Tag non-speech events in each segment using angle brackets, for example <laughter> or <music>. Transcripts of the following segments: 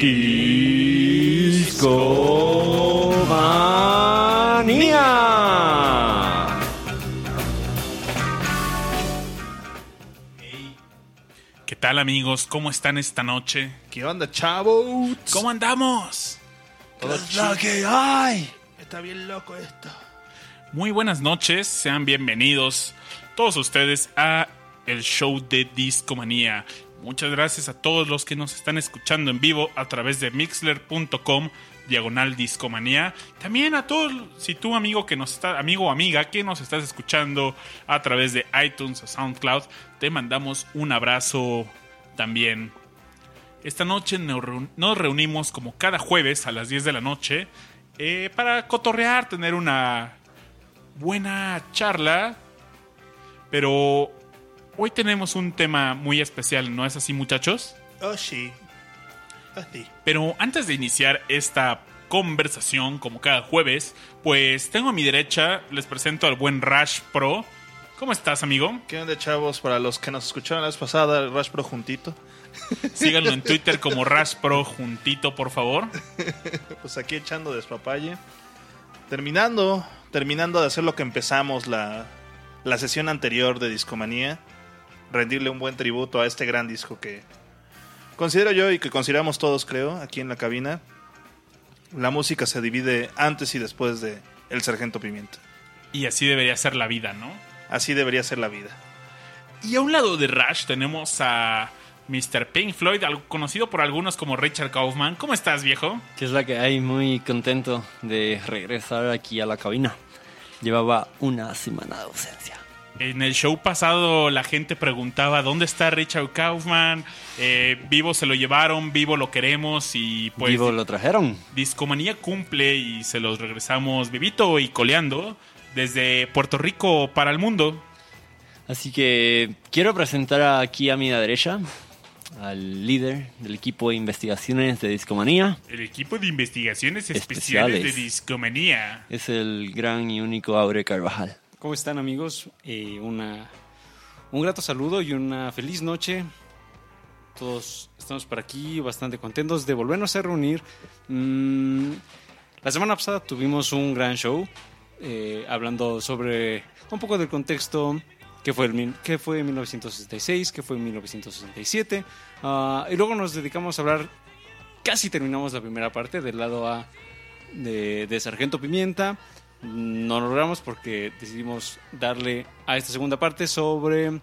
Discomanía. ¿Qué tal amigos? ¿Cómo están esta noche? ¿Qué onda, chavos? ¿Cómo andamos? Todo Es la que hay. Está bien loco esto. Muy buenas noches, sean bienvenidos todos ustedes a el show de Discomanía. Muchas gracias a todos los que nos están escuchando en vivo a través de mixler.com diagonal discomanía. También a todos, si tú amigo que nos está, amigo o amiga que nos estás escuchando a través de iTunes o SoundCloud, te mandamos un abrazo también. Esta noche nos reun- nos reunimos como cada jueves a las 10 de la noche eh, para cotorrear, tener una buena charla. Pero hoy tenemos un tema muy especial, ¿no es así muchachos? Oh, sí. Así. Pero antes de iniciar esta conversación, como cada jueves, pues tengo a mi derecha, les presento al buen Rash Pro. ¿Cómo estás, amigo? ¿Qué onda, chavos? Para los que nos escucharon la vez pasada, el Rush Pro juntito. <laughs> Síganlo en Twitter como Rash Pro juntito, por favor. <laughs> Pues aquí echando despapalle. Terminando, terminando de hacer lo que empezamos la, la sesión anterior de Discomanía. Rendirle un buen tributo a este gran disco que considero yo y que consideramos todos, creo, aquí en la cabina. La música se divide antes y después de El Sargento Pimienta. Y así debería ser la vida, ¿no? Así debería ser la vida. Y a un lado de Rash tenemos a Mr. Pink Floyd, conocido por algunos como Richard Kaufman. ¿Cómo estás, viejo? Que es la que hay. Muy contento de regresar aquí a la cabina. Llevaba una semana de ausencia. En el show pasado la gente preguntaba dónde está Richard Kaufman. Eh, vivo se lo llevaron, vivo lo queremos y pues Vivo lo trajeron. Discomanía cumple y se los regresamos vivito y coleando desde Puerto Rico para el mundo. Así que quiero presentar aquí a mi derecha al líder del equipo de investigaciones de Discomanía. El equipo de investigaciones especiales, Especiales. de Discomanía. Es el gran y único Aure Carvajal. ¿Cómo están amigos? Eh, una, un grato saludo y una feliz noche. Todos estamos por aquí bastante contentos de volvernos a reunir. Mm, la semana pasada tuvimos un gran show eh, hablando sobre un poco del contexto que fue, el, qué fue 1966, qué fue 1967. ah, y luego nos dedicamos a hablar, casi terminamos la primera parte del lado A de, de Sargento Pimienta. No lo logramos porque decidimos darle a esta segunda parte sobre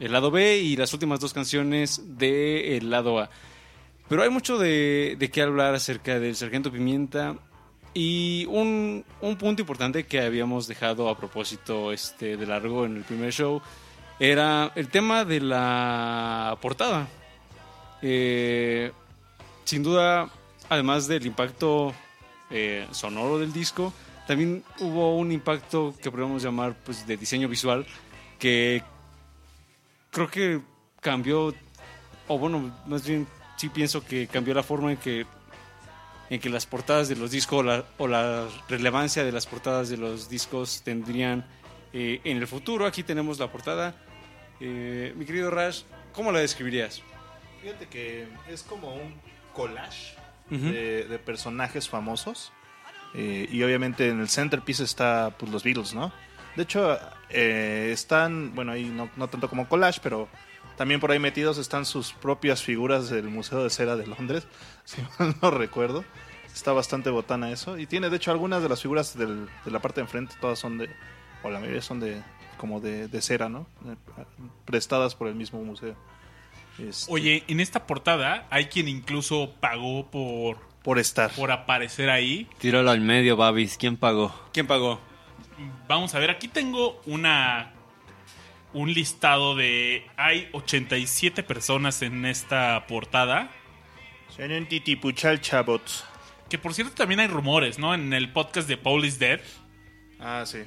el lado B y las últimas dos canciones del lado A. Pero hay mucho de, de qué hablar acerca del Sargento Pimienta y un, un punto importante que habíamos dejado a propósito este, de largo en el primer show era el tema de la portada. Eh, sin duda, además del impacto eh, sonoro del disco, también hubo un impacto que podemos llamar pues, de diseño visual que creo que cambió, o bueno, más bien sí pienso que cambió la forma en que, en que las portadas de los discos o la, o la relevancia de las portadas de los discos tendrían eh, en el futuro. Aquí tenemos la portada. Eh, mi querido Rash, ¿cómo la describirías? Fíjate que es como un collage de personajes famosos. Eh, y obviamente en el centerpiece está pues, los Beatles, ¿no? De hecho, eh, están, bueno, ahí no, no tanto como collage, pero también por ahí metidos están sus propias figuras del Museo de Cera de Londres, <laughs> si mal no recuerdo. Está bastante botana eso. Y tiene, de hecho, algunas de las figuras del- de la parte de enfrente, todas son de, o la mayoría son de, como de, de cera, ¿no? Prestadas por el mismo museo. Este, Oye, en esta portada hay quien incluso pagó por, por estar. por aparecer ahí. Tíralo al medio, Babis. ¿Quién pagó? ¿Quién pagó? Vamos a ver, aquí tengo una un listado de hay 87 personas en esta portada, Son un titipuchal, chavos. que por cierto también hay rumores, ¿no? En el podcast de Paul is Dead Ah, sí.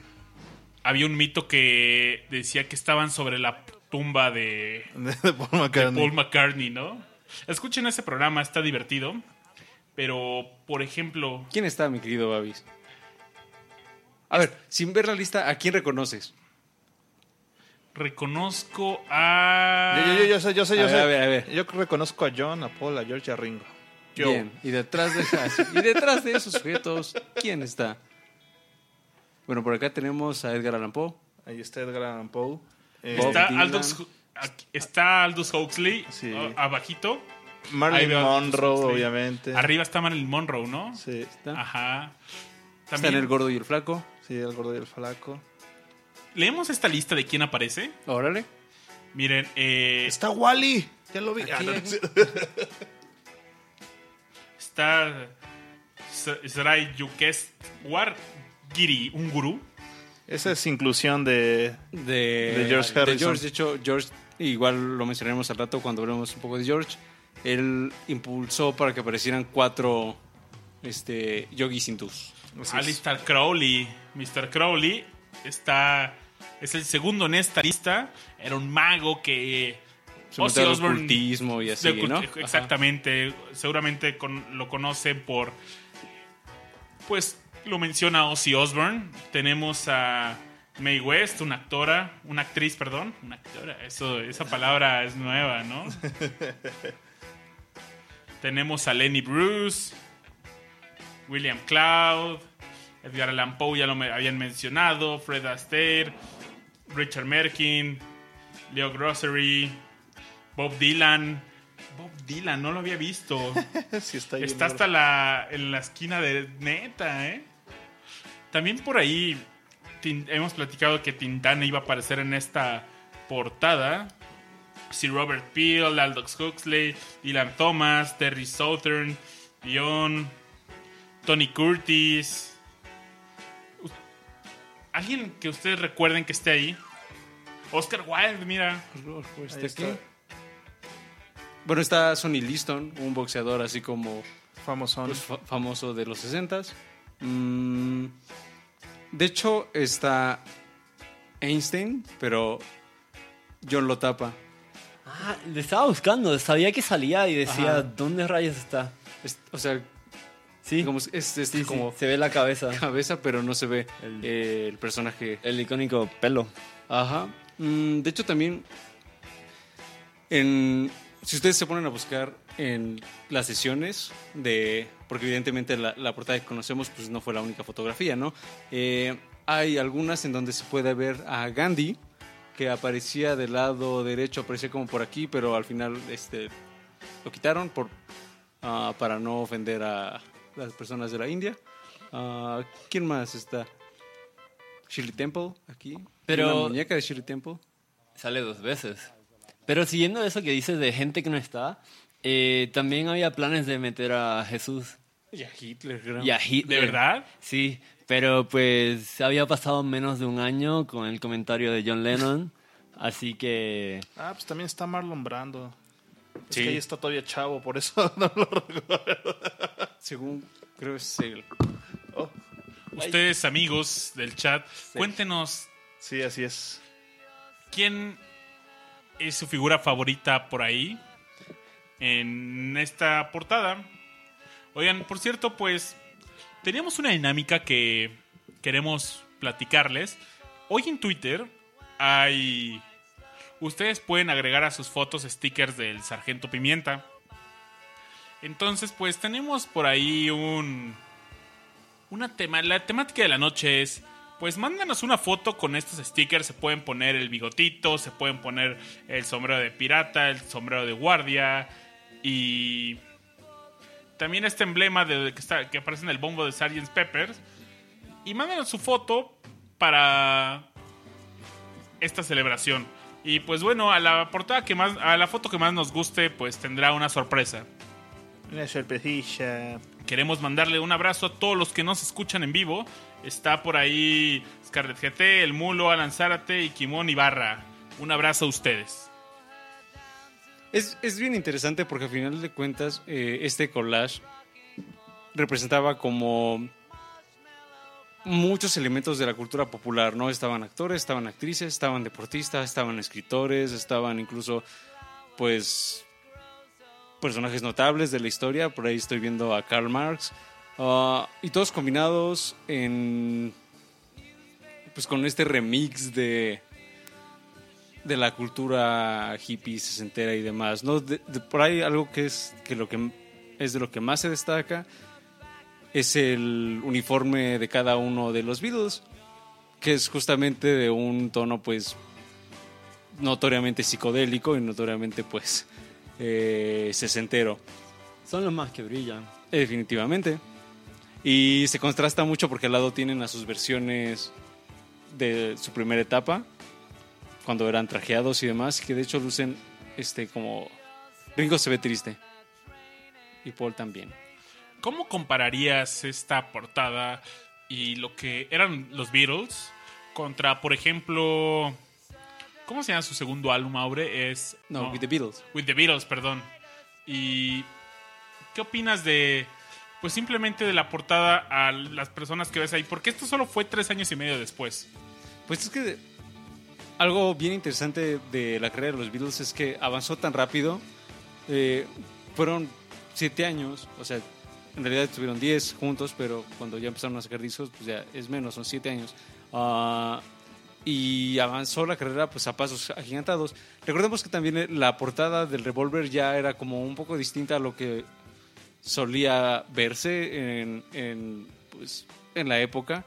había un mito que decía que estaban sobre la tumba de, <laughs> De Paul de McCartney. Paul McCartney, ¿no? Escuchen ese programa, está divertido. Pero, por ejemplo, ¿Quién está, mi querido Babis? A ver, sin ver la lista, ¿a quién reconoces? reconozco a... Yo, yo, yo, yo sé, yo sé, A yo ver, sé. a ver, a ver. Yo reconozco a John, a Paul, a George y a Ringo. ¿Qué Bien, y detrás de <laughs> y detrás de esos sujetos, ¿quién está? Bueno, por acá tenemos a Edgar Allan Poe. Ahí está Edgar Allan Poe. Eh, Está. Aldous, está Aldous Huxley Sí. abajito. Marilyn veo Monroe, obviamente. Arriba está Marilyn Monroe, ¿no? Sí, ¿Está? Ajá. Está También, en el gordo y el flaco. sí, el gordo y el flaco. leemos esta lista de quién aparece. Órale. Miren, eh, Está Wally. Ya lo vi. Aquí, Ah, no, <laughs> está Sray Yukesh War Giri, un gurú. Esa es inclusión de. De, De George Harrison. De hecho, George, igual lo mencionaremos al rato cuando hablemos un poco de George. Él impulsó para que aparecieran cuatro este, yogis hindús. Alistair Crowley. Mr. Crowley está. Es el segundo en esta lista. Era un mago que. Se Ozzy Osbourne- ocultismo y así, ¿no? Ajá. Exactamente. Seguramente con- lo conocen por. Pues lo menciona Ozzy Osbourne. Tenemos a Mae West, una actora, una actriz, perdón. Una actora, eso, esa palabra es nueva, ¿no? <laughs> Tenemos a Lenny Bruce, William Cloud, Edgar Allan Poe, ya lo habían mencionado, Fred Astaire, Richard Merkin, Leo Grocery, Bob Dylan. Bob Dylan, no lo había visto. <laughs> Sí, está hasta la, en la esquina de neta, ¿eh? También por ahí hemos platicado que Tintana iba a aparecer en esta portada. Si Robert Peel, Aldous Huxley, Dylan Thomas, Terry Southern, Dion, Tony Curtis. ¿Alguien que ustedes recuerden que esté ahí? Oscar Wilde, mira. Este está. Bueno, está Sonny Liston, un boxeador así como Famosón. pues, fa- famoso de los 60s. Mm, de hecho, está Einstein, pero John lo tapa. Ah, le estaba buscando, sabía que salía y decía, Ajá. ¿dónde rayos está? Es- o sea, Sí, como, es, sí, como se ve la cabeza, cabeza, pero no se ve El- eh, el personaje. el icónico pelo. Ajá. Mm, de hecho, también, en, si ustedes se ponen a buscar en las sesiones de, porque evidentemente la, la portada que conocemos pues no fue la única fotografía, ¿no? Eh, hay algunas en donde se puede ver a Gandhi, que aparecía del lado derecho, aparecía como por aquí, pero al final este, lo quitaron por, ah, para no ofender a las personas de la India. Ah, ¿Quién más está? Shirley Temple, aquí. Pero- Una muñeca de Shirley Temple. Sale dos veces. Pero siguiendo eso que dices de gente que no está, eh, también había planes de meter a Jesús Y a Hitler, creo. y a Hitler. ¿De verdad? Sí, pero pues había pasado menos de un año con el comentario de John Lennon, así que... Ah, pues también está Marlon Brando. Es Sí. que ahí está todavía chavo, por eso <laughs> no lo recuerdo. Según, creo es el... Oh, Ustedes, amigos del chat, cuéntenos sí, así es. quién es su figura favorita por ahí en esta portada. Oigan, por cierto, pues teníamos una dinámica que queremos platicarles. Hoy en Twitter hay... Ustedes pueden agregar a sus fotos stickers del Sargento Pimienta. Entonces, pues tenemos por ahí un... Una tema... La temática de la noche es... Pues mándanos una foto con estos stickers. Se pueden poner el bigotito, se pueden poner el sombrero de pirata, el sombrero de guardia y también este emblema de, que, está, que aparece en el bombo de Sgt. Peppers. Y mándanos su foto para esta celebración. Y pues bueno, a la portada que más, a la foto que más nos guste, pues tendrá una sorpresa. Una sorpresilla. Queremos mandarle un abrazo a todos los que nos escuchan en vivo. Está por ahí Scarlett GT, El Mulo, Alan Zárate y Kimón Ibarra. Un abrazo a ustedes. Es, es bien interesante porque al final de cuentas eh, este collage representaba como muchos elementos de la cultura popular, ¿no? Estaban actores, estaban actrices, estaban deportistas, estaban escritores, estaban incluso, pues, personajes notables de la historia. Por ahí estoy viendo a Karl Marx. ah, y todos combinados en, pues, con este remix de de la cultura hippie, sesentera y demás, ¿no? Por ahí algo que es que lo que es de lo que más se destaca. Es el uniforme de cada uno de los Beatles, que es justamente de un tono pues notoriamente psicodélico y notoriamente pues <laughs> eh, sesentero. Son los más que brillan. Definitivamente. Y se contrasta mucho porque al lado tienen a sus versiones de su primera etapa, cuando eran trajeados y demás, que de hecho lucen este como... Ringo se ve triste. Y Paul también. ¿Cómo compararías esta portada y lo que eran los Beatles contra, por ejemplo, ¿cómo se llama su segundo álbum, Aure? Es No, with the Beatles. With the Beatles, perdón. ¿Y qué opinas de, pues simplemente de la portada a las personas que ves ahí? Porque esto solo fue tres años y medio después. Pues es que algo bien interesante de la carrera de los Beatles es que avanzó tan rápido. Eh, fueron siete años, o sea, en realidad estuvieron diez juntos, pero cuando ya empezaron a sacar discos, pues ya es menos, son siete años. Ah, y avanzó la carrera pues a pasos agigantados. Recordemos que también la portada del revólver ya era como un poco distinta a lo que solía verse en, en, pues, en la época.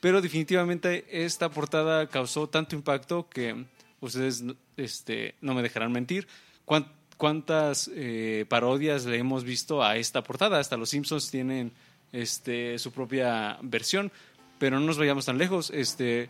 Pero definitivamente esta portada causó tanto impacto que ustedes este, no me dejarán mentir. ¿Cuán- ¿Cuántas eh, parodias le hemos visto a esta portada? Hasta los Simpsons tienen este, su propia versión. Pero no nos vayamos tan lejos. Este,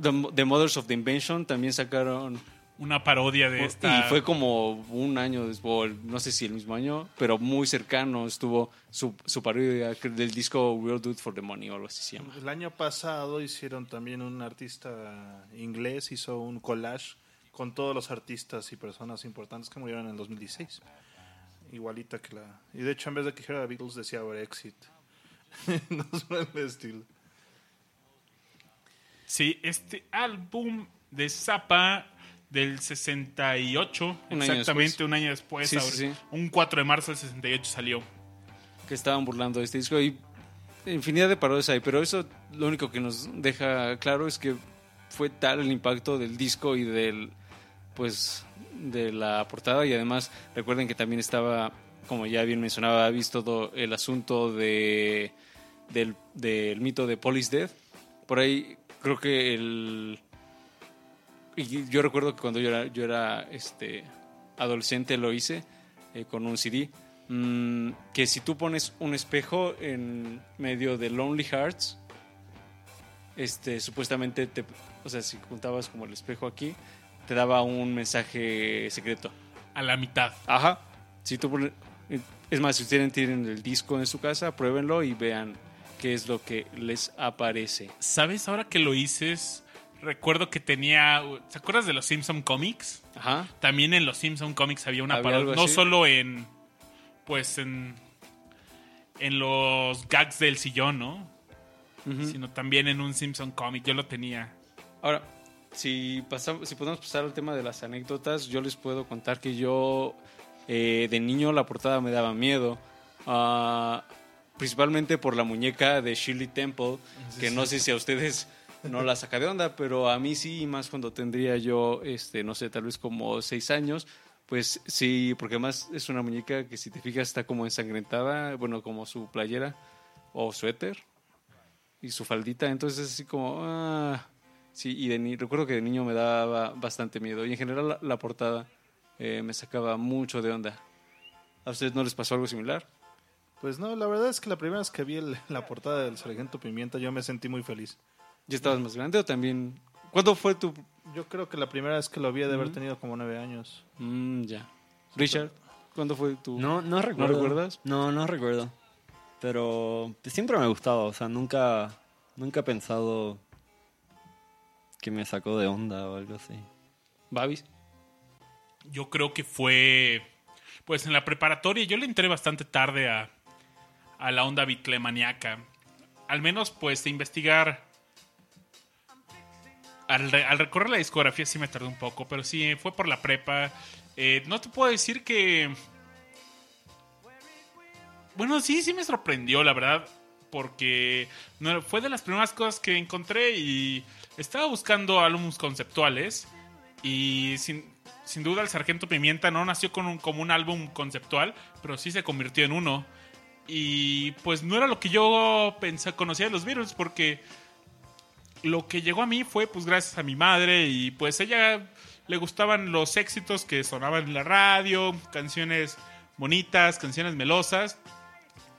The, The Mothers of the Invention también sacaron Una parodia de esta. y fue como un año después, no sé si el mismo año, pero muy cercano estuvo su, su parodia del disco We'll Do It for the Money o algo así se llama. El año pasado hicieron también un artista inglés, hizo un collage con todos los artistas y personas importantes que murieron en el 2016. Igualita que la... Y de hecho en vez de que dijera Beatles decía Brexit. <laughs> no suena el estilo. Sí, este álbum de Zappa del 68, Un exactamente un año después, Sí, sí, ahora- sí. un 4 de marzo del 68 salió. Que estaban burlando de este disco y infinidad de parodias hay, pero eso lo único que nos deja claro es que fue tal el impacto del disco y del pues de la portada. Y además recuerden que también estaba como ya bien mencionaba todo el asunto de del, del mito de Police Death. Por ahí creo que el yo recuerdo que cuando yo era yo era este adolescente lo hice eh, con un CD mm, que si tú pones un espejo en medio de Lonely Hearts este supuestamente te o sea si juntabas como el espejo aquí te daba un mensaje secreto A la mitad. ajá si tú es más si ustedes tienen el disco en su casa pruébenlo y vean qué es lo que les aparece ¿Sabes? Ahora que lo dices, recuerdo que tenía. ¿Se acuerdas de los Simpson Comics? ajá También en los Simpson Comics había una ¿Había parodia. No solo en. Pues en. En los gags del sillón, ¿no? Sino también en un Simpson Comic. Yo lo tenía. Ahora, si, pasamos, si podemos pasar al tema de las anécdotas, yo les puedo contar que yo eh, de niño la portada me daba miedo. Ah, principalmente por la muñeca de Shirley Temple, que no sé si a ustedes no la saca de onda, pero a mí sí, más cuando tendría yo, este, no sé, tal vez como seis años. Pues sí, porque además es una muñeca que si te fijas está como ensangrentada, bueno, como su playera o suéter y su faldita, entonces es así como... ah, sí, y de ni- recuerdo que de niño me daba bastante miedo y en general la, la portada eh, me sacaba mucho de onda. ¿A ustedes no les pasó algo similar? Pues no, la verdad es que la primera vez que vi el- la portada del Sargento Pimienta yo me sentí muy feliz. ¿Ya estabas más grande o también... ¿Cuándo fue tu...? Yo creo que la primera vez que lo vi de haber tenido como nueve años. Mm, ya. Richard, ¿cuándo fue tu...? No, no recuerdo. recuerdas? No, no recuerdo. Pero siempre me ha gustado, o sea, nunca, nunca he pensado que me sacó de onda o algo así. Babis. Yo creo que fue. Pues en la preparatoria. Yo le entré bastante tarde a. A la onda bitlemaniaca. Al menos, pues, de investigar. Al, re- al recorrer la discografía sí me tardé un poco, pero sí, fue por la prepa. Eh, no te puedo decir que. Bueno, sí, sí me sorprendió, la verdad. Porque no, fue de las primeras cosas que encontré y estaba buscando álbumes conceptuales. Y sin, sin duda el Sargento Pimienta no nació con un, como un álbum conceptual, pero sí se convirtió en uno. Y pues no era lo que yo pensé, conocía de los Beatles, porque lo que llegó a mí fue pues gracias a mi madre y pues ella le gustaban los éxitos que sonaban en la radio, canciones bonitas, canciones melosas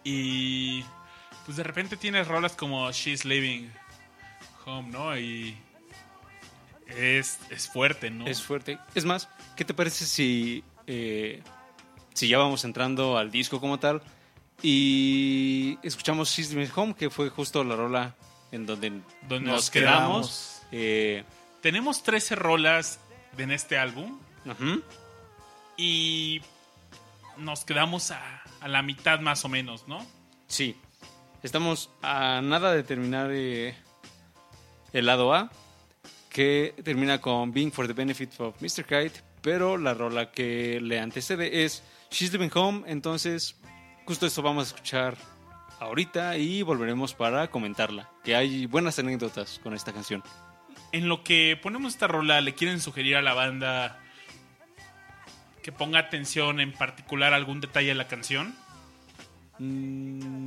y pues de repente tienes rolas como She's Living Home, ¿no? Y es, es fuerte, ¿no? Es fuerte. Es más, ¿qué te parece si, eh, si ya vamos entrando al disco como tal y escuchamos Living Home, que fue justo la rola en donde, Donde nos, quedamos? quedamos. Eh, Tenemos 13 rolas en este álbum y nos quedamos a, a la mitad más o menos, ¿no? Sí. Estamos a nada de terminar eh, el lado A, que termina con Being for the Benefit of Mr. Kite, pero la rola que le antecede es She's Living Home, entonces justo esto vamos a escuchar ahorita y volveremos para comentarla, que hay buenas anécdotas con esta canción. En lo que ponemos esta rola, ¿le quieren sugerir a la banda que ponga atención en particular a algún detalle de la canción? Mm,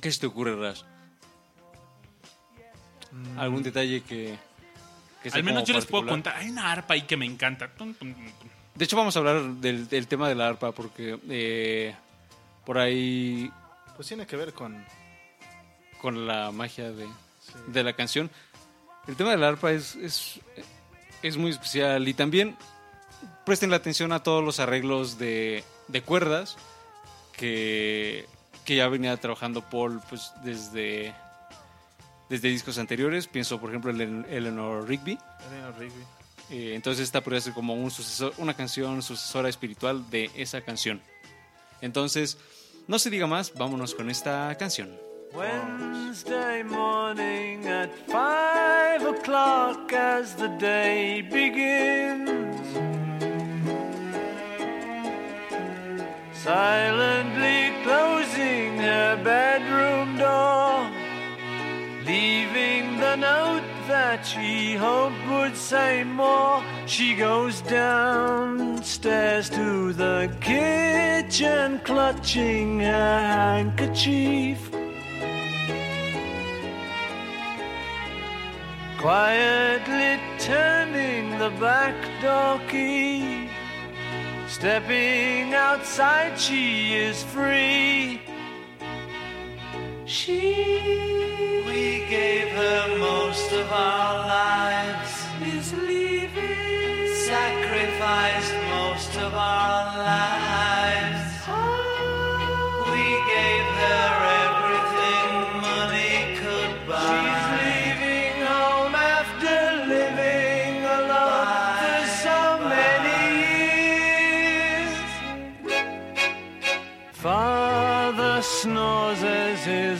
¿Qué se te ocurre, Ras? ¿Algún detalle que... que sea Al menos como yo les puedo particular? contar. Hay una arpa ahí que me encanta. Tum, tum, tum, tum. De hecho, vamos a hablar del, del tema de la arpa porque eh, por ahí Pues tiene que ver con... con la magia de, de la canción. El tema de la arpa es, es, es muy especial y también presten la atención a todos los arreglos de, de cuerdas que, que ya venía trabajando Paul pues, desde, desde discos anteriores. Pienso, por ejemplo, en Eleanor Rigby. Eleanor Rigby. Eh, entonces esta podría ser como un sucesor, una canción sucesora espiritual de esa canción. Entonces, no se diga más, vámonos con esta canción. Wednesday morning at five o'clock as the day begins. Silently closing her bedroom leaving the note that she hoped would say more. She goes downstairs to the kitchen, clutching her handkerchief. Quietly turning the back door key. Stepping outside, she is free. She. We gave her most of our lives. Is leaving. Sacrificed most of our lives.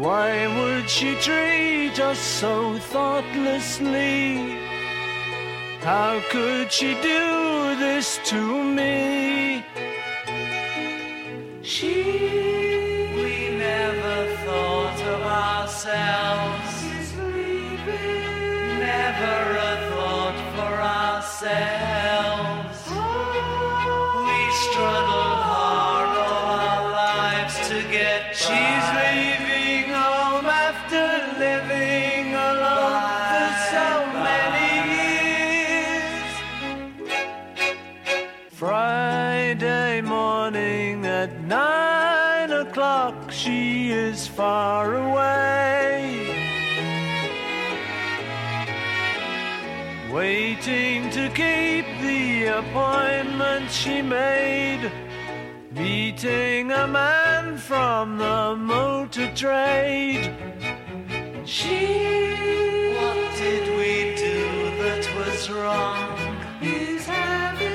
Why would she treat us so thoughtlessly? How could she do this to me? She. We never thought of ourselves. Never a thought for ourselves. Far away. Waiting to keep the appointment she made. Meeting a man from the motor trade. She. What did we do that was wrong. He's happy.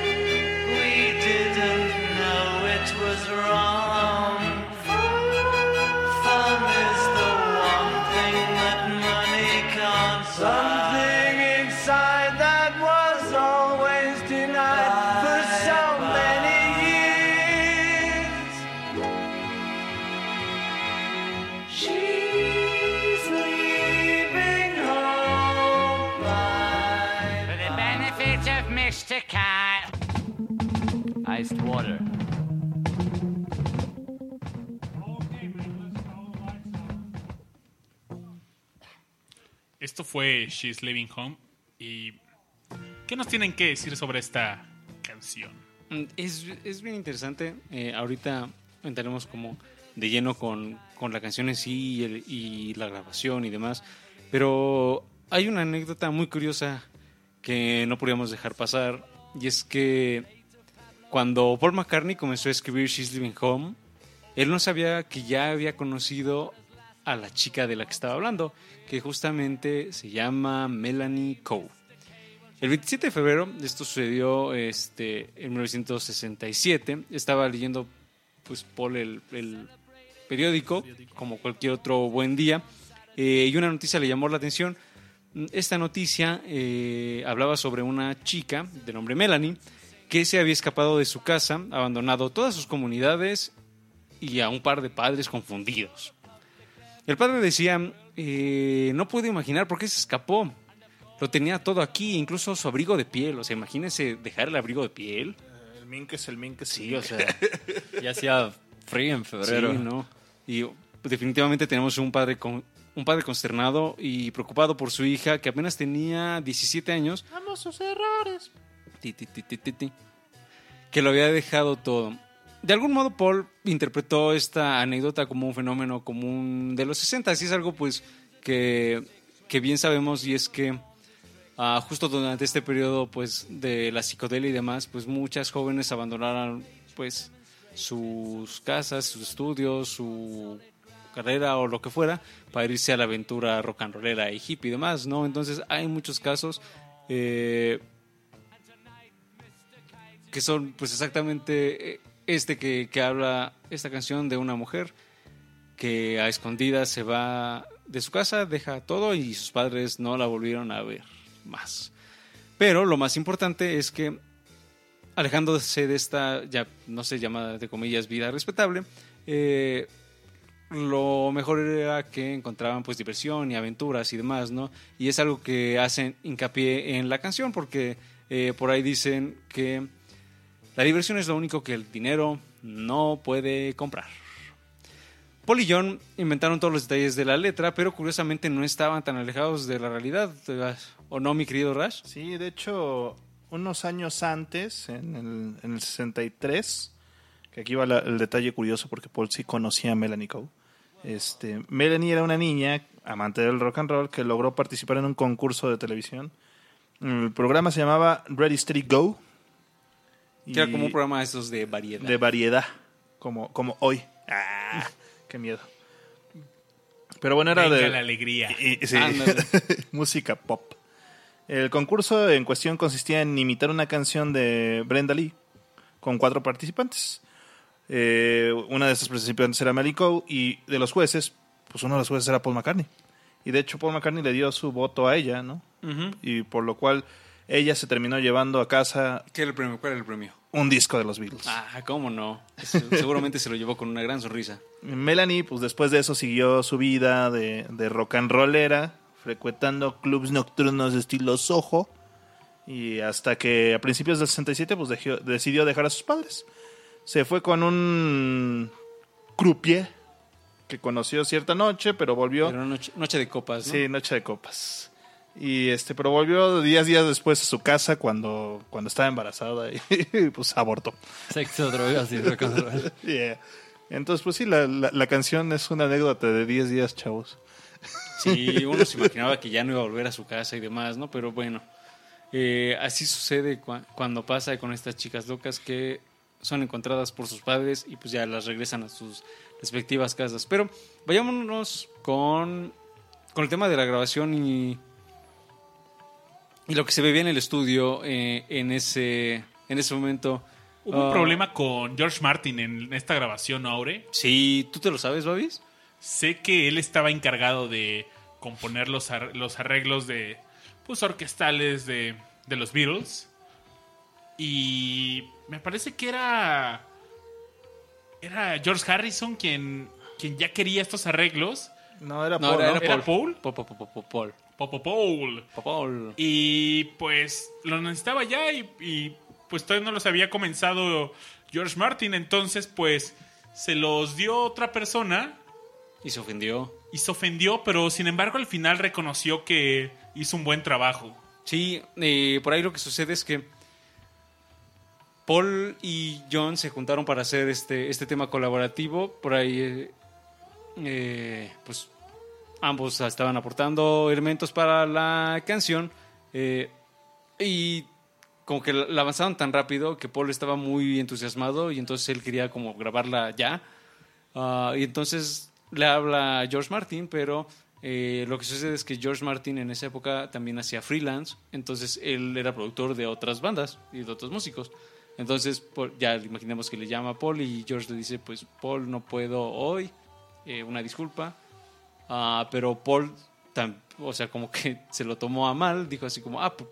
We didn't know it was wrong. Esto fue She's Living Home. ¿Y qué nos tienen que decir sobre esta canción? Mm, Es, es bien interesante. Eh, ahorita entraremos como de lleno con, con la canción en sí y, y la grabación y demás. Pero hay una anécdota muy curiosa que no podíamos dejar pasar. Y es que cuando Paul McCartney comenzó a escribir She's Living Home, él no sabía que ya había conocido a la chica de la que estaba hablando, que justamente se llama Melanie Coe. El 27 de febrero, esto sucedió este, en 1967, estaba leyendo pues, Paul el, el periódico, como cualquier otro buen día, eh, y una noticia le llamó la atención. Esta noticia eh, hablaba sobre una chica de nombre Melanie que se había escapado de su casa, abandonado todas sus comunidades y a un par de padres confundidos. El padre decía, eh, no puedo imaginar por qué se escapó. Lo tenía todo aquí, incluso su abrigo de piel. O sea, imagínense dejar el abrigo de piel. El mink es el mink. Sí, o sea, <laughs> Ya hacía frío en febrero. sí, ¿no? Y definitivamente tenemos un padre con un padre consternado y preocupado por su hija que apenas tenía 17 años. Vamos sus errores. Ti, ti, ti, ti, ti, ti. que lo había dejado todo. De algún modo, Paul interpretó esta anécdota como un fenómeno común de los 60. Así es algo, pues, que, que bien sabemos y es que ah, justo durante este periodo, pues, de la psicodelia y demás, pues, muchas jóvenes abandonaron, pues, sus casas, sus estudios, su carrera o lo que fuera para irse a la aventura rock and rollera y hippie y demás, ¿no? Entonces hay muchos casos eh, que son pues exactamente eh, este que, que habla esta canción de una mujer que a escondidas se va de su casa, deja todo y sus padres no la volvieron a ver más. Pero lo más importante es que alejándose de esta, ya no sé, llamada de comillas vida respetable, eh, lo mejor era que encontraban pues diversión y aventuras y demás, ¿no? Y es algo que hacen hincapié en la canción porque eh, por ahí dicen que la diversión es lo único que el dinero no puede comprar. Paul y John inventaron todos los detalles de la letra, pero curiosamente no estaban tan alejados de la realidad, ¿o no, mi querido Rash? Sí, de hecho, unos años antes, en el, en el 63, que aquí va el detalle curioso porque Paul sí conocía a Melanie Coe. Este, Melanie era una niña, amante del rock and roll, que logró participar en un concurso de televisión. El programa se llamaba Ready Steady Go. Que era como un programa de esos de variedad. de variedad, como, como hoy. Ah, <laughs> qué miedo. Pero bueno, era Venga de la alegría. y- y- sí. <laughs> Música pop. El concurso en cuestión consistía en imitar una canción de Brenda Lee con cuatro participantes. Eh, una de estas participantes era Melly Coe y de los jueces, pues uno de los jueces era Paul McCartney. Y de hecho Paul McCartney le dio su voto a ella, ¿no? Ujú. Y por lo cual ella se terminó llevando a casa ¿Qué era el premio? ¿Cuál era el premio? un disco de los Beatles. Ah, cómo no. Seguramente se lo llevó con una gran sonrisa. <laughs> Melanie, pues después de eso siguió su vida de, de rock and rollera, frecuentando clubs nocturnos de estilo Soho. Y hasta que a principios del 67 pues dejó- decidió dejar a sus padres. Se fue con un croupier que conoció cierta noche, pero volvió... Una noche, noche de copas, ¿no? Sí, noche de copas. Y este, pero volvió días días después a su casa cuando, cuando estaba embarazada y <laughs> pues abortó. Sexo, drogas y. <laughs> Yeah. Entonces, pues sí, la, la, la canción es una anécdota de 10 días, chavos. Sí, uno se imaginaba que ya no iba a volver a su casa y demás, ¿no? Pero bueno, eh, así sucede cua- cuando pasa con estas chicas locas que son encontradas por sus padres y pues ya las regresan a sus respectivas casas. Pero vayámonos con, con el tema de la grabación y, y lo que se veía en el estudio eh, en, ese, en ese momento... Hubo un ah, problema con George Martin en esta grabación, ¿no, Aure? Sí, ¿tú te lo sabes, Babis? Sé que él estaba encargado de componer los, ar- los arreglos de pues orquestales de, de los Beatles. Y me parece que era era George Harrison quien, quien ya quería estos arreglos. No, era No, Paul, era, ¿no? era ¿Era Paul. Paul? Paul, Paul, Paul, Paul, Paul. Popo Paul. Paul. Y pues lo necesitaba ya y, y, pues todavía no los había comenzado George Martin. Entonces pues se los dio otra persona Y se ofendió. y se ofendió, pero sin embargo al final reconoció que hizo un buen trabajo. Sí, eh, por ahí lo que sucede es que Paul y John se juntaron para hacer este, este tema colaborativo. Por ahí, eh, eh, pues ambos estaban aportando elementos para la canción. eh, y como que la avanzaron tan rápido que Paul estaba muy entusiasmado y entonces él quería como grabarla ya. Ah, y entonces le habla a George Martin, pero eh, lo que sucede es que George Martin en esa época también hacía freelance, entonces él era productor de otras bandas y de otros músicos. Entonces ya imaginemos que le llama a Paul y George le dice, pues Paul no puedo hoy, eh, una disculpa. Ah, pero Paul, o sea, como que <laughs> se lo tomó a mal, dijo así como, ah, pu-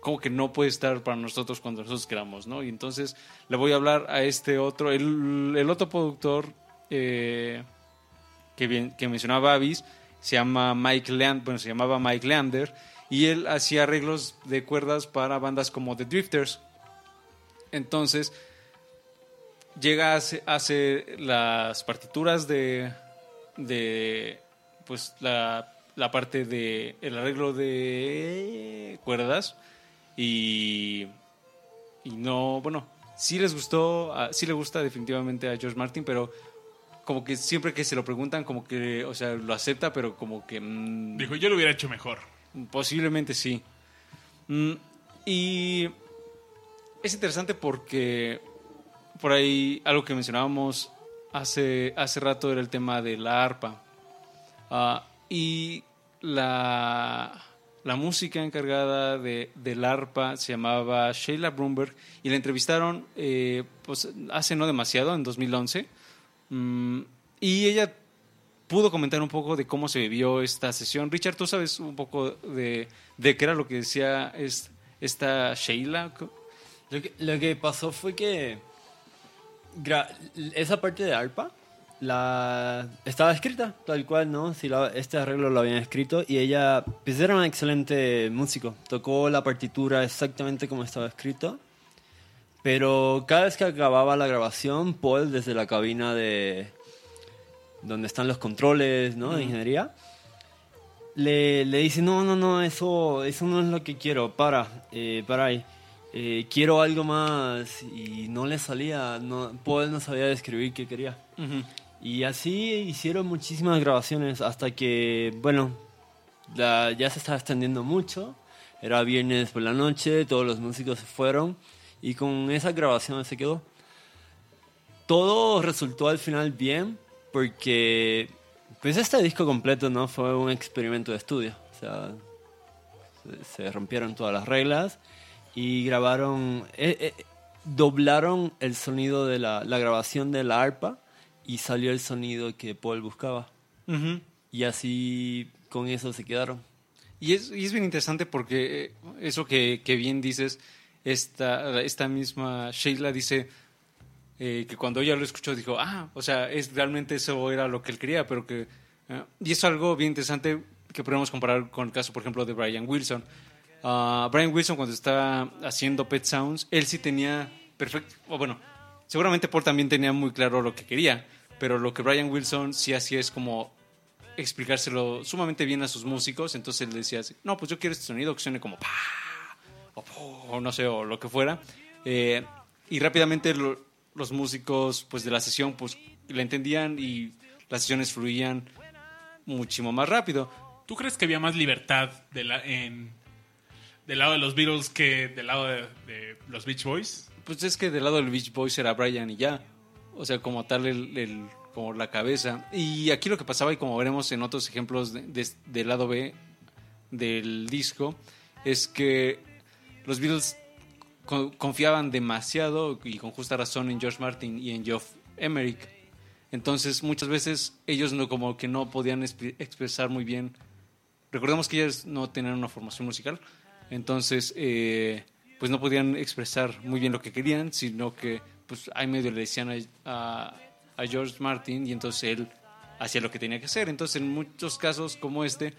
como que no puede estar para nosotros cuando nosotros queramos, ¿no? Y entonces le voy a hablar a este otro, el, otro productor eh, que, mencionaba Avis, se llama Mike Leander, bueno, se llamaba Mike Leander, y él hacía arreglos de cuerdas para bandas como The Drifters. Entonces, llega a hacer, hace las partituras de pues la, la parte de el arreglo de cuerdas y y no bueno sí les gustó sí le gusta definitivamente a George Martin pero como que siempre que se lo preguntan como que o sea lo acepta pero como que mm, Dijo, yo lo hubiera hecho mejor. Posiblemente sí. Mm, y es interesante porque por ahí algo que mencionábamos hace, hace rato era el tema de la arpa. Ah, y la, la música encargada de, del arpa se llamaba Sheila Brumberg y la entrevistaron eh, pues, hace no demasiado, en 2011. Mm, y ella pudo comentar un poco de cómo se vivió esta sesión. Richard, ¿tú sabes un poco de, de qué era lo que decía es- esta Sheila? Lo que, lo que pasó fue que esa parte de arpa la estaba escrita tal cual, ¿no? Si la- este arreglo lo habían escrito y ella pues era un excelente músico. Tocó la partitura exactamente como estaba escrito. Pero cada vez que acababa la grabación, Paul desde la cabina de donde están los controles, ¿no? De ingeniería, le, le dice, no, no, no, eso, eso no es lo que quiero, para, eh, para ahí. Eh, quiero algo más y no le salía, no, Paul no sabía describir qué quería. Y así hicieron muchísimas grabaciones hasta que, bueno, ya se estaba extendiendo mucho. Era viernes por la noche, todos los músicos se fueron y con esa grabación se quedó. Todo resultó al final bien porque pues este disco completo no fue un experimento de estudio. O sea, se, se rompieron todas las reglas y grabaron, eh, eh, doblaron el sonido de la, la grabación de la arpa y salió el sonido que Paul buscaba. Y así con eso se quedaron. Y es, y es bien interesante porque eh, eso que, que bien dices, esta, esta misma Sheila dice eh, que cuando ella lo escuchó dijo, ah, o sea, es realmente eso era lo que él quería, pero que... eh, y es algo bien interesante que podemos comparar con el caso, por ejemplo, de Brian Wilson. Ah, Brian Wilson cuando está haciendo Pet Sounds, él sí tenía perfecto, o bueno, seguramente Paul también tenía muy claro lo que quería, pero lo que Brian Wilson sí hacía es como explicárselo sumamente bien a sus músicos, entonces él decía, no, pues yo quiero este sonido que suene como pa, o, o no sé, o lo que fuera, Eh, y rápidamente lo- los músicos pues de la sesión pues la entendían y las sesiones fluían muchísimo más rápido. ¿Tú crees que había más libertad de la- en, del lado de los Beatles que del lado de los Beach Boys? Pues es que del lado del Beach Boys era Brian y ya. O sea, como tal, el, como la cabeza. Y aquí lo que pasaba, y como veremos en otros ejemplos de- de- del lado B del disco, es que los Beatles co- confiaban demasiado y con justa razón en George Martin y en Geoff Emerick. Entonces, muchas veces ellos no como que no podían exp- expresar muy bien. Recordemos que ellos no tenían una formación musical, entonces eh, pues no podían expresar muy bien lo que querían, sino que pues ahí medio le decían a, a- a George Martin y entonces él hacía lo que tenía que hacer. Entonces, en muchos casos como este,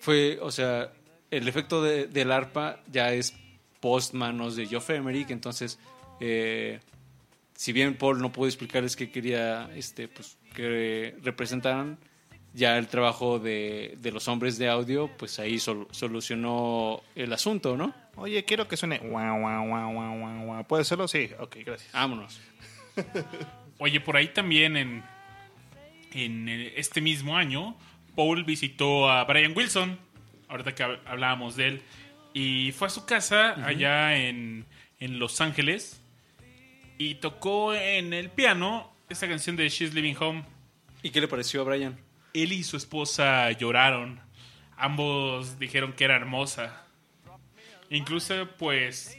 fue, o sea, el efecto de- del arpa ya es post manos de Geoff Emerick, entonces, eh, si bien Paul no pudo explicarles qué quería este, pues, que representaran, ya el trabajo de, de los hombres de audio, pues ahí sol- solucionó el asunto, ¿no? Oye, quiero que suene. guau, guau, guau, guau, guau. ¿Puede serlo? Sí, ok, gracias. Vámonos. <laughs> Oye, por ahí también en, en eh, este mismo año, Paul visitó a Brian Wilson, ahorita que hab- hablábamos de él, y fue a su casa allá en, en Los Ángeles y tocó en el piano esta canción de She's Living Home. ¿Y qué le pareció a Brian? Él y su esposa lloraron. Ambos dijeron que era hermosa. Incluso, pues,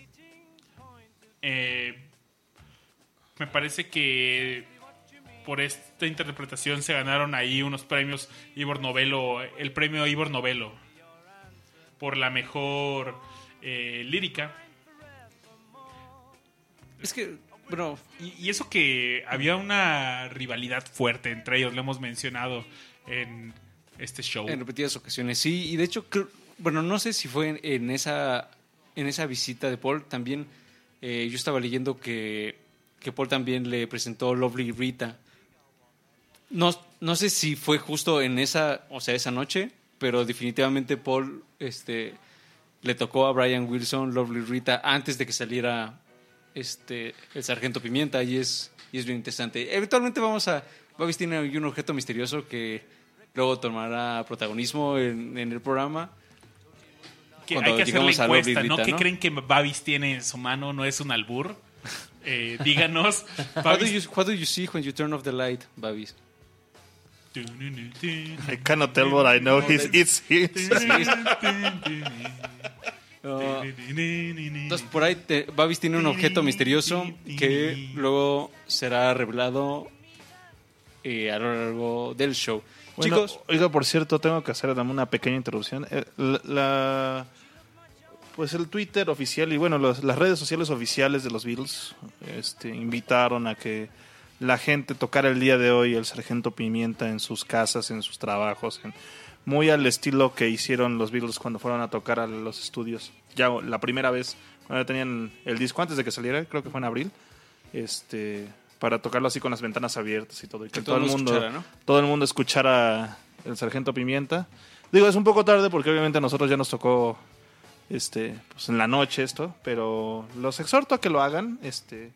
eh, me parece que por esta interpretación se ganaron ahí unos premios Ivor Novello, el premio Ivor Novello, por la mejor eh, lírica. Es que, bueno, Y, y eso que había una rivalidad fuerte entre ellos, lo hemos mencionado en este show. En repetidas ocasiones, sí. Y de hecho, bueno, no sé si fue en, en esa, en esa visita de Paul. También eh, yo estaba leyendo que, que Paul también le presentó Lovely Rita. No, no sé si fue justo en esa, o sea, esa noche, pero definitivamente Paul este, le tocó a Brian Wilson Lovely Rita antes de que saliera este, el Sargento Pimienta y es, y es bien interesante. Eventualmente vamos a... Babis tiene un objeto misterioso que luego tomará protagonismo en, en el programa. que cuando hay que hacer la a encuesta, ¿no? Rita, ¿Qué ¿no? creen que Babis tiene en su mano? ¿No es un albur? <laughs> Eh, díganos. What do, you, what do you see when you turn off the light, Babis? I cannot tell what I know. He's, it's his. <laughs> Entonces, por ahí te- Babis tiene un objeto misterioso que luego será revelado eh, a lo largo del show. Bueno, Chicos, oiga, por cierto, tengo que hacer una pequeña interrupción. Eh, La, la- pues el Twitter oficial y bueno, las redes sociales oficiales de los Beatles este, invitaron a que la gente tocara el día de hoy el Sargento Pimienta en sus casas, en sus trabajos, en- muy al estilo que hicieron los Beatles cuando fueron a tocar a los estudios. Ya la primera vez, cuando tenían el disco antes de que saliera, creo que fue en abril, este, para tocarlo así con las ventanas abiertas y todo. Y que, Que todo, todo el mundo escuchara, ¿no? todo el mundo escuchara el Sargento Pimienta. Digo, es un poco tarde porque obviamente a nosotros ya nos tocó este, pues en la noche esto, pero los exhorto a que lo hagan. Este,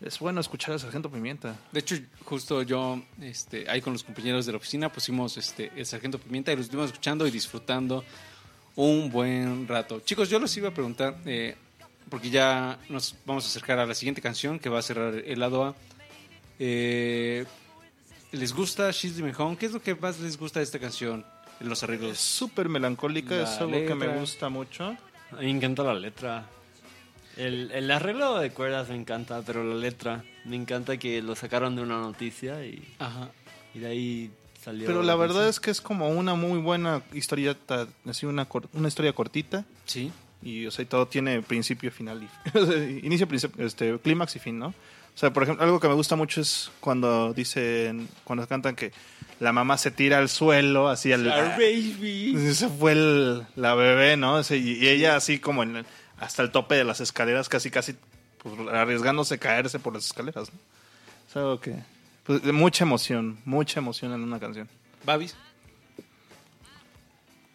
es bueno escuchar al Sargento Pimienta. de hecho, justo yo, este, ahí con los compañeros de la oficina, pusimos este, el Sargento Pimienta y lo estuvimos escuchando y disfrutando un buen rato. Chicos, yo les iba a preguntar, eh, porque ya nos vamos a acercar a la siguiente canción que va a cerrar el lado A. Eh, ¿Les gusta She's Living Home? ¿Qué es lo que más les gusta de esta canción? En los Es arreglos. súper melancólica, La es algo que me gusta mucho. A mí me encanta la letra. El, el arreglo de cuerdas me encanta, pero la letra. Me encanta que lo sacaron de una noticia y, Ajá. y de ahí salió. Pero la verdad es que es como una muy buena historieta, así una, cor- una historia cortita. Sí. Y, o sea, y todo tiene principio, final y <laughs> inicio, principio, este, clímax y fin, ¿no? O sea, por ejemplo, algo que me gusta mucho es cuando dicen, cuando cantan que la mamá se tira al suelo, así al... baby. Esa fue el- la bebé, ¿no? Y, y ella así como en el- hasta el tope de las escaleras, casi, casi pues, arriesgándose a caerse por las escaleras, ¿no? Es algo que... Pues, mucha emoción, mucha emoción en una canción. Babis.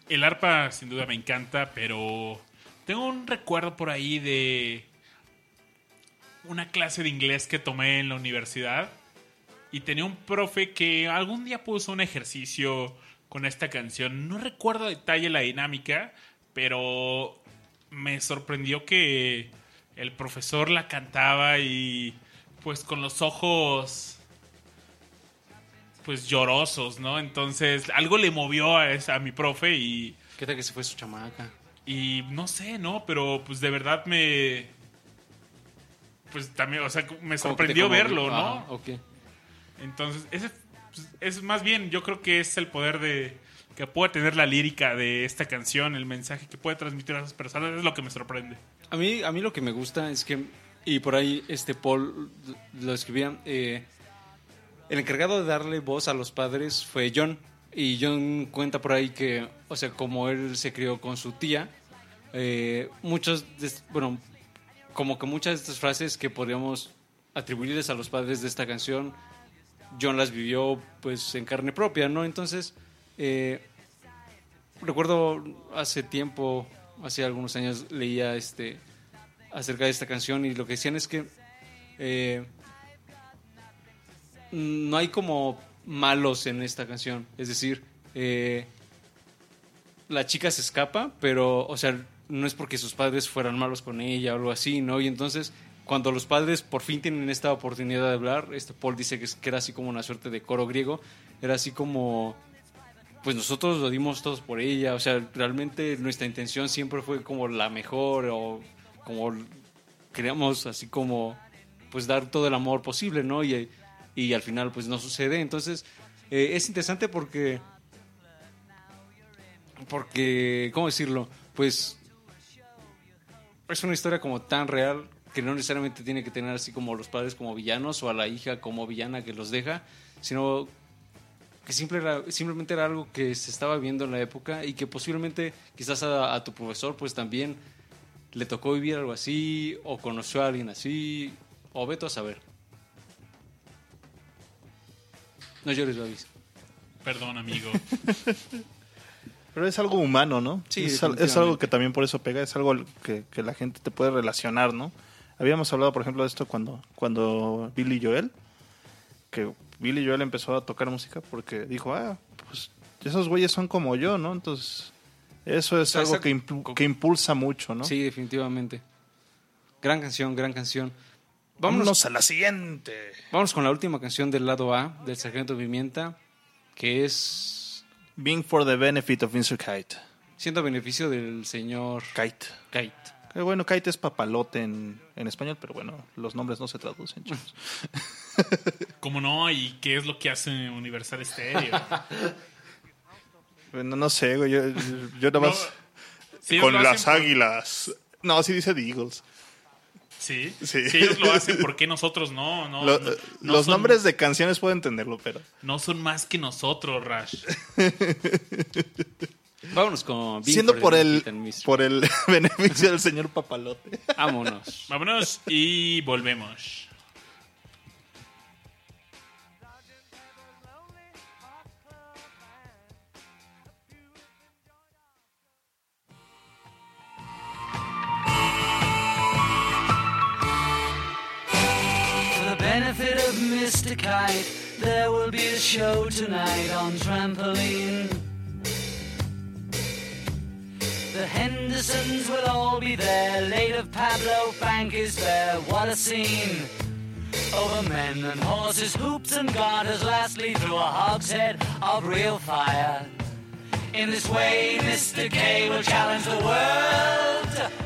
El arpa sin duda me encanta, pero tengo un recuerdo por ahí de una clase de inglés que tomé en la universidad y tenía un profe que algún día puso un ejercicio con esta canción. No recuerdo a detalle la dinámica, pero me sorprendió que el profesor la cantaba y pues con los ojos pues llorosos, ¿no? Entonces algo le movió a, esa- a mi profe y ¿Qué tal que se fue su chamaca? Y no sé, ¿no? Pero pues de verdad me... Pues también, o sea, me sorprendió verlo, ¿no? Ah, ok. Entonces, ese pues, es más bien, yo creo que es el poder de que puede tener la lírica de esta canción, el mensaje que puede transmitir a esas personas, es lo que me sorprende. A mí, a mí lo que me gusta es que, y por ahí este Paul lo escribía, eh, el encargado de darle voz a los padres fue John. Y John cuenta por ahí que, o sea, como él se crió con su tía, eh, muchos, bueno, como que muchas de estas frases que podríamos atribuirles a los padres de esta canción, John las vivió pues en carne propia, ¿no? Entonces, eh, recuerdo hace tiempo, hace algunos años, leía este acerca de esta canción y lo que decían es que eh, no hay como malos en esta canción. Es decir, eh, la chica se escapa, pero, o sea, no es porque sus padres fueran malos con ella o algo así, ¿no? Y entonces, cuando los padres por fin tienen esta oportunidad de hablar, este Paul dice que, era así como una suerte de coro griego, era así como pues nosotros lo dimos todos por ella, o sea, realmente nuestra intención siempre fue como la mejor o como queríamos así como pues dar todo el amor posible, ¿no? Y, y al final pues no sucede, entonces eh, es interesante porque porque ¿cómo decirlo? Pues es una historia como tan real que no necesariamente tiene que tener así como los padres como villanos o a la hija como villana que los deja, sino que simple era- simplemente era algo que se estaba viendo en la época y que posiblemente quizás a, a tu profesor pues también le tocó vivir algo así o conoció a alguien así o veto a saber. No llores, Babis. Perdón, amigo. <laughs> Pero es algo humano, ¿no? Sí, es, es algo que también por eso pega, es algo que, que la gente te puede relacionar, ¿no? Habíamos hablado, por ejemplo, de esto cuando, cuando Billy Joel, que Billy Joel empezó a tocar música porque dijo, ah, pues esos güeyes son como yo, ¿no? Entonces, eso es sea, algo que, que impulsa mucho, ¿no? Sí, definitivamente. Gran canción, gran canción. Vámonos Vámonos, a la siguiente. vámonos con la última canción del lado A del Sargento Pimienta, que es Being for the benefit of Mr. Kite. siendo a beneficio del señor Kite. Kite. Que bueno, Kite es papalote en, en español, pero bueno, los nombres no se traducen, chicos. <laughs> ¿Cómo no? ¿Y qué es lo que hace Universal Stereo? Bueno, no sé, güey, yo, yo, yo nada más... Si ellos con las por- águilas. No, sí dice The Eagles. Sí. Sí. Si ellos lo hacen, ¿por qué nosotros no? no, Lo- no- no los son- nombres de canciones puedo entenderlo, pero... No son más que nosotros, Rash. <laughs> Vámonos con Being Siendo por el, por <laughs> el beneficio del señor Papalote. Vámonos. Vámonos y volvemos. Of Mr. Kite, there will be a show tonight on trampoline. The Hendersons will all be there. Late of Pablo Frank is there. What a scene! Over men and horses, hoops and garters, lastly through a hogshead of real fire. In this way, Mr. K will challenge the world.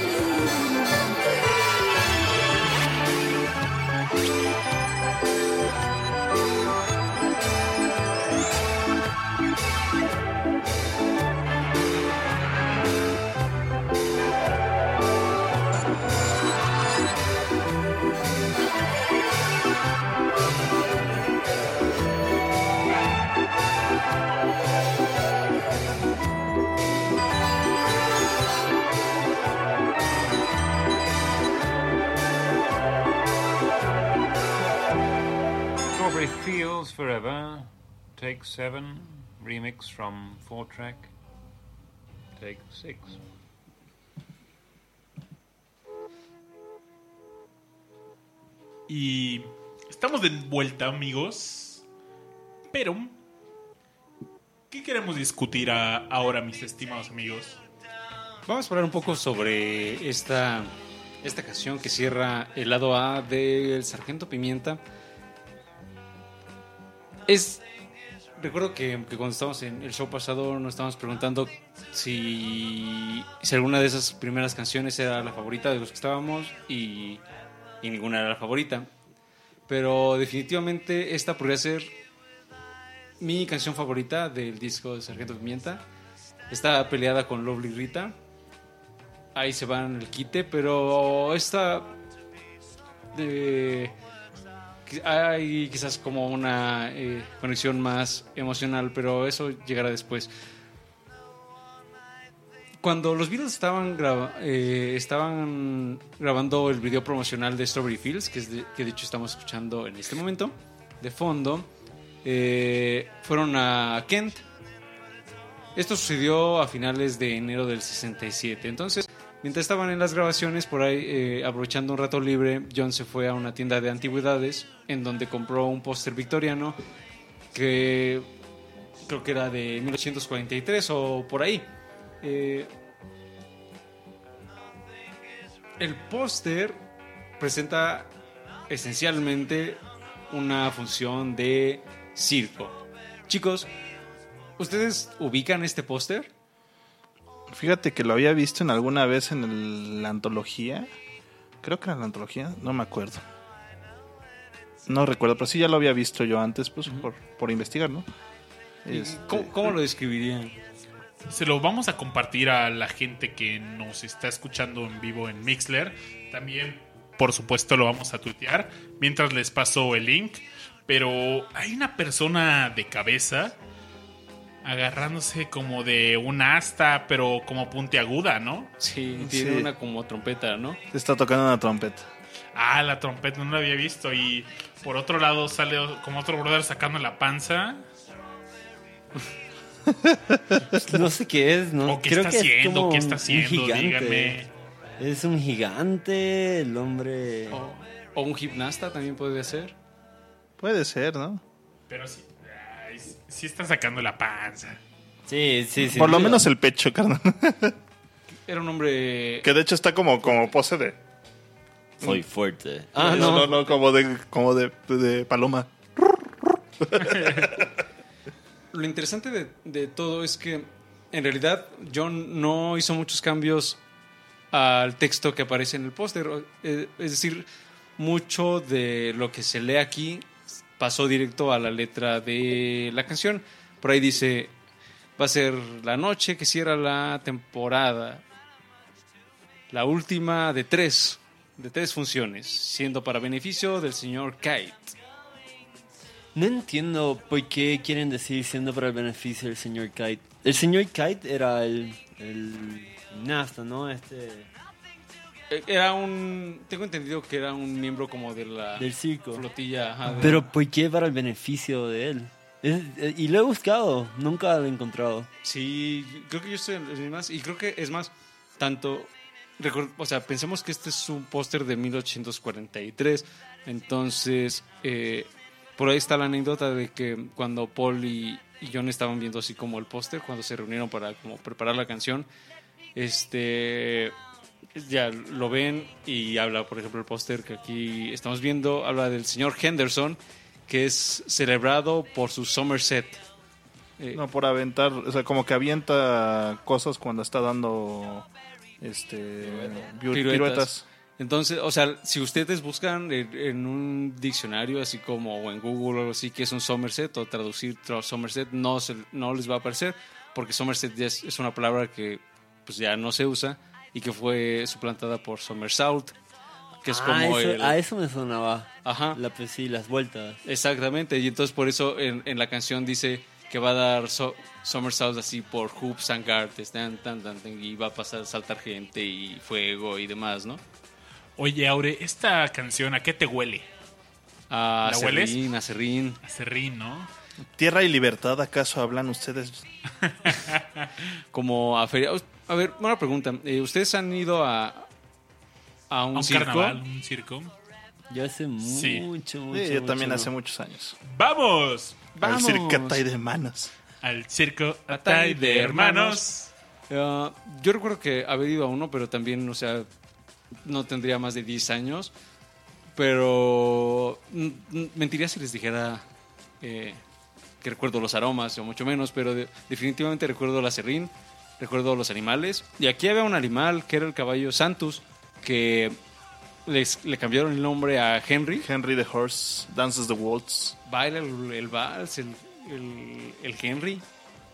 Strawberry Fields Forever, Take 7, remix from 4 track, Take 6. Y estamos de vuelta, amigos. Pero, ¿qué queremos discutir a- ahora, mis estimados amigos? Vamos a hablar un poco sobre esta, esta canción que cierra el lado A del Sargento Pimienta. Es. Recuerdo que, cuando estábamos en el show pasado nos estábamos preguntando si, alguna de esas primeras canciones era la favorita de los que estábamos y, ninguna era la favorita. Pero definitivamente esta podría ser mi canción favorita del disco de Sargento Pimienta. Está peleada con Lovely Rita. Ahí se van el quite, pero esta. qui- hay quizás como una eh, conexión más emocional, pero eso llegará después. Cuando los Beatles estaban, eh, estaban grabando el video promocional de Strawberry Fields, que, es de, que de hecho estamos escuchando en este momento, de fondo, eh, fueron a Kent, esto sucedió a finales de enero del 67. Entonces, mientras estaban en las grabaciones, por ahí, eh, aprovechando un rato libre, John se fue a una tienda de antigüedades en donde compró un póster victoriano que creo que era de 1843 o por ahí. Eh, el póster presenta esencialmente una función de circo. Chicos, ¿Ustedes ubican este póster? Fíjate que lo había visto en alguna vez en el- la antología. Creo que era la antología, no me acuerdo. No recuerdo, pero sí ya lo había visto yo antes, pues por, por investigar, ¿no? Este, ¿Cómo, cómo lo describirían? Se lo vamos a compartir a la gente que nos está escuchando en vivo en Mixler. También, por supuesto, lo vamos a tuitear mientras les paso el link. Pero hay una persona de cabeza agarrándose como de un asta, pero como puntiaguda, ¿no? Sí, tiene Sí. una como trompeta, ¿no? Está tocando una trompeta. Ah, la trompeta no la había visto. Y por otro lado sale como otro brother sacando la panza. <laughs> No sé qué es, ¿no? ¿O qué Creo está que es haciendo? como ¿Qué está haciendo? Díganme. Es un gigante, el hombre. O, o un gimnasta también puede ser. Puede ser, ¿no? Pero sí, sí está sacando la panza. Sí, sí, sí. Por lo menos el pecho, carnal. Era un hombre... que de hecho está como, como pose de. Soy fuerte. Ah, no, no. no, no, como de, como de, de paloma. <laughs> Lo interesante de, de todo es que en realidad John no hizo muchos cambios al texto que aparece en el póster. Eh, Es decir, mucho de lo que se lee aquí pasó directo a la letra de la canción. Por ahí dice, va a ser la noche que cierra la temporada. La última de tres, de tres funciones, siendo para beneficio del señor Kite. No entiendo por qué quieren decir siendo para el beneficio del señor Kite. El señor Kite era el, el gimnasta, ¿no? Este, Era un. Tengo entendido que era un miembro como de la del circo. flotilla. ajá, de- Pero ¿por qué para el beneficio de él? Es- eh, y lo he buscado, nunca lo he encontrado. Sí, creo que yo estoy en mismas. Y creo que es más, tanto. record- O sea, pensemos que este es un póster de 1843. Entonces, eh, por ahí está la anécdota de que cuando Paul y, y John estaban viendo así como el póster, cuando se reunieron para como preparar la canción, este. Ya lo ven y habla, por ejemplo, el póster que aquí estamos viendo, habla del señor Henderson, que es celebrado por su Somerset. Eh, No, por aventar, o sea, como que avienta cosas cuando está dando este piru- piruetas. piruetas. Entonces, o sea, si ustedes buscan en, en un diccionario, así como o en Google o algo así, que es un Somerset o traducir tra- Somerset, no, se- no les va a aparecer, porque Somerset ya es, es una palabra que pues ya no se usa y que fue suplantada por Somersault, que es Ah, como eso- el... A eso me sonaba. Ajá. La, pues, sí, las vueltas. Exactamente, y entonces por eso en, en la canción dice que va a dar so somersaults así por hoops and guards, tan, tan, tan, tan, y va a pasar a saltar gente y fuego y demás, ¿no? Oye, Aure, esta canción, ¿a qué te huele? A ¿La hueles? serrín, a serrín. A serrín, ¿no? Tierra y libertad, ¿acaso hablan ustedes? <laughs> como a feria. A ver, una pregunta. eh, ¿Ustedes han ido a, a un, A un circo? carnaval, un circo. Yo hace Sí. mucho, mucho. Sí, yo también mucho hace no. muchos años. ¡Vamos! Vamos. Al circatay de manos. Al circo Atay Atay de hermanos. Eh, yo recuerdo que haber ido a uno, pero también, o sea, no tendría más de 10 años. Pero mm, mm, mentiría si les dijera eh, que recuerdo los aromas, o mucho menos, pero de- definitivamente recuerdo la serrín, recuerdo los animales. Y aquí había un animal que era el caballo Santos, que les, le cambiaron el nombre a Henry. Henry the Horse dances the waltz. baila el, el vals, el, el, el Henry,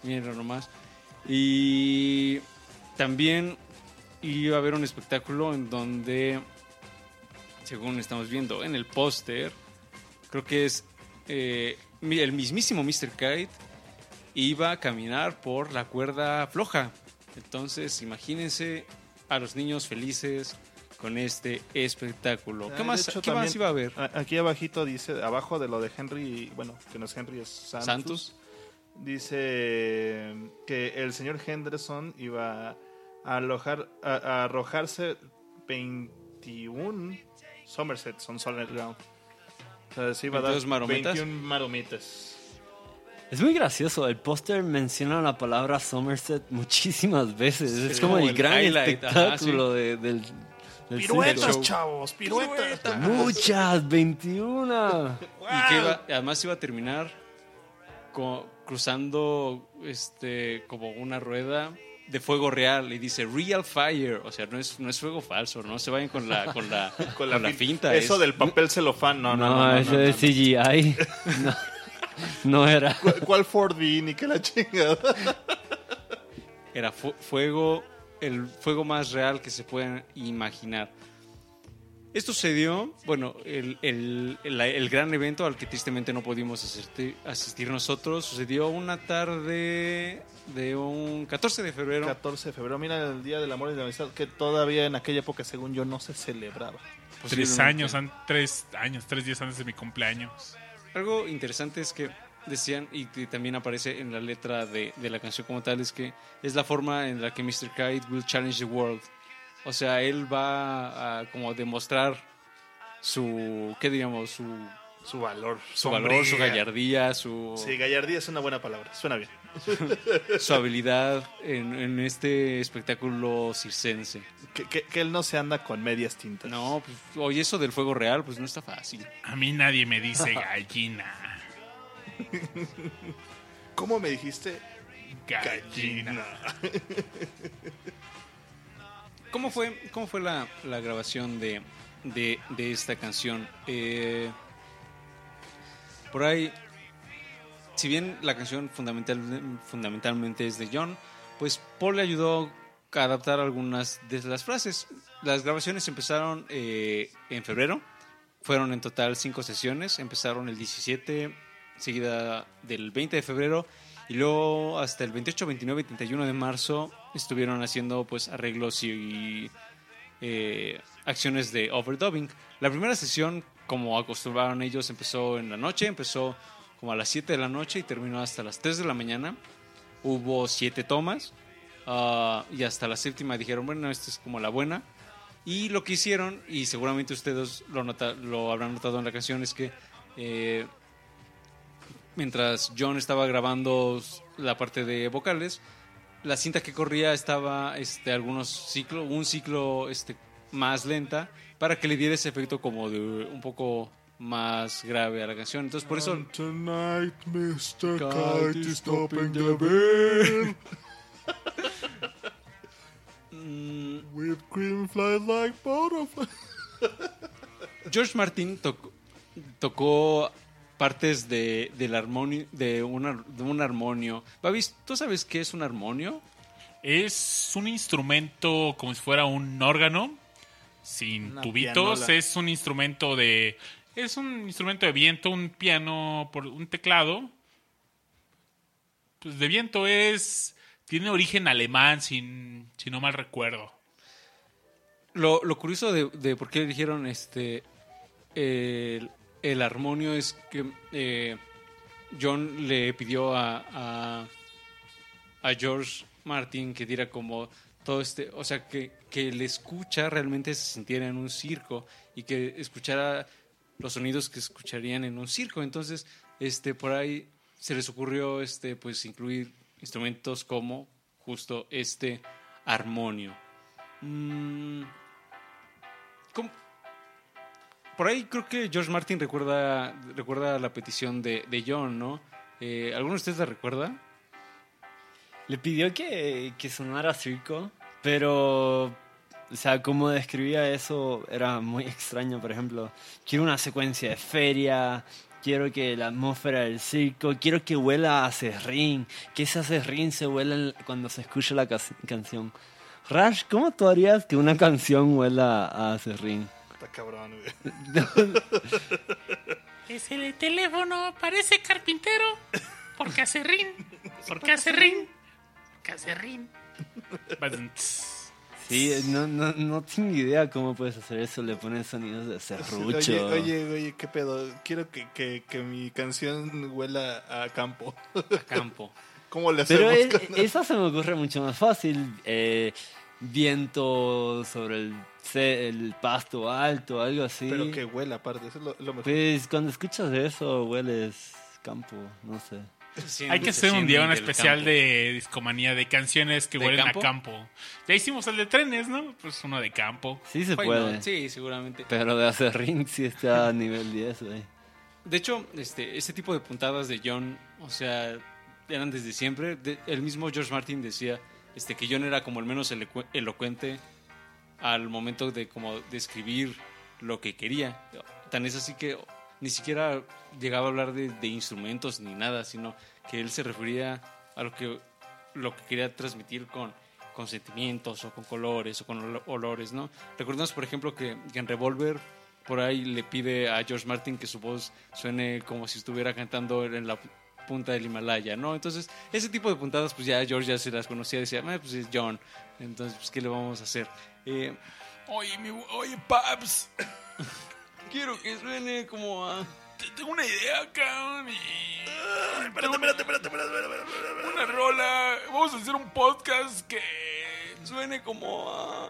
miren nomás. Y también iba a haber un espectáculo en donde, según estamos viendo en el póster, creo que es eh, el mismísimo Mr. Kite iba a caminar por la cuerda floja. Entonces, imagínense a los niños felices con este espectáculo. Ah, ¿Qué más, hecho, ¿qué más iba a haber? Aquí abajito dice, abajo de lo de Henry, bueno, que no es Henry, es Santos. Santos. Dice que el señor Henderson iba a, alojar, a, a arrojarse 21 Somerset on solid ground. O sea, se iba a dar 22 marometas. 21 marometas. Es muy gracioso. El póster menciona la palabra Somerset muchísimas veces. Es Es como, como el el gran highlight, ajá, espectáculo de- del, del Piruetas, circo. chavos, piruetas. Muchas, 21. Y que iba- además iba a terminar co- cruzando este como una rueda de fuego real y dice real fire, o sea, no es no es fuego falso, no se vayan con la con la <laughs> con la, fin- finta. Eso es- del papel celofán, no, no, No, no. no, eso no, es. CGI. <laughs> No, no era. ¿Cu- ¿Cuál 4D? Ni que la chingada. era fu- fuego el fuego más real que se puedan imaginar. Esto sucedió, bueno, el, el- el- el gran evento al que tristemente no pudimos asistir, asistir nosotros sucedió una tarde de un 14 de febrero. 14 de febrero, mira el Día del Amor y la Amistad, que todavía en aquella época, según yo, no se celebraba. Tres años, an- tres años, tres días antes de mi cumpleaños. Algo interesante es que decían, y que también aparece en la letra de, de la canción como tal, es que es la forma en la que Mr. Kite will challenge the world. O sea, él va a como demostrar su, ¿qué diríamos? Su, Su valor, su valor, su gallardía, su, Sí, gallardía es una buena palabra, suena bien. <laughs> su habilidad en, en este espectáculo circense. Que, que- que él no se anda con medias tintas. No, pues, oye, eso del fuego real, pues no está fácil. A mí nadie me dice <laughs> gallina. ¿Cómo me dijiste? Gallina. <laughs> ¿Cómo fue, cómo fue la, la grabación de, de, esta canción? Eh, por ahí, si bien la canción fundamental, fundamentalmente es de John, pues Paul le ayudó a adaptar algunas de las frases. Las grabaciones empezaron eh, en febrero, fueron en total cinco sesiones, empezaron el 17, seguida del 20 de febrero y luego hasta el 28, 29 y 31 de marzo estuvieron haciendo pues arreglos y eh, acciones de overdubbing. La primera sesión, como acostumbraron ellos, empezó en la noche, empezó como a las 7 de la noche y terminó hasta las 3 de la mañana. Hubo siete tomas ah, y hasta la séptima dijeron, bueno, esta es como la buena. Y lo que hicieron, y seguramente ustedes lo, nota- lo habrán notado en la canción, es que eh, mientras John estaba grabando la parte de vocales, la cinta que corría estaba este, algunos ciclos, un ciclo este, más lenta para que le diera ese efecto como de un poco más grave a la canción. Entonces por eso Tonight, Mr. Kite is is topping topping the bill. mm, With cream fly like butterfly. George Martin tocó, tocó partes de, del armonio, de, una- de un armonio. Babis, ¿tú sabes qué es un armonio? Es un instrumento como si fuera un órgano, sin Una tubitos. pianola. Es un instrumento de. Es un instrumento de viento, un piano, por un teclado. Pues de viento es. Tiene origen alemán, sin, si no mal recuerdo. Lo, lo curioso de, de por qué eligieron este el, el armonio es que eh, John le pidió a, a, George Martin que diera como todo este, o sea, que, que el escucha realmente se sintiera en un circo y que escuchara los sonidos que escucharían en un circo. Entonces, este, por ahí se les ocurrió este, pues incluir instrumentos como justo este armonio. Mm. Por ahí creo que George Martin recuerda, recuerda la petición de, de John, ¿no? Eh, ¿Alguno de ustedes la recuerda? Le pidió que, que sonara circo, pero, o sea, como describía eso era muy extraño. Por ejemplo, quiero una secuencia de feria, quiero que la atmósfera del circo, quiero que huela a serrín, que ese serrín se huela cuando se escucha la canción. Rash, ¿cómo tú harías que una canción huela a serrín? Está cabrón, güey. <laughs> Es el teléfono, parece carpintero. Porque hace rin. Porque hace rin. Porque hace rin. <laughs> Sí, no, no, no tengo idea cómo puedes hacer eso. Le pones sonidos de serrucho. Oye, oye, oye, qué pedo. Quiero que, que, que mi canción huela a campo. Campo. <laughs> ¿Cómo le Pero hacemos? es- eso se me ocurre mucho más fácil. eh, viento sobre el, el pasto alto, algo así. Pero que huela aparte, eso es lo, lo mejor. Pues cuando escuchas eso, hueles campo, no sé. Hay que hacer un día un especial de discomanía de canciones que ¿De huelen campo? a campo. Ya hicimos el de trenes, ¿no? Pues uno de campo. Sí se puede. Sí, seguramente. Pero de hacer ring sí está a nivel 10, güey. De hecho, este, este tipo de puntadas de John, o sea, eran desde siempre. De- el mismo George Martin decía este, que John era como el menos elocu- elocuente al momento de como describir lo que quería. Tan es así que ni siquiera llegaba a hablar de, instrumentos ni nada, sino que él se refería a lo que, lo que quería transmitir con, con sentimientos o con colores o con olo- olores, ¿no? Recordemos, por ejemplo, que, que en Revolver por ahí le pide a George Martin que su voz suene como si estuviera cantando en la punta del Himalaya, ¿no? Entonces, ese tipo de puntadas, pues ya George ya se las conocía, decía, "Ah, pues es John, entonces, pues, ¿qué le vamos a hacer? Eh, Oye, mi, oye, Paps. <laughs> quiero que suene como a... te- Tengo una idea, cabrón. Y... espérate, espérate, espérate, espérate, Una rola. Vamos a hacer un podcast que Suene como a...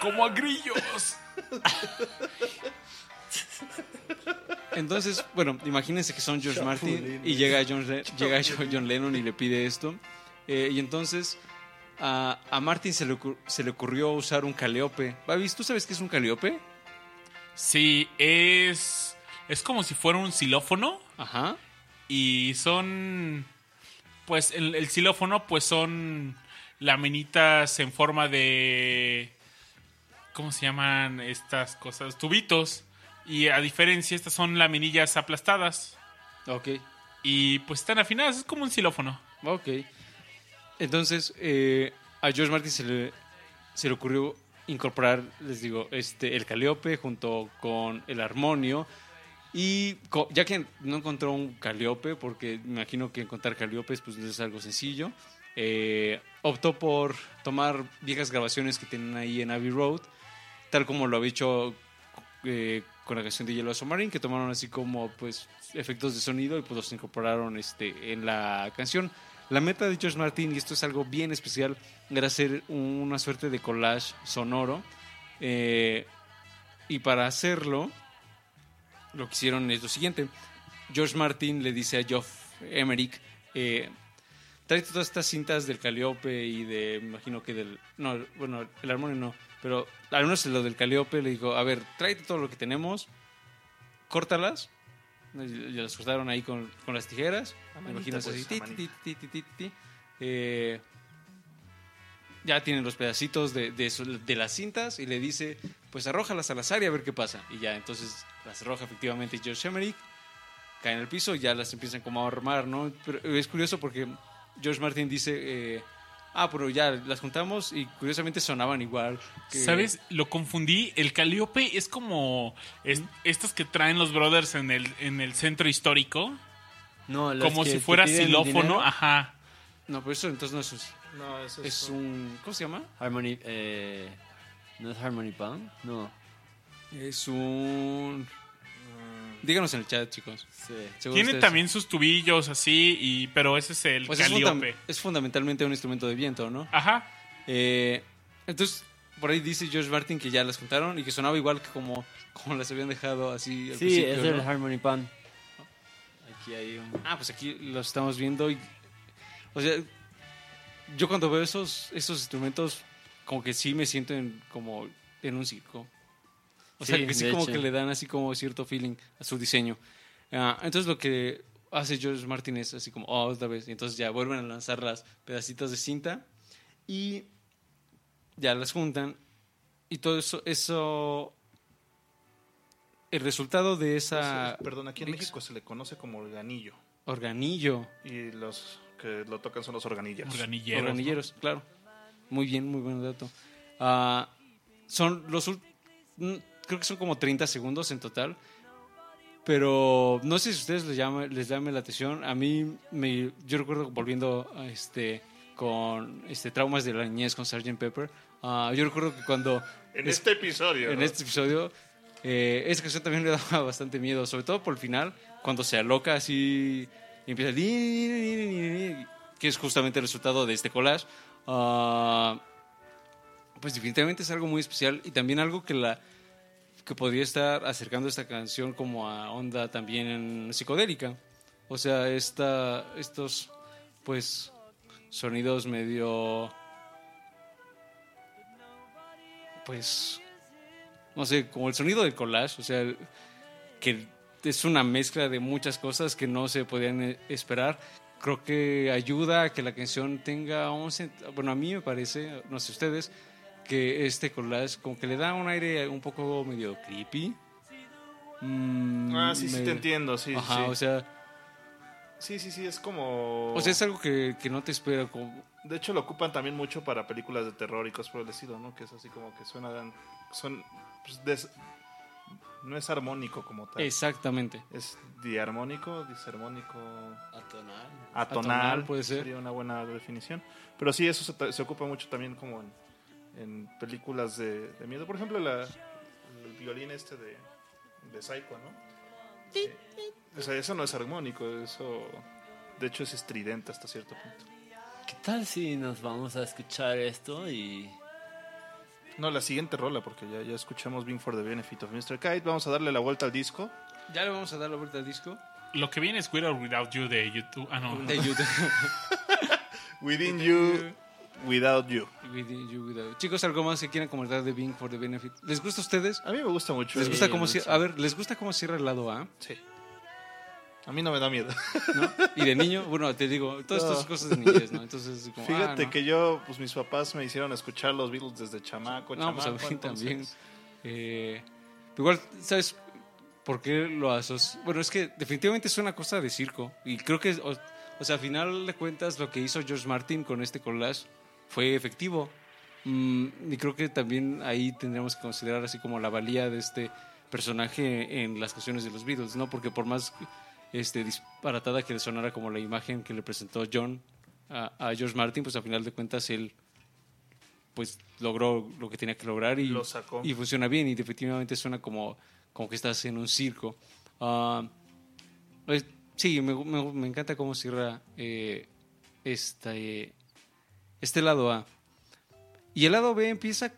como a grillos. <laughs> Entonces, bueno, imagínense que son George Martin y llega John, Le- llega John Lennon y le pide esto. Eh, y entonces a, a Martin se le, ocur- se le ocurrió usar un caleope. Babis, ¿tú sabes qué es un caleope? Sí, es. Es como si fuera un xilófono. Ajá. Y son. Pues el, el xilófono, pues son laminitas en forma de. ¿Cómo se llaman estas cosas? Tubitos. Y a diferencia, estas son laminillas aplastadas. Ok. Y pues están afinadas, es como un xilófono. Ok. Entonces, eh, a George Martin se le, se le ocurrió incorporar, les digo, este, el caliope junto con el armonio. Y ya que no encontró un caliope, porque me imagino que encontrar caliopes pues, es algo sencillo, eh, optó por tomar viejas grabaciones que tienen ahí en Abbey Road, tal como lo había hecho eh, con la canción de Yellow Submarine, que tomaron así como pues efectos de sonido y pues los incorporaron este, en la canción. La meta de George Martin, y esto es algo bien especial, era hacer una suerte de collage sonoro. eh, y para hacerlo, lo que hicieron es lo siguiente. George Martin le dice a Geoff Emerick, eh, tráete todas estas cintas del Caliope y de, imagino que del, no, bueno, el armonio no, pero al menos lo del Caliope le digo, a ver, tráete todo lo que tenemos, córtalas, y las cortaron ahí con, con las tijeras, manita, así, pues, a ti, ti, ti, eh, ya tienen los pedacitos de, de, de las cintas y le dice, pues arrójalas a la área a ver qué pasa. Y ya, entonces las arroja efectivamente George Emmerich, caen al piso y ya las empiezan como a armar, ¿no? Pero es curioso porque George Martin dice, eh, ah, pero ya las juntamos y curiosamente sonaban igual. que- ¿Sabes? Lo confundí. El Calíope es como es- estas que traen los brothers en el, en el centro histórico. No, las Como que si fuera xilófono. Ajá. No, pero eso entonces no es un... No, eso Es un ¿Cómo se llama? Harmony, eh, ¿No es Harmony Pound? No. Es un... Díganos en el chat, chicos. Sí. Tiene ustedes- también sus tubillos así, y, pero ese es el Pues es, fundam- Calíope. es fundamentalmente un instrumento de viento, ¿no? Ajá. Eh, entonces, por ahí dice George Martin que ya las juntaron y que sonaba igual que como, como las habían dejado así al Sí, principio, es ¿no? el Harmony Pound. Aquí hay un... Ah, pues aquí los estamos viendo y... O sea, yo cuando veo esos, esos instrumentos, como que sí me siento en, como en un circo. O sea, que sí como hecho. que le dan así como cierto feeling a su diseño. Ah, entonces lo que hace George Martin es así como, oh, otra vez. Y entonces ya vuelven a lanzar las pedacitos de cinta y ya las juntan. Y todo eso, eso... El resultado de esa Perdón, aquí en mix- México se le conoce como organillo. organillo, Y los que lo tocan son los organilleros. Organilleros. Organilleros, claro. Muy bien, muy buen dato. Ah, son los creo que son como 30 segundos en total. Pero no sé si a ustedes les llame, les llame la atención. A mí, me, yo recuerdo volviendo a este, con este, traumas de la niñez con Sgt. Pepper. ah, yo recuerdo que cuando En es- este episodio. en ¿no? este episodio, eh, esa canción también me <laughs> daba bastante miedo, sobre todo por el final, cuando se aloca así y empieza, que es justamente el resultado de este collage. Ah, pues definitivamente es algo muy especial y también algo que la que podría estar acercando esta canción como a onda también psicodélica. O sea, esta, estos pues sonidos medio pues no sé, como el sonido del collage, o sea, que es una mezcla de muchas cosas que no se podían eh, esperar. Creo que ayuda a que la canción tenga un bueno, a mí me parece, no sé ustedes, que este collage como que le da un aire un poco medio creepy. Mm, Ah, sí, sí, medio- te entiendo. Sí, Ajá, sí. o sea, sí, sí, sí, es como. o sea, es algo que, que no te espera como De hecho, lo ocupan también mucho para películas de terror y cosas por el estilo, ¿no? Que es así como que suenan. Son, pues, des- no es armónico como tal. exactamente. Es diarmónico, disarmónico, Atonal. atonal. Atonal, puede ser. Sería una buena definición. Pero sí, eso se, se ocupa mucho también como en, en películas de, de miedo. Por ejemplo, la, el violín este de, de Psycho, ¿no? Eh, o sea, eso no es armónico, eso... De hecho, es estridente hasta cierto punto. ¿Qué tal si nos vamos a escuchar esto y... No, la siguiente rola, porque ya, ya escuchamos Being for the Benefit of Mr. Kite. Vamos a darle la vuelta al disco. Ya le vamos a dar la vuelta al disco. Lo que viene es With or Without You de YouTube. Ah, no. De YouTube. <laughs> <laughs> Within You, Without You. With you, without- Chicos, ¿algo más que quieran comentar de Bing for the Benefit? ¿Les gusta a ustedes? A mí me gusta mucho. ¿Les gusta cómo cierra? A ver, ¿les gusta cómo cierra el lado A? Sí. A mí no me da miedo. <laughs> ¿No? Y de niño, bueno, te digo, todas estas cosas de niñez, ¿no? Entonces, como, Fíjate ah, ¿no? que yo, pues mis papás me hicieron escuchar los Beatles desde chamaco, No, pues a chamaco, mí entonces- también. Eh, igual, ¿sabes por qué lo asocio? Bueno, es que definitivamente es una cosa de circo. Y creo que, o, o sea, a final de cuentas, lo que hizo George Martin con este collage fue efectivo. Mm, y creo que también ahí tendríamos que considerar así como la valía de este personaje en las canciones de los Beatles, ¿no? Porque por más este, disparatada que le sonara como la imagen que le presentó John a, a George Martin, pues a final de cuentas él pues logró lo que tenía que lograr y, Lo sacó. y funciona bien y definitivamente suena como, como que estás en un circo. Ah, pues, sí, me, me- me encanta cómo cierra eh, este, este lado A. Y el lado B empieza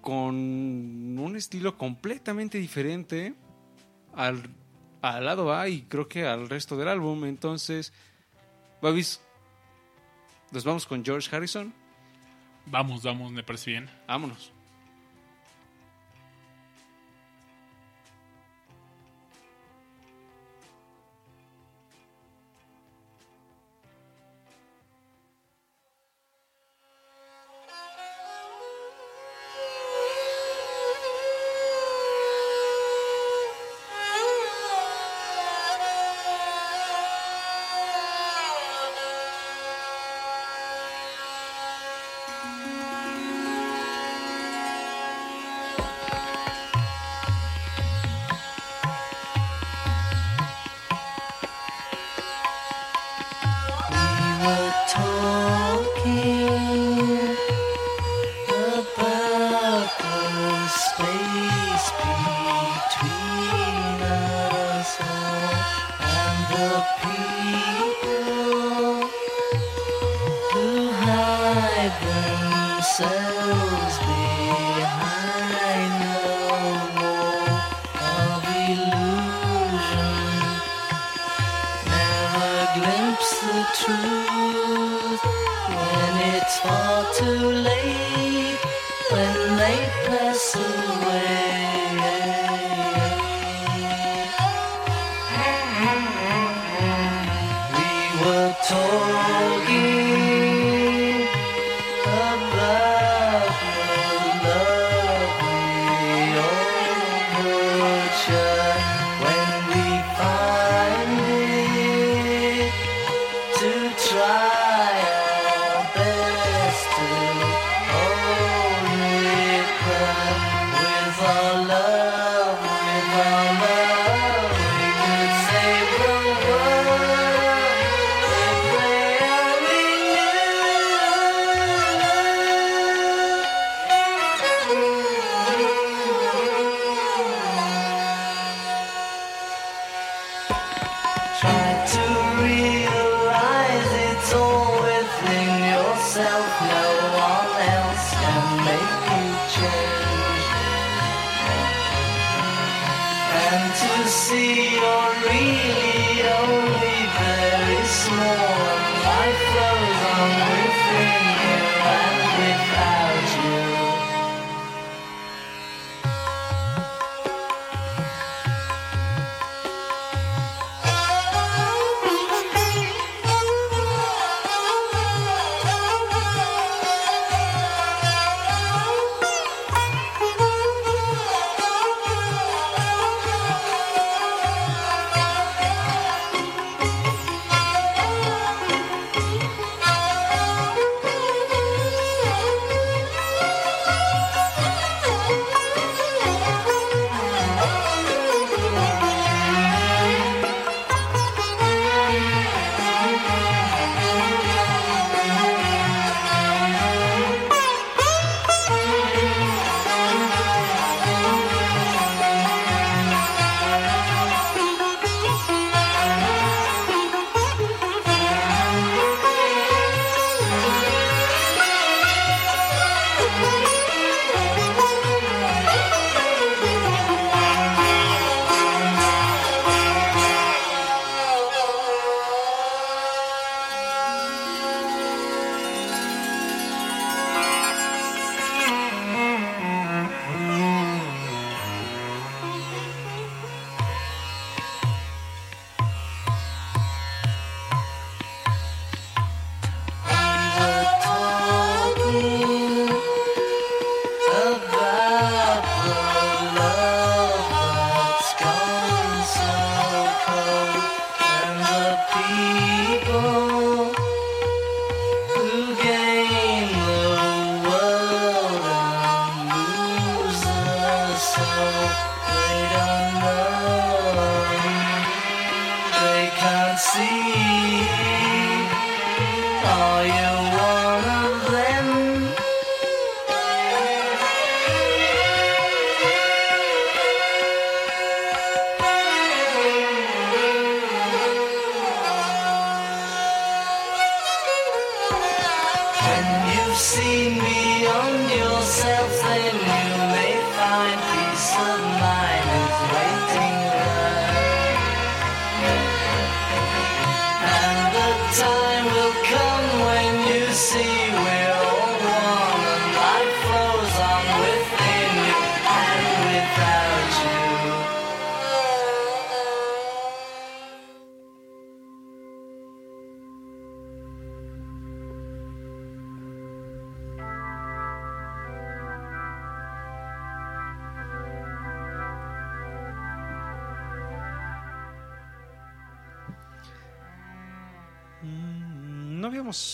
con un estilo completamente diferente al, al lado A y creo que al resto del álbum. Entonces, Babis, Nos vamos con George Harrison. Vamos, vamos, me parece bien. Vámonos.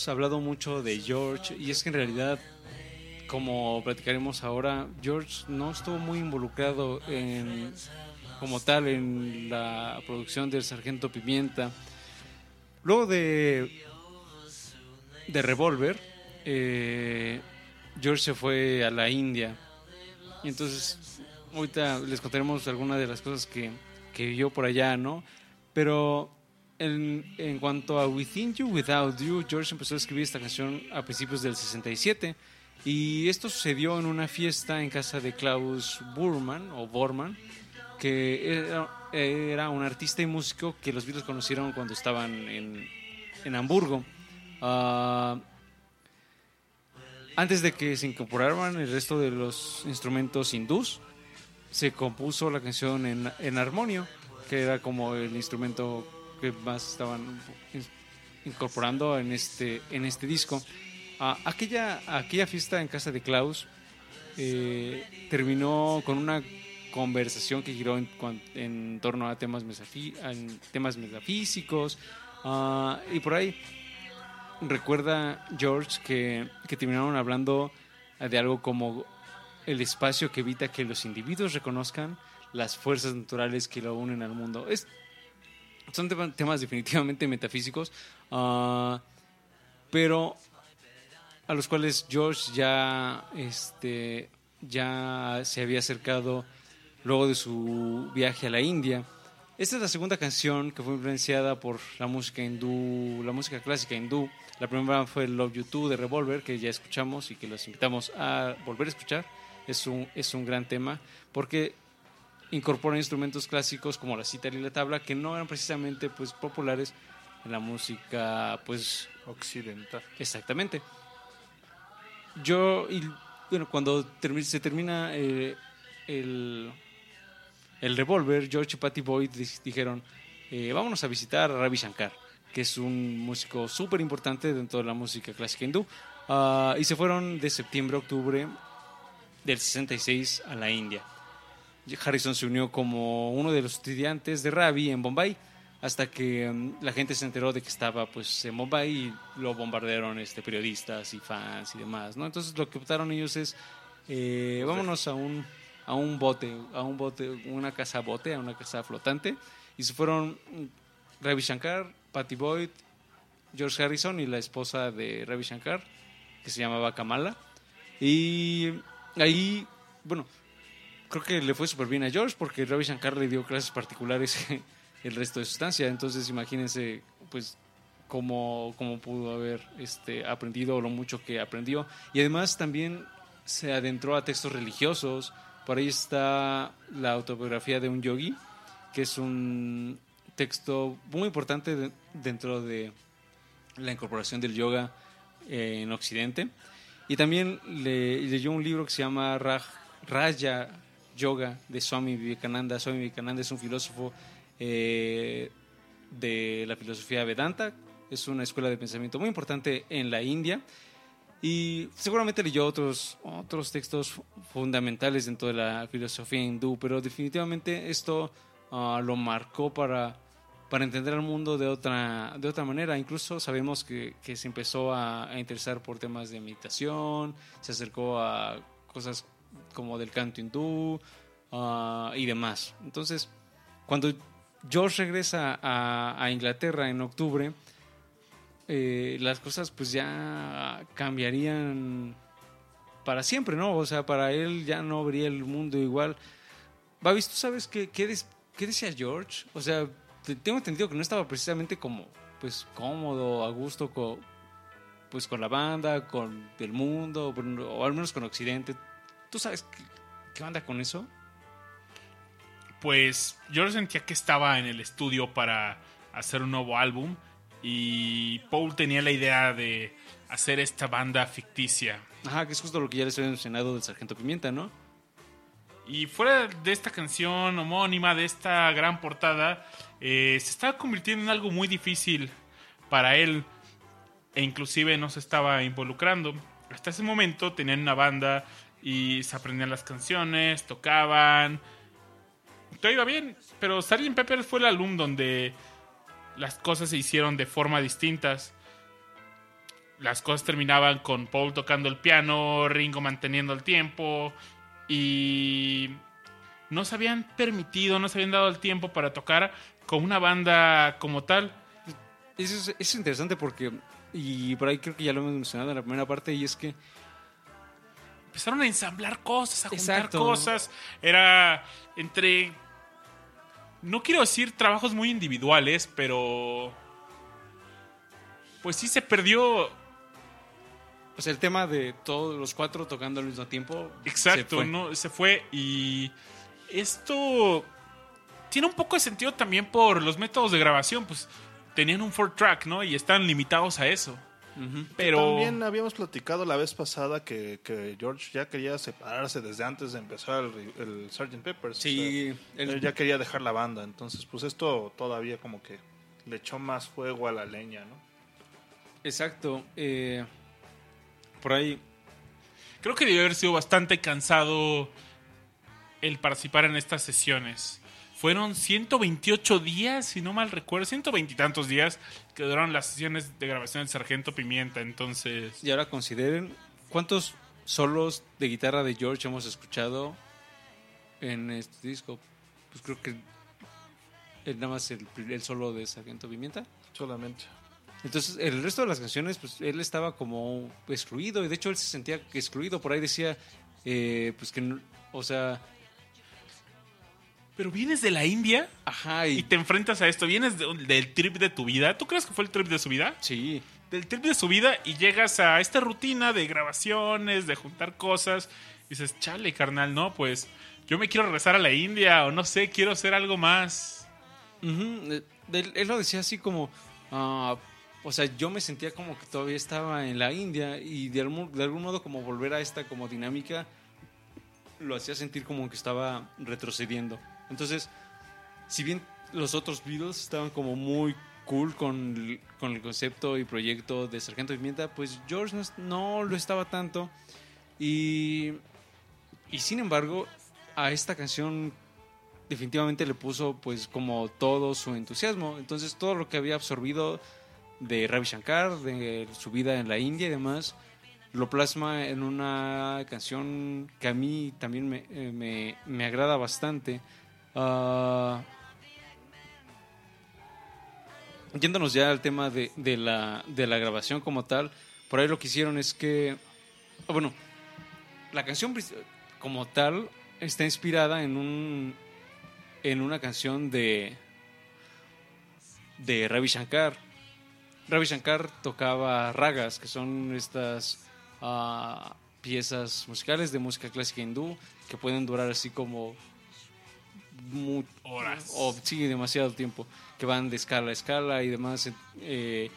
Hablado mucho de George y es que en realidad, como platicaremos ahora, George no estuvo muy involucrado en, como tal en la producción del Sargento Pimienta. Luego de, de Revolver, eh, George se fue a la India. Y entonces, ahorita les contaremos algunas de las cosas que, que vio por allá, ¿no? Pero en, cuanto a Within You, Without You, George empezó a escribir esta canción a principios del 67. Y esto sucedió en una fiesta en casa de Klaus Burman, o Borman, que era, era un artista y músico que los Beatles conocieron cuando estaban en, en Hamburgo. Ah, antes de que se incorporaran el resto de los instrumentos hindús, se compuso la canción en, en armonio, que era como el instrumento que más estaban in- incorporando en este, en este disco. Ah, aquella, aquella fiesta en casa de Klaus eh, terminó con una conversación que giró en, en torno a temas, mesafi- en temas metafísicos ah, y por ahí recuerda George que, que terminaron hablando de algo como el espacio que evita que los individuos reconozcan las fuerzas naturales que lo unen al mundo. Es, son tema- temas definitivamente metafísicos, ah, pero a los cuales George ya, este, ya se había acercado luego de su viaje a la India. Esta es la segunda canción que fue influenciada por la música hindú, la música clásica hindú. La primera fue Love You Too de Revolver, que ya escuchamos y que los invitamos a volver a escuchar. Es un, es un gran tema porque incorpora instrumentos clásicos como la cítara y la tabla que no eran precisamente pues populares en la música pues Occidental. Exactamente. Yo, y, bueno, cuando termi- se termina eh, el, el revólver, George y Patty Boyd dijeron, eh, vámonos a visitar a Ravi Shankar, que es un músico súper importante dentro de la música clásica hindú. Ah, y se fueron de septiembre a octubre del 66 a la India. Harrison se unió como uno de los estudiantes de Ravi en Bombay hasta que mm, la gente se enteró de que estaba pues en Bombay y lo bombardearon este periodistas y fans y demás, ¿no? Entonces lo que optaron ellos es eh, vámonos a un a un bote, a un bote, una casa bote, a una casa flotante y se fueron mm, Ravi Shankar, Patty Boyd, George Harrison y la esposa de Ravi Shankar que se llamaba Kamala y ahí bueno creo que le fue súper bien a George porque Ravi Shankar le dio clases particulares <laughs> el resto de su estancia. Entonces, imagínense, pues, cómo, cómo pudo haber este, aprendido lo mucho que aprendió. Y además también se adentró a textos religiosos. Por ahí está la autobiografía de un yogi, que es un texto muy importante de- dentro de la incorporación del yoga eh, en Occidente. Y también le, leyó un libro que se llama Raj- Raja Yoga de Swami Vivekananda. Swami Vivekananda es un filósofo eh, de la filosofía Vedanta. Es una escuela de pensamiento muy importante en la India. Y seguramente leyó otros, otros textos fu- fundamentales dentro de la filosofía hindú, pero definitivamente esto ah, lo marcó para, para entender al mundo de otra, de otra manera. Incluso sabemos que, que se empezó a, a interesar por temas de meditación, se acercó a cosas como del canto hindú ah, y demás. Entonces, cuando George regresa a, Inglaterra en octubre, eh, las cosas pues ya cambiarían para siempre, ¿no? O sea, para él ya no vería el mundo igual. Babis, ¿tú sabes qué, qué, qué decía George? O sea, te- tengo entendido que no estaba precisamente como, pues, cómodo, a gusto con, pues, con la banda, con el mundo, o al menos con Occidente. ¿Tú sabes qué, qué onda con eso? Pues yo sentía que estaba en el estudio para hacer un nuevo álbum y Paul tenía la idea de hacer esta banda ficticia. Ajá, que es justo lo que ya les había mencionado del Sargento Pimienta, ¿no? Y fuera de esta canción homónima, de esta gran portada, eh, se estaba convirtiendo en algo muy difícil para él e inclusive no se estaba involucrando. Hasta ese momento tenían una banda y se aprendían las canciones, tocaban, todo iba bien, pero Sgt. Pepper fue el álbum donde las cosas se hicieron de forma distintas. las cosas terminaban con Paul tocando el piano, Ringo manteniendo el tiempo y no se habían permitido, no se habían dado el tiempo para tocar con una banda como tal. Eso es, es interesante porque, y por ahí creo que ya lo hemos mencionado en la primera parte, y es que Empezaron a ensamblar cosas, a juntar Exacto. cosas. Era entre... No quiero decir trabajos muy individuales, pero... Pues sí se perdió sea, el tema de todos los cuatro tocando al mismo tiempo. se Exacto, fue. ¿no? Se fue y esto tiene un poco de sentido también por los métodos de grabación, pues tenían un four track, ¿no? Y están limitados a eso. Pero También habíamos platicado la vez pasada que, que George ya quería separarse desde antes de empezar el, el Sgt. Peppers. Sí, O sea, el- él ya quería dejar la banda. Entonces, pues esto todavía como que le echó más fuego a la leña, ¿no? Exacto. eh, por ahí, creo que debió haber sido bastante cansado el participar en estas sesiones. Fueron 128 días, si no mal recuerdo, 120 y tantos días que duraron las sesiones de grabación del Sargento Pimienta. Entonces, y ahora consideren cuántos solos de guitarra de George hemos escuchado en este disco. Pues creo que nada más el, el solo de Sargento Pimienta. Solamente. Entonces, el resto de las canciones, pues él estaba como excluido, y de hecho él se sentía excluido. Por ahí decía, eh, pues que, no- o sea, pero vienes de la India ajá, y y. te enfrentas a esto. Vienes de- del trip de tu vida. ¿Tú crees que fue el trip de su vida? Sí, Del trip de su vida y llegas a esta rutina de grabaciones, de juntar cosas. Y dices, chale, carnal, no, pues yo me quiero regresar a la India o no sé, quiero hacer algo más. Él lo decía así como, ah, o sea, yo me sentía como que todavía estaba en la India y de algún, de algún modo como volver a esta como dinámica lo hacía sentir como que estaba retrocediendo. Entonces, si bien los otros Beatles estaban como muy cool con, con el concepto y proyecto de Sargento Pimienta, pues George no, no lo estaba tanto. Y, y sin embargo, a esta canción definitivamente le puso pues como todo su entusiasmo. Entonces todo lo que había absorbido de Ravi Shankar, de su vida en la India y demás, lo plasma en una canción que a mí también me, eh, me- me agrada bastante. Ah, yéndonos ya al tema de, de la, de la grabación como tal, por ahí lo que hicieron es que, ah, bueno, la canción como tal está inspirada en un en una canción de de Ravi Shankar. Ravi Shankar tocaba ragas, que son estas ah, piezas musicales de música clásica hindú que pueden durar así como mu- Horas. o sí, demasiado tiempo, que van de escala a escala y demás. eh,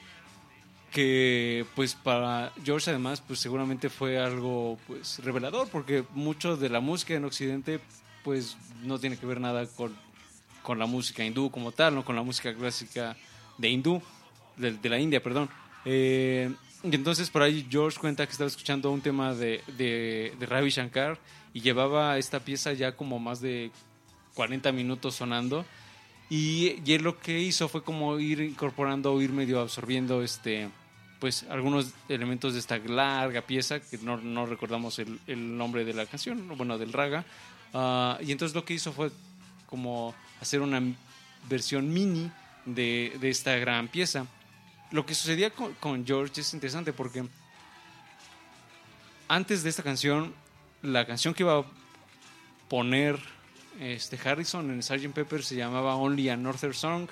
que pues para George además pues seguramente fue algo pues revelador porque mucho de la música en Occidente pues no tiene que ver nada con, con la música hindú como tal, no con la música clásica de hindú, de, de la India, perdón. Eh, y entonces por ahí George cuenta que estaba escuchando un tema de, de, de Ravi Shankar y llevaba esta pieza ya como más de 40 minutos sonando y, y él lo que hizo fue como ir incorporando ir medio absorbiendo este pues algunos elementos de esta larga pieza que no, no recordamos el, el nombre de la canción, bueno, del raga. Ah, y entonces lo que hizo fue como hacer una versión mini de, de esta gran pieza. Lo que sucedía con, con George es interesante porque antes de esta canción, la canción que iba a poner este Harrison en Sgt. Pepper se llamaba Only a Northern Song,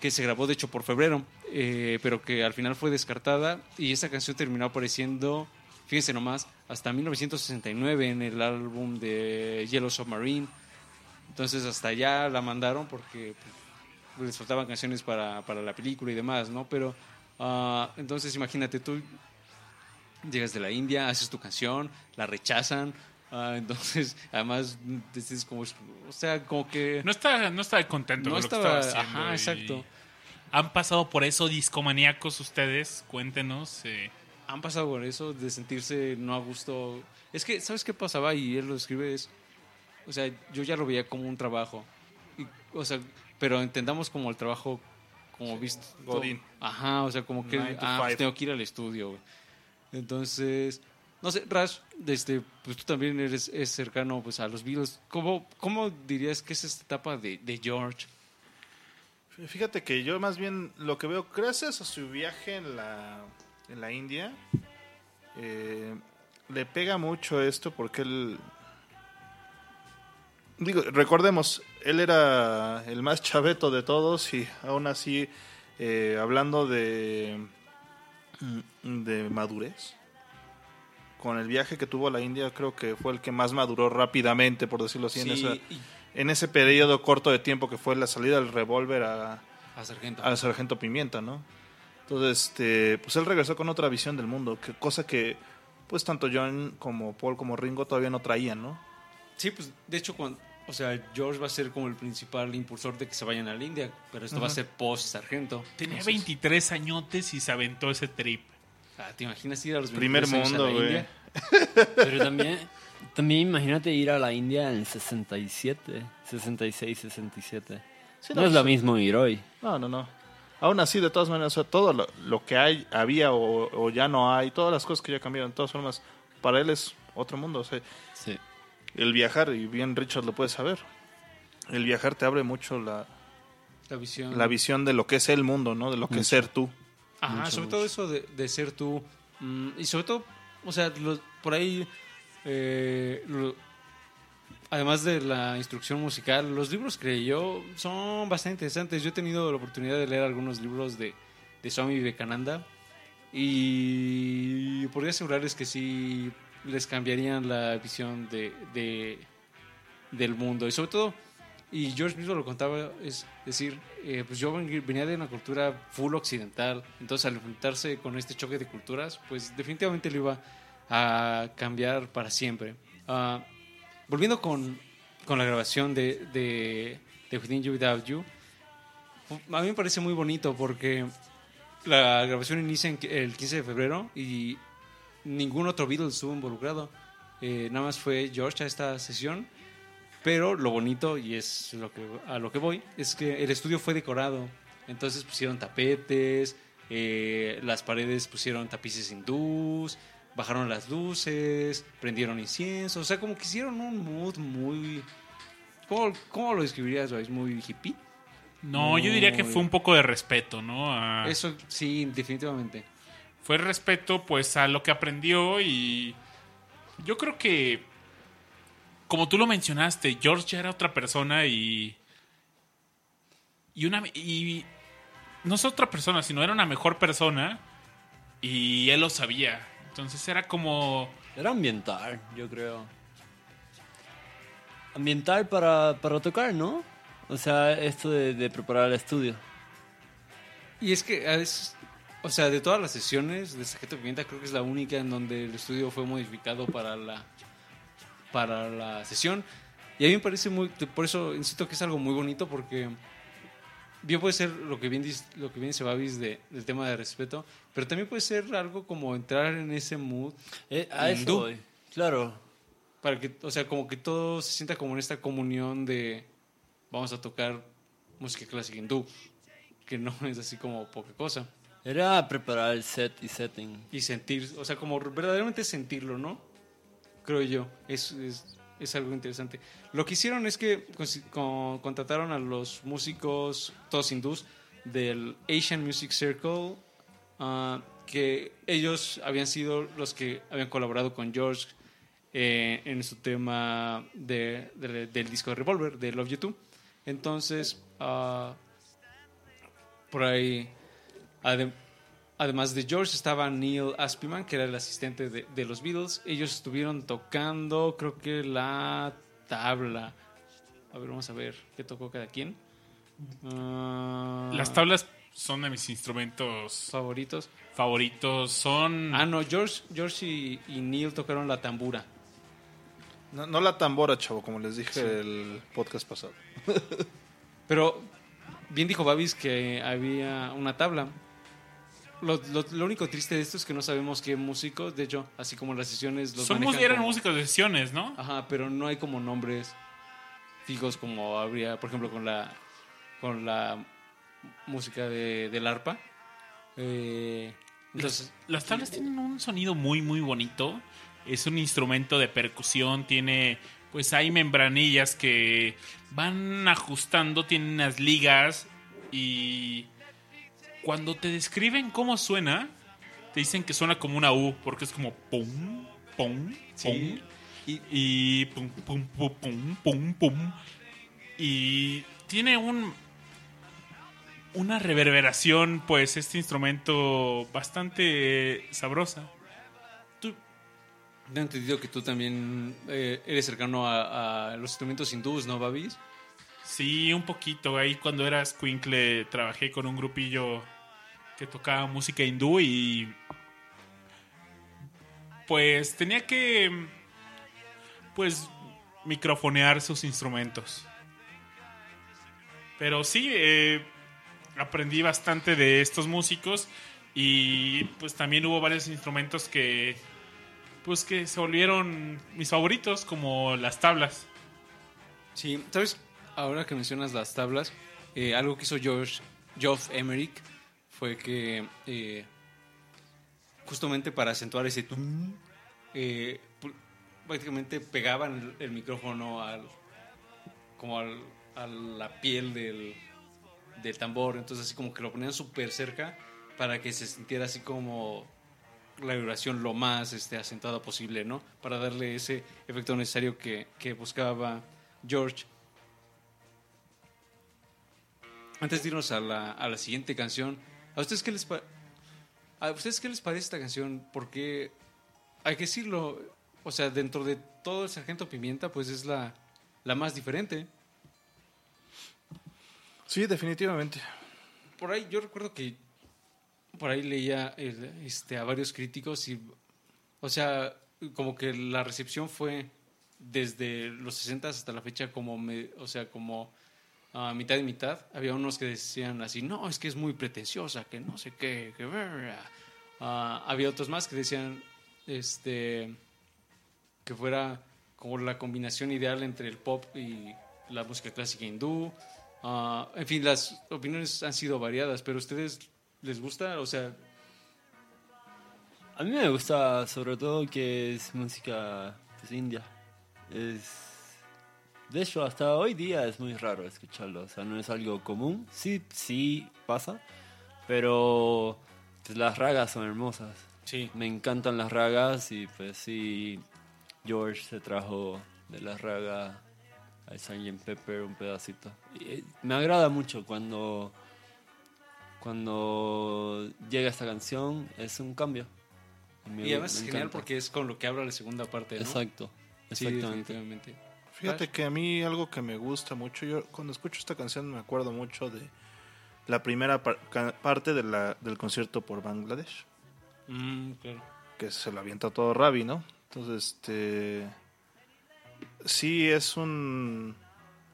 que se grabó de hecho por febrero, eh, pero que al final fue descartada y esa canción terminó apareciendo, fíjense nomás, hasta 1969 en el álbum de Yellow Submarine. Entonces hasta allá la mandaron porque pues, les faltaban canciones para, para la película y demás, ¿no? Pero ah, entonces imagínate tú llegas de la India, haces tu canción, la rechazan, ah, entonces además dices como, o sea, como que No está, no está contento no con lo que estaba, estaba haciendo. ajá, exacto. ¿Han pasado por eso discomaníacos ustedes? Cuéntenos. eh. han pasado por eso de sentirse no a gusto. Es que, ¿sabes qué pasaba? Y él lo escribe, es, o sea, yo ya lo veía como un trabajo. Y, o sea, pero entendamos como el trabajo como visto. Godín. Ajá, o sea, como que ah, pues tengo que ir al estudio, güey. Entonces, no sé, Rash, este, pues tú también eres es cercano pues, a los Beatles. ¿Cómo, ¿Cómo dirías que es esta etapa de, de George? Fíjate que yo más bien lo que veo, gracias a su viaje en la, en la India, eh, le pega mucho esto porque él... Digo, recordemos, él era el más chaveto de todos y aún así, eh, hablando de, de madurez, con el viaje que tuvo a la India, creo que fue el que más maduró rápidamente, por decirlo así, en, Sí, esa- y- en ese periodo corto de tiempo que fue la salida del revólver a, a Sargento. al sargento Pimienta, ¿no? Entonces, este, pues él regresó con otra visión del mundo, que cosa que pues tanto John como Paul como Ringo todavía no traían, ¿no? Sí, pues de hecho, cuando, o sea, George va a ser como el principal impulsor de que se vayan a la India, pero esto va a ser post-sargento. Tenía Entonces, 23 añotes y se aventó ese trip. Ah, ¿Te imaginas ir a los Primer 23 años a mundo, la güey. India? <laughs> Pero también, también imagínate ir a la India en el 67, 66, 67. Sí, no, no, es lo sí. mismo ir hoy. No, no, no. Aún así, de todas maneras, o sea, todo lo, lo que hay, había o, o ya no hay, todas las cosas que ya cambiaron, de todas formas, para él es otro mundo. O sea, Sí. el viajar, y bien Richard lo puede saber, el viajar te abre mucho la, La visión. la visión de lo que es el mundo, ¿no? De lo que es ser tú. Ajá, Mucho, sobre mucho. todo eso de, de ser tú. mm, y sobre todo, o sea, los- por ahí, eh, lo- además de la instrucción musical, los libros que yo son bastante interesantes. Yo he tenido la oportunidad de leer algunos libros de, de Swami Vivekananda y podría asegurarles que sí les cambiarían la visión de, de- del mundo. Y sobre todo, y George mismo lo contaba, es decir, eh, pues yo ven- venía de una cultura full occidental, entonces al enfrentarse con este choque de culturas, pues definitivamente lo iba a cambiar para siempre. Ah, volviendo con, con la grabación de, de, de Within You Without You, a mí me parece muy bonito porque la grabación inicia en el 15 de febrero y ningún otro Beatles estuvo involucrado. Eh, nada más fue George a esta sesión. Pero lo bonito, y es lo que, a lo que voy, es que el estudio fue decorado. Entonces pusieron tapetes, eh, las paredes pusieron tapices hindús, bajaron las luces, prendieron incienso. O sea, como que hicieron un mood muy... ¿Cómo, cómo lo describirías, Joyce? ¿Muy hippie? No, yo diría que fue un poco de respeto, ¿no? A- Eso sí, definitivamente. fue respeto pues a lo que aprendió y yo creo que como tú lo mencionaste George ya era otra persona y y una y no es otra persona sino era una mejor persona y él lo sabía entonces era como Era ambiental, yo creo. Ambiental para, para tocar, ¿no? O sea, esto de, de preparar el estudio. Y es que a veces, o sea, de todas las sesiones de Sargento Pimienta, creo que es la única en donde el estudio fue modificado para la, para la sesión. Y a mí me parece muy, por eso insisto que es algo muy bonito porque bien puede ser lo que bien dice, lo que bien dice Babis de, del tema de respeto, pero también puede ser algo como entrar en ese mood Eh, a eso Hindú. voy. Claro. para que, o sea, como que todo se sienta como en esta comunión de vamos a tocar música clásica hindú, que no es así como poca cosa. Era preparar el set y setting. y sentir, o sea, como verdaderamente sentirlo, ¿no? Creo yo, es, es, algo interesante. Lo que hicieron es que con- contrataron a los músicos, todos hindús, del Asian Music Circle, ah, que ellos habían sido los que habían colaborado con George eh, en su tema de- de- del disco de Revolver, de Love You Too. Entonces, ah, por ahí, además de George, estaba Neil Aspiman, que era el asistente de, de los Beatles. Ellos estuvieron tocando, creo que la tabla. A ver, vamos a ver qué tocó cada quien. Ah, las tablas son de mis instrumentos favoritos. favoritos son Ah, no, George, George y, y Neil tocaron la tambura. No, no la tambora, chavo, como les dije el podcast pasado. <laughs> Pero bien dijo Babis que había una tabla. Lo, lo- lo único triste de esto es que no sabemos qué músicos, de hecho, así como las sesiones los son eran como- músicos de sesiones, ¿no? Ajá, pero no hay como nombres fijos como habría, por ejemplo, con la con la música de, del arpa. Eh, entonces, Las tablas tienen un sonido muy, muy bonito. Es un instrumento de percusión, tiene, pues hay membranillas que van ajustando, tienen unas ligas y cuando te describen cómo suena, te dicen que suena como una U, porque es como pum, pum, pum, y- y pum, pum, pum, pum, pum, pum. Y tiene un una reverberación, pues, este instrumento bastante sabrosa. Tengo entendido que tú también eh, eres cercano a, a los instrumentos hindús, ¿no, Babis? Sí, un poquito. Ahí cuando era Squinkle trabajé con un grupillo que tocaba música hindú y pues tenía que pues microfonear sus instrumentos. Pero sí, eh, aprendí bastante de estos músicos y pues también hubo varios instrumentos que pues que se volvieron mis favoritos como las tablas. Sí, ¿sabes? Ahora que mencionas las tablas, eh, algo que hizo George, Geoff Emerick fue que eh, justamente para acentuar ese tum, eh, prácticamente pegaban el, micrófono al como al- a la piel del, del tambor, entonces así como que lo ponían súper cerca para que se sintiera así como la vibración lo más este, acentuada posible, ¿no? Para darle ese efecto necesario que, que buscaba George. Antes de irnos a la, a la siguiente canción, ¿a ustedes qué les, ¿a ustedes qué les parece esta canción? Porque hay que decirlo, o sea, dentro de todo el Sargento Pimienta, pues es la, la más diferente. Sí, definitivamente. Por ahí yo recuerdo que por ahí leía el- este, a varios críticos y, o sea, como que la recepción fue desde los 60 hasta la fecha como, me- o sea, como a mitad y mitad. Había unos que decían así, no, es que es muy pretenciosa, que no sé qué, que... Ah, había otros más que decían, este, que fuera como la combinación ideal entre el pop y la música clásica hindú. Ah, en fin, las opiniones han sido variadas, pero ¿a ustedes les gusta? O sea, A mí me gusta sobre todo que es música pues, india. Es... De hecho, hasta hoy día es muy raro escucharlo. O sea, no es algo común. Sí, sí pasa. Pero pues, las ragas son hermosas. sí. Me encantan las ragas y pues sí, George se trajo de la raga a Sgt. Pepper un pedacito. Y, eh, me agrada mucho cuando, cuando llega esta canción, es un cambio. Me- Y además es genial encanta. porque es con lo que habla la segunda parte, ¿no? Exacto, exactamente. Fíjate que a mí algo que me gusta mucho, yo cuando escucho esta canción me acuerdo mucho de la primera par- parte de la, del concierto por Bangladesh, Mm, claro. que se lo avienta todo Ravi, ¿no? Entonces, este sí es un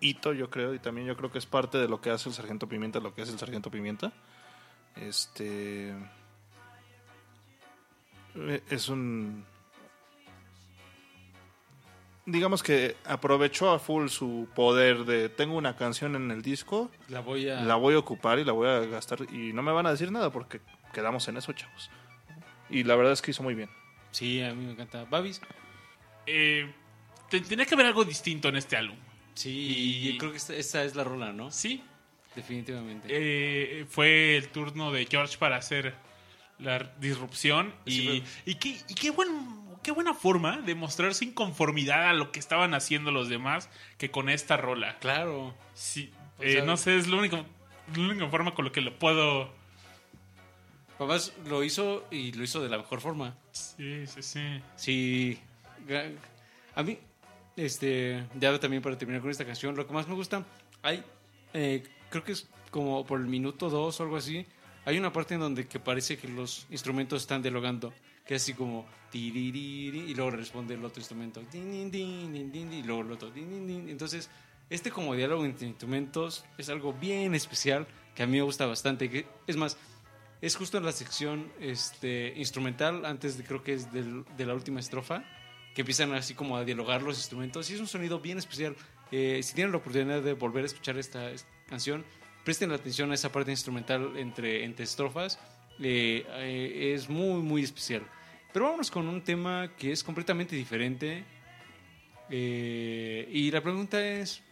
hito, yo creo, y también yo creo que es parte de lo que hace el Sargento Pimienta, lo que es el Sargento Pimienta. Este eh, es un digamos que aprovechó a full su poder de tengo una canción en el disco, La voy a... la voy a ocupar y la voy a gastar y no me van a decir nada porque quedamos en eso, chavos. Y la verdad es que hizo muy bien. Sí, a mí me encanta. ¿Babis? Eh, te- tenía que haber algo distinto en este álbum. Sí, Y- y creo que esta, esta es la rola, ¿no? Sí, Definitivamente. eh, fue el turno de George para hacer la disrupción Sí, y, y, qué, y qué, buen, qué buena forma de mostrar su inconformidad a lo que estaban haciendo los demás que con esta rola. claro. Sí, eh, no sé, es la única, la única forma con lo que lo puedo... Además lo hizo y lo hizo de la mejor forma. Sí, sí, sí. Sí. A mí, este, ya también para terminar con esta canción, lo que más me gusta, hay, eh, creo que es como por el minuto dos o algo así, hay una parte en donde que parece que los instrumentos están dialogando, que es así como y luego responde el otro instrumento, y luego el otro, entonces este como diálogo entre instrumentos es algo bien especial que a mí me gusta bastante, que es más, es justo en la sección este, instrumental, antes de creo que es del- de la última estrofa, que empiezan así como a dialogar los instrumentos. Y es un sonido bien especial. Eh, si tienen la oportunidad de volver a escuchar esta, es- canción, presten atención a esa parte instrumental entre, entre estrofas. eh, eh, es muy, muy especial. Pero vámonos con un tema que es completamente diferente. Eh, y la pregunta es,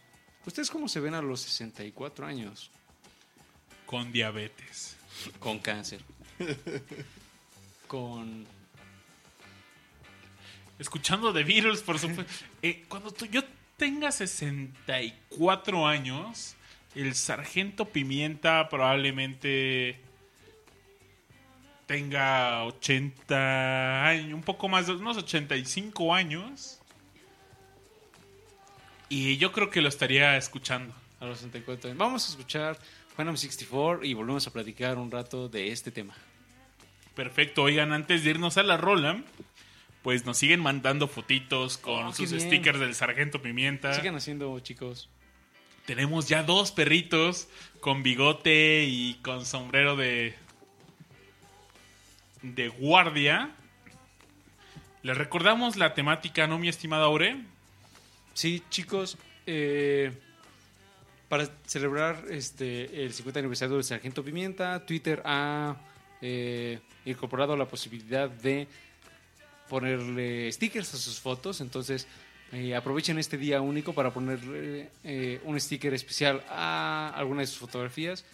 ¿ustedes cómo se ven a los 64 años? Con diabetes. Con cáncer. con... Escuchando The Beatles, por supuesto. Eh, cuando tú- yo tenga 64 años, el sargento Pimienta probablemente tenga 80 años, un poco más de unos 85 años. Y yo creo que lo estaría escuchando. A los 64 años. Vamos a escuchar Phantom 64 y volvemos a platicar un rato de este tema. Perfecto, oigan, antes de irnos a la rola, pues nos siguen mandando fotitos con Oh, sus stickers del sargento Pimienta. Sigan haciendo, chicos. Tenemos ya dos perritos con bigote y con sombrero de de guardia. Les recordamos la temática, ¿no, mi estimada Aure? Sí, chicos, eh, para celebrar este el 50 aniversario del Sargento Pimienta, Twitter ha eh, incorporado la posibilidad de ponerle stickers a sus fotos. Entonces, eh, aprovechen este día único para ponerle un sticker especial a alguna de sus fotografías.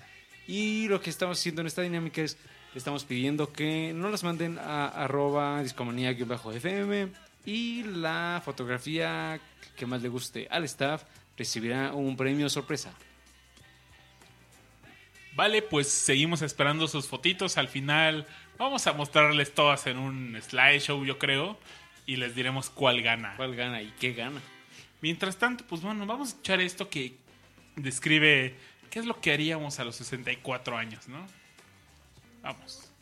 Y lo que estamos haciendo en esta dinámica es, le estamos pidiendo que no las manden a arroba discomanía-fm y la fotografía que más le guste al staff recibirá un premio sorpresa. Vale, pues seguimos esperando sus fotitos. Al final vamos a mostrarles todas en un slideshow, yo creo, y les diremos cuál gana. ¿Cuál gana y qué gana? Mientras tanto, pues bueno, vamos a escuchar esto que describe qué es lo que haríamos a los 64 años, ¿no? Vamos.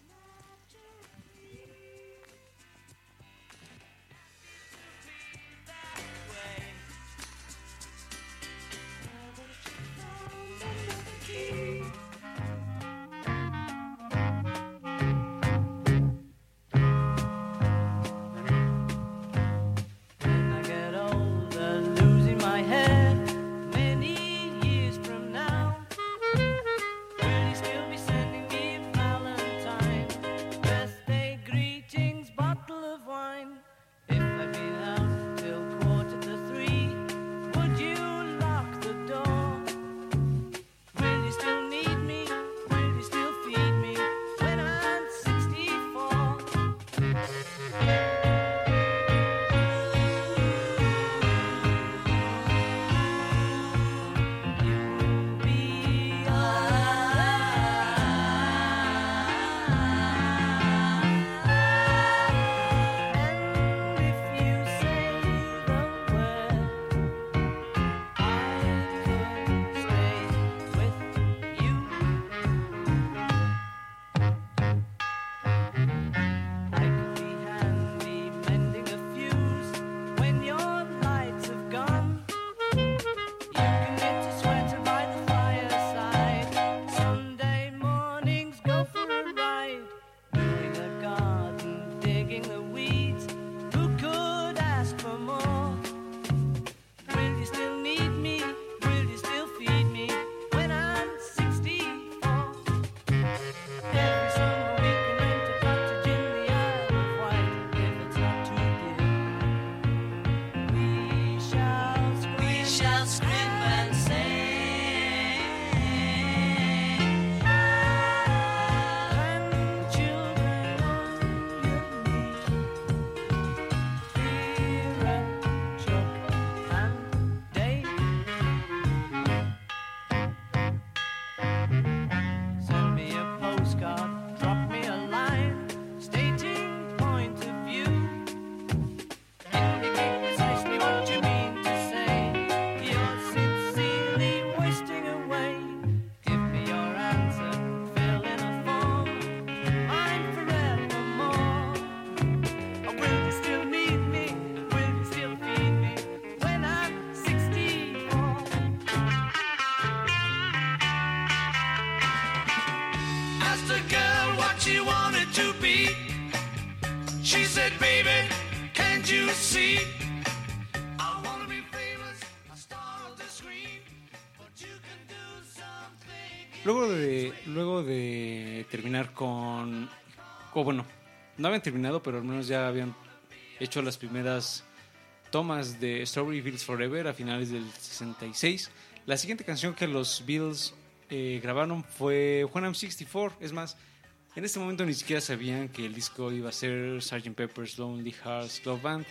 O bueno, no habían terminado, pero al menos ya habían hecho las primeras tomas de Strawberry Fields Forever a finales del 66. La siguiente canción que los Beatles eh, grabaron fue When I'm 64. Es más, en este momento ni siquiera sabían que el disco iba a ser Sgt. Pepper's Lonely Hearts Club Band.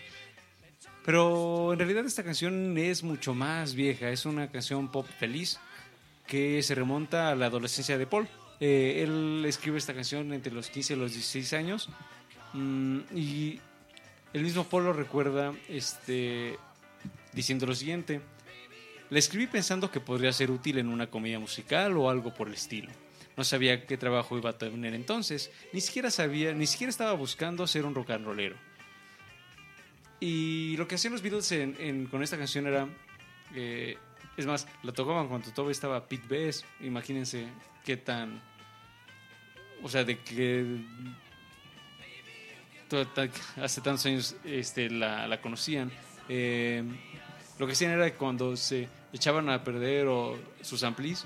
Pero en realidad esta canción es mucho más vieja. Es una canción pop feliz que se remonta a la adolescencia de Paul. Eh, él escribe esta canción entre los 15 y los 16 años. Mm, y el mismo Paul lo recuerda este, diciendo lo siguiente. La escribí pensando que podría ser útil en una comedia musical o algo por el estilo. No sabía qué trabajo iba a tener entonces, ni siquiera sabía, ni siquiera estaba buscando ser un rock and rollero. Y lo que hacían los Beatles en- con esta canción era, eh, es más, la tocaban cuando todavía estaba Pete Best. Imagínense qué tan, o sea, de que hace tantos años este, la, conocían. Eh, lo que hacían era que cuando se echaban a perder o sus amplis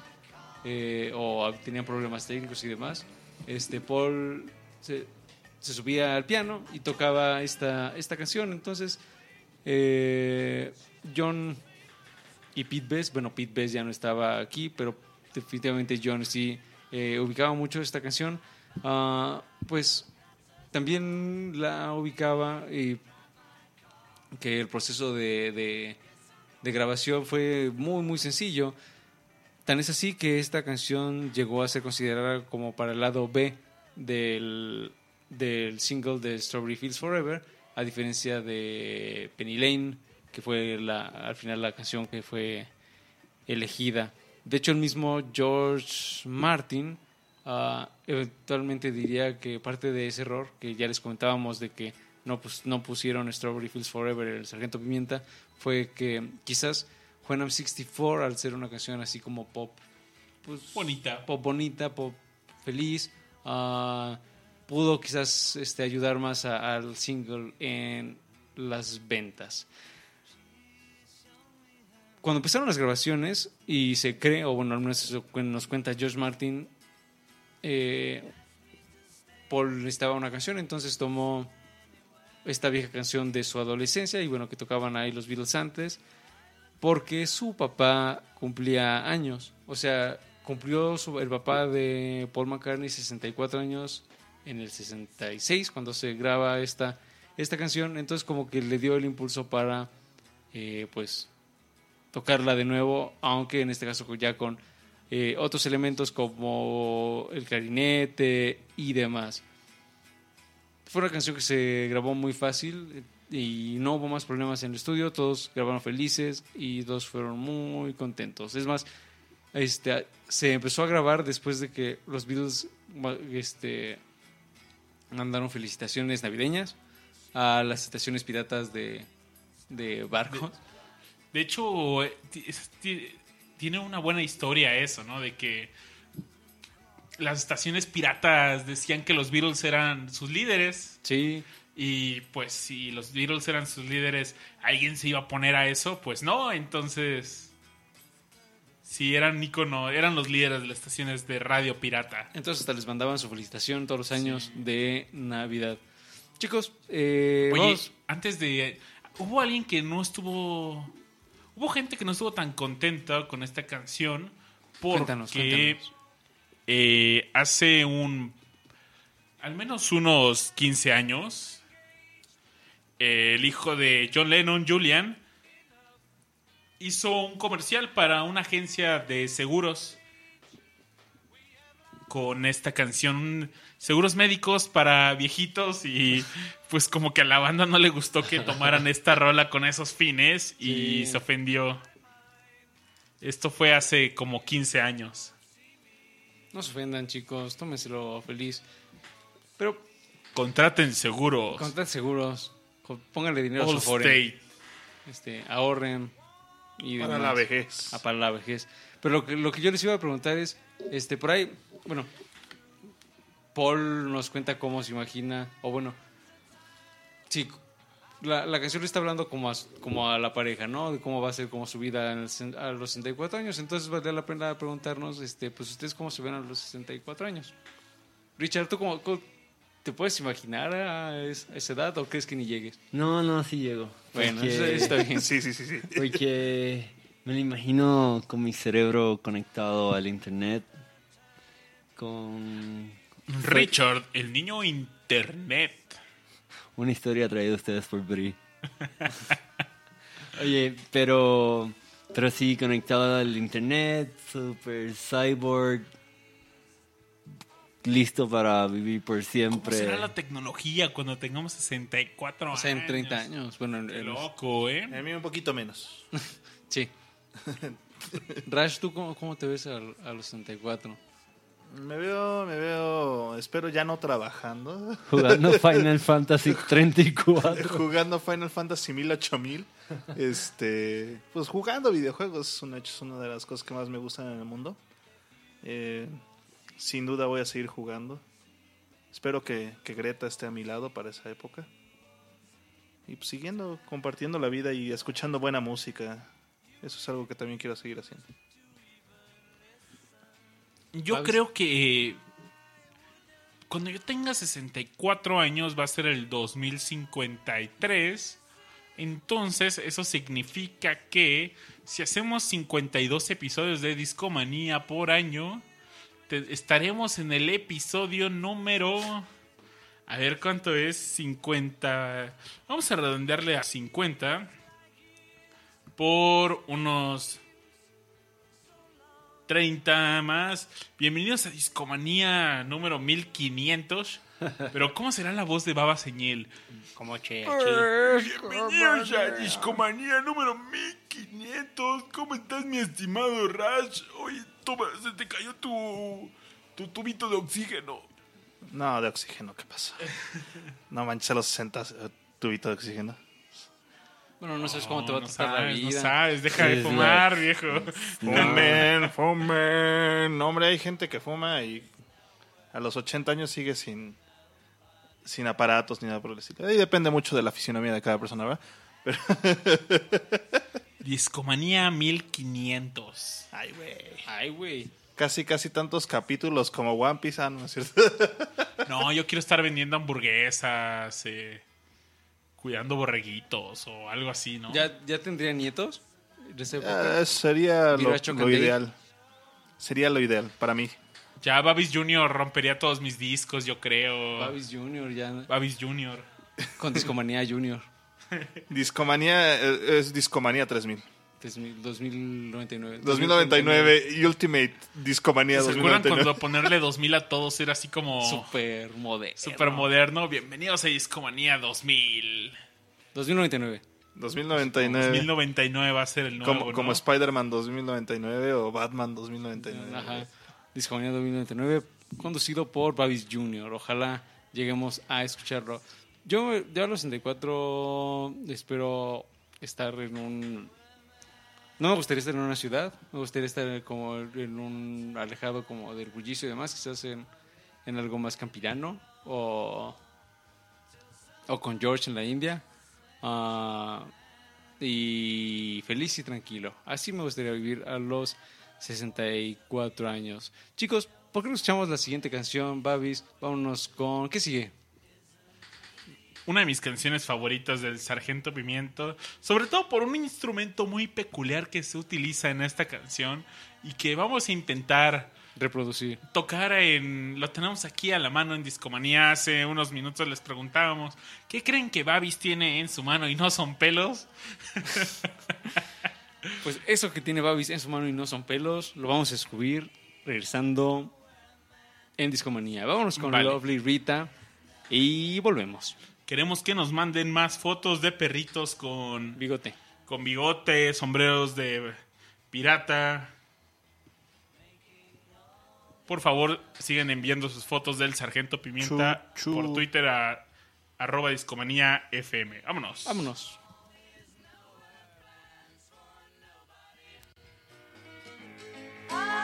eh, o tenían problemas técnicos y demás, este Paul se, se subía al piano y tocaba esta, esta canción. Entonces, eh, John y Pete Best, bueno, Pete Best ya no estaba aquí, pero definitivamente John sí eh, ubicaba mucho esta canción. Ah, pues también la ubicaba y que el proceso de, de- de grabación fue muy, muy sencillo. Tan es así que esta canción llegó a ser considerada como para el lado B del, del single de Strawberry Fields Forever, a diferencia de Penny Lane, que fue la, al final la canción que fue elegida. De hecho, el mismo George Martin ah, eventualmente diría que parte de ese error que ya les comentábamos de que no, pues, no pusieron Strawberry Fields Forever, el Sargento Pimienta, fue que quizás When I'm 64, al ser una canción así como pop, pues, Bonita. pop bonita, pop feliz, ah, pudo quizás este, ayudar más a- al single en las ventas. Cuando empezaron las grabaciones y se cree, o bueno, al menos eso nos cuenta George Martin, eh, Paul necesitaba una canción, entonces tomó esta vieja canción de su adolescencia y bueno, que tocaban ahí los Beatles antes, porque su papá cumplía años. O sea, cumplió el papá de Paul McCartney 64 años en el 66 cuando se graba esta, esta canción. Entonces como que le dio el impulso para eh, pues tocarla de nuevo, aunque en este caso ya con eh, otros elementos como el clarinete y demás. Fue una canción que se grabó muy fácil eh, y no hubo más problemas en el estudio, todos grabaron felices y todos fueron muy contentos. Es más, este, se empezó a grabar después de que los Beatles este, mandaron felicitaciones navideñas a las estaciones piratas de, de barcos. De hecho, eh, tiene una buena historia eso, ¿no? De que las estaciones piratas decían que los Beatles eran sus líderes. Sí, Y pues si los Beatles eran sus líderes, ¿alguien se iba a poner a eso? Pues no, entonces... Si eran ícono, eran los líderes de las estaciones de radio pirata. entonces hasta les mandaban su felicitación todos los años de Navidad. Chicos, eh, Oye, vamos- antes de... Hubo alguien que no estuvo... Hubo gente que no estuvo tan contenta con esta canción porque Cuéntanos, cuéntanos. eh, hace un... Al menos unos 15 años, eh, el hijo de John Lennon, Julian, hizo un comercial para una agencia de seguros con esta canción seguros médicos para viejitos y pues como que a la banda no le gustó que tomaran esta rola con esos fines y Sí. se ofendió. Esto fue hace como 15 años. no se ofendan chicos, tómenselo feliz. Pero Contraten seguros. Contraten seguros. Pónganle dinero a su. Este, ahorren. Y Para demás. la vejez. Ah, para la vejez. Pero lo que, lo que yo les iba a preguntar es, este, por ahí, bueno, Paul nos cuenta cómo se imagina, o bueno, sí, la, la canción le está hablando como a, como a la pareja, ¿no? De cómo va a ser como su vida en el sen- a los 64 años. Entonces valdría la pena preguntarnos, este, pues ustedes cómo se ven a los 64 años. Richard, ¿tú cómo, cómo- te puedes imaginar a, es- a esa edad o crees que ni llegues? No, no, sí llego. Bueno, Porque- eso está bien. Sí, sí, sí, sí. Porque me lo imagino con mi cerebro conectado al internet. Con Richard, el niño internet. una historia traída a ustedes por Bri. <laughs> Oye, pero, pero sí, conectado al internet, super cyborg, listo para vivir por ¿Cómo siempre. será la tecnología cuando tengamos 64 O años? sea, en 30 años. Bueno, en- Qué loco, ¿eh? A mí un poquito menos. <laughs> sí. <laughs> Rash, ¿tú cómo, cómo te ves al- a, los 64? Me veo, me veo, espero ya no trabajando. <laughs> Jugando Final Fantasy 34. jugando Final Fantasy 1000 8000. Este, pues jugando videojuegos es una, es una de las cosas que más me gustan en el mundo. Eh, sin duda voy a seguir jugando. Espero que, que Greta esté a mi lado para esa época. Y pues siguiendo, compartiendo la vida y escuchando buena música. Eso es algo que también quiero seguir haciendo. Yo ¿Sabes? creo que cuando yo tenga 64 años va a ser el 2053. Entonces eso significa que si hacemos 52 episodios de Discomanía por año, te- estaremos en el episodio número... A ver cuánto es 50... Vamos a redondearle a 50 por unos 30 más. Bienvenidos a Discomanía número 1500. Pero ¿cómo será la voz de Baba Señel? Como che, Bienvenidos a Discomanía número 1500. ¿Cómo estás, mi estimado Rash? Oye, toma, se te cayó tu, tu tubito de oxígeno. No, de oxígeno, ¿qué pasa? No manches a los 60 eh, tubito de oxígeno. Bueno, no sabes cómo te va a no tratar la sabes, no vida. sabes, deja de fumar, viejo. Fumen, fumen. No, hombre, hay gente que fuma y a los 80 años sigue sin, sin aparatos ni nada por el estilo. Ahí depende mucho de la fisionomía de cada persona, ¿verdad? <laughs> Discomanía 1500. Ay, güey. Ay, güey. Casi, casi tantos capítulos como One Piece, ah, ¿no es cierto? No, yo quiero estar vendiendo hamburguesas, eh, cuidando borreguitos o algo así, ¿no? ¿Ya, ¿Ya tendría nietos? Ah, sería lo, lo ideal. Sería lo ideal para mí. Ya Babis Jr. rompería todos mis discos, yo creo. Babis Junior ya. Babis Jr. Con Discomanía Junior. <laughs> Discomanía eh, es Discomanía 3000. 3000, 2099. 2099 y Ultimate Discomanía ¿Se acuerdan 2099. cuando ponerle 2000 a todos era así como Super moderno. super moderno? Bienvenidos a Discomanía 2000. 2099. 2099. 2099 va a ser el nuevo, como, ¿no? como Spider-Man 2099 o Batman 2099. Ajá. Discomanía 2099, conducido por Babis Jr. Ojalá lleguemos a escucharlo. Yo, yo a los 64 espero estar en un... No me gustaría estar en una ciudad, me gustaría estar como en un alejado como del bullicio y demás, quizás en, en algo más campirano o, o con George en la India. Ah, y feliz y tranquilo. Así me gustaría vivir a los 64 años. Chicos, ¿por qué no escuchamos la siguiente canción, Babis? Vámonos con... ¿Qué sigue? Una de mis canciones favoritas del Sargento Pimiento, sobre todo por un instrumento muy peculiar que se utiliza en esta canción y que vamos a intentar Reproducir. tocar en... Lo tenemos aquí a la mano en Discomanía. Hace unos minutos les preguntábamos, ¿qué creen que Babis tiene en su mano y no son pelos? <laughs> Pues eso que tiene Babis en su mano y no son pelos, lo vamos a descubrir regresando en Discomanía. Vámonos con Vale. Lovely Rita y volvemos. Queremos que nos manden más fotos de perritos con, Bigote. con bigote, sombreros de pirata. Por favor, sigan enviando sus fotos del Sargento Pimienta Chu, chu. por Twitter a arroba discomanía FM. Vámonos. Vámonos. Lovely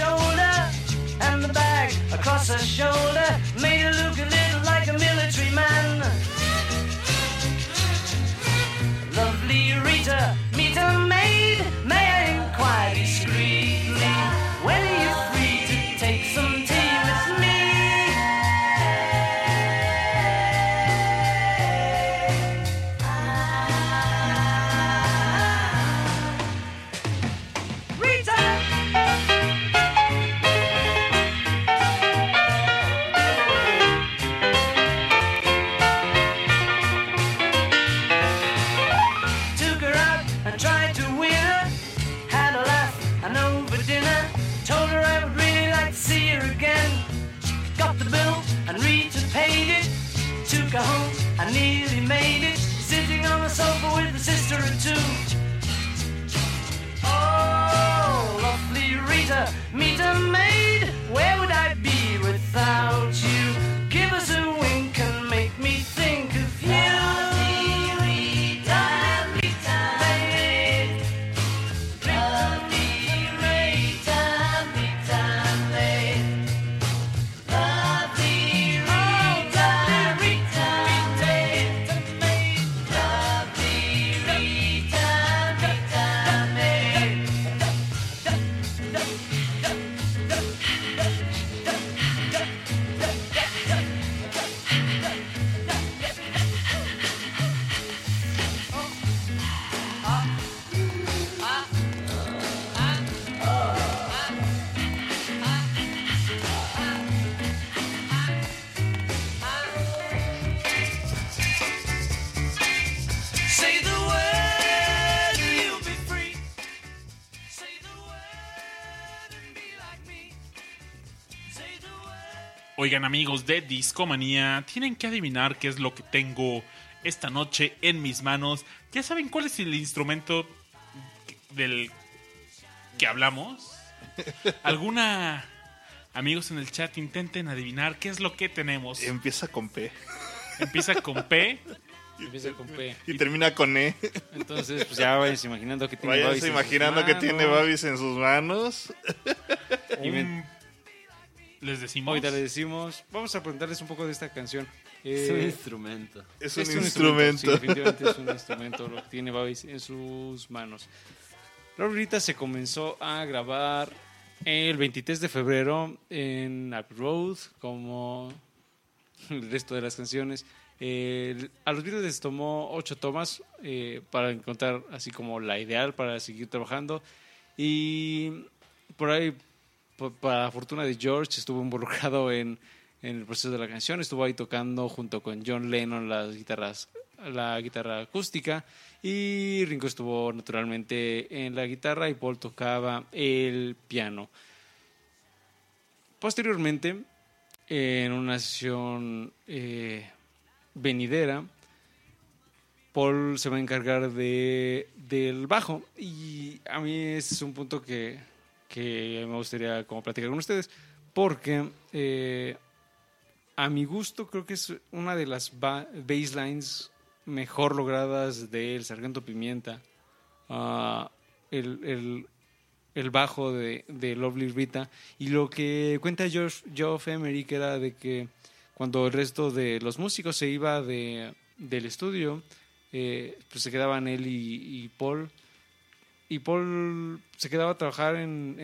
older, and the bag across her shoulder made her look a little like a military man. Oigan amigos de Discomanía, tienen que adivinar qué es lo que tengo esta noche en mis manos. ¿Ya saben cuál es el instrumento que- del que hablamos? <laughs> ¿Alguna... Amigos en el chat, intenten adivinar qué es lo que tenemos. Empieza con P Empieza con P. <laughs> Empieza con P. y termina con E. Entonces, pues ya vayan imaginando que tiene Váyanse Babis en sus imaginando que tiene manos. Babis en sus manos. Y ven- Un- Les decimos... Ahorita le decimos, vamos a preguntarles un poco de esta canción. Es un Eh, instrumento. Es un sí, instrumento. definitivamente es un <laughs> instrumento lo que tiene Babis en sus manos. La ahorita se comenzó a grabar el 23 de febrero en Abbey Road, como el resto de las canciones. Eh, a los Beatles les tomó ocho tomas eh, para encontrar así como la ideal para seguir trabajando. Y por ahí, para fortuna de George, estuvo involucrado en, el proceso de la canción. Estuvo ahí tocando junto con John Lennon las guitarras, la guitarra acústica. Y Ringo estuvo naturalmente en la guitarra y Paul tocaba el piano. Posteriormente, en una sesión eh, venidera, Paul se va a encargar de, del bajo. Y a mí es un punto que, que me gustaría como platicar con ustedes, porque eh, a mi gusto creo que es una de las ba- basslines mejor logradas del Sargento Pimienta. Ah, el, el- bajo de, de Lovely Rita. Y lo que cuenta Geoff, Geoff Emery, que era de que cuando el resto de los músicos se iba de, del estudio, eh, pues se quedaban él y Paul. Y Paul se quedaba a trabajar en,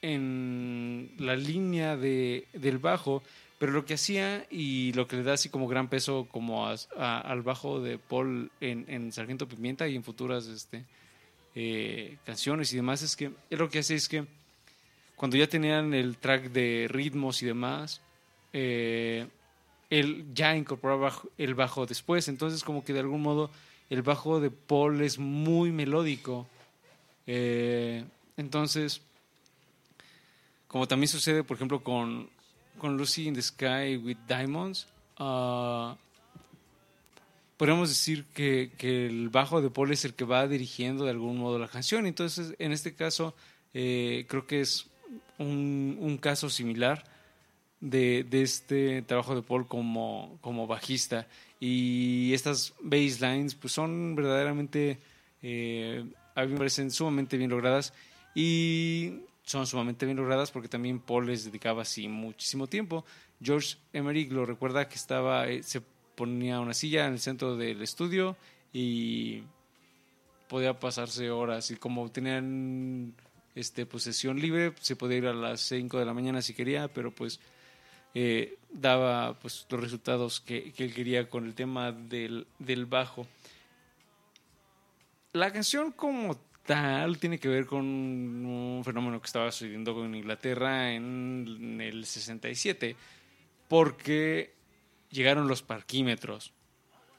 en, la línea de, del bajo, pero lo que hacía y lo que le da así como gran peso como al bajo de Paul en, en Sargento Pimienta y en futuras este, eh, canciones y demás es que él lo que hace es que cuando ya tenían el track de ritmos y demás, eh, él ya incorporaba el bajo después. Entonces, como que de algún modo el bajo de Paul es muy melódico. Eh, entonces, como también sucede, por ejemplo, con, con Lucy in the Sky with Diamonds, ah, podríamos decir que, que el bajo de Paul es el que va dirigiendo de algún modo la canción. Entonces, en este caso, eh, creo que es un, un caso similar de, de este trabajo de Paul como, como bajista. Y estas basslines pues son verdaderamente, eh, a mí me parecen sumamente bien logradas. Y son sumamente bien logradas porque también Paul les dedicaba así muchísimo tiempo. George Emerick lo recuerda que estaba, eh, se ponía una silla en el centro del estudio y podía pasarse horas. Y como tenían este, pues, sesión libre, se podía ir a las 5 de la mañana si quería, pero pues eh, daba pues, los resultados que, que él quería con el tema del, del bajo. La canción como tal tiene que ver con un fenómeno que estaba sucediendo en Inglaterra en el 67, porque llegaron los parquímetros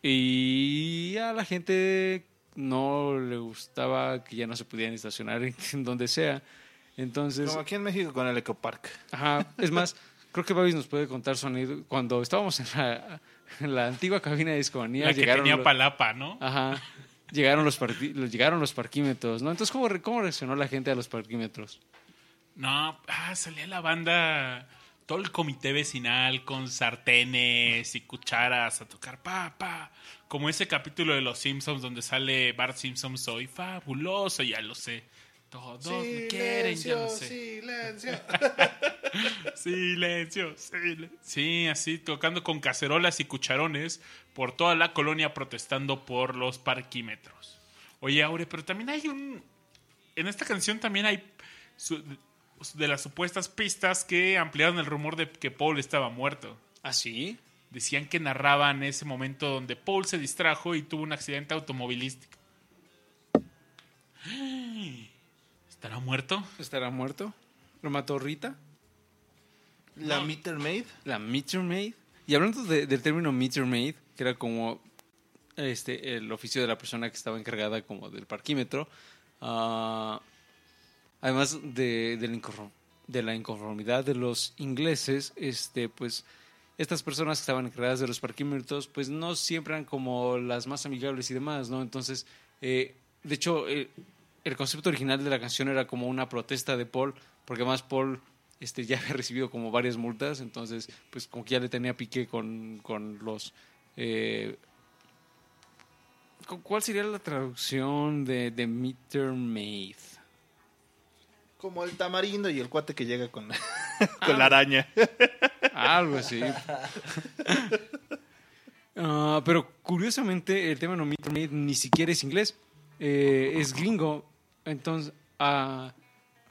y a la gente no le gustaba que ya no se pudieran estacionar <laughs> en donde sea. Entonces, Como aquí en México con el Ecopark. Ajá, es más, <laughs> creo que Babis nos puede contar sonido. Cuando estábamos en la, en la antigua cabina de discomanía, La que llegaron tenía los- palapa, ¿no? Ajá, llegaron los, los- llegaron los parquímetros, ¿no? Entonces, ¿cómo, re- ¿cómo reaccionó la gente a los parquímetros? No, ah, salía la banda, todo el comité vecinal con sartenes y cucharas a tocar pa, pa. Como ese capítulo de Los Simpsons donde sale Bart Simpson, soy fabuloso, ya lo sé. Todos me quieren, ya lo sé. silencio. <laughs> Silencio, silencio. Sí, así tocando con cacerolas y cucharones por toda la colonia protestando por los parquímetros. Oye, Aure, pero también hay un... En esta canción también hay su- de las supuestas pistas que ampliaron el rumor de que Paul estaba muerto. ¿Ah, sí? Decían que narraban ese momento donde Paul se distrajo y tuvo un accidente automovilístico. <gasps> ¿Estará muerto? ¿Estará muerto? ¿Lo mató Rita? La Meter Maid. La meter maid. Y hablando de- del término meter maid, que era como este el oficio de la persona que estaba encargada como del parquímetro, ah, además de, de la inconform- de la inconformidad de los ingleses, este pues estas personas que estaban encargadas de los parquímetros, pues no siempre eran como las más amigables y demás, ¿no? Entonces, eh, de hecho, eh, el concepto original de la canción era como una protesta de Paul, porque además Paul este, ya había <laughs> recibido como varias multas, entonces, pues como que ya le tenía pique con, con los... eh, ¿cu- ¿Cuál sería la traducción de, de meter maid? Como el tamarindo y el cuate que llega con, <laughs> con la araña. <laughs> Algo así. Ah, pero curiosamente el tema no Meter Maid ni siquiera es inglés, eh, es gringo. Entonces, a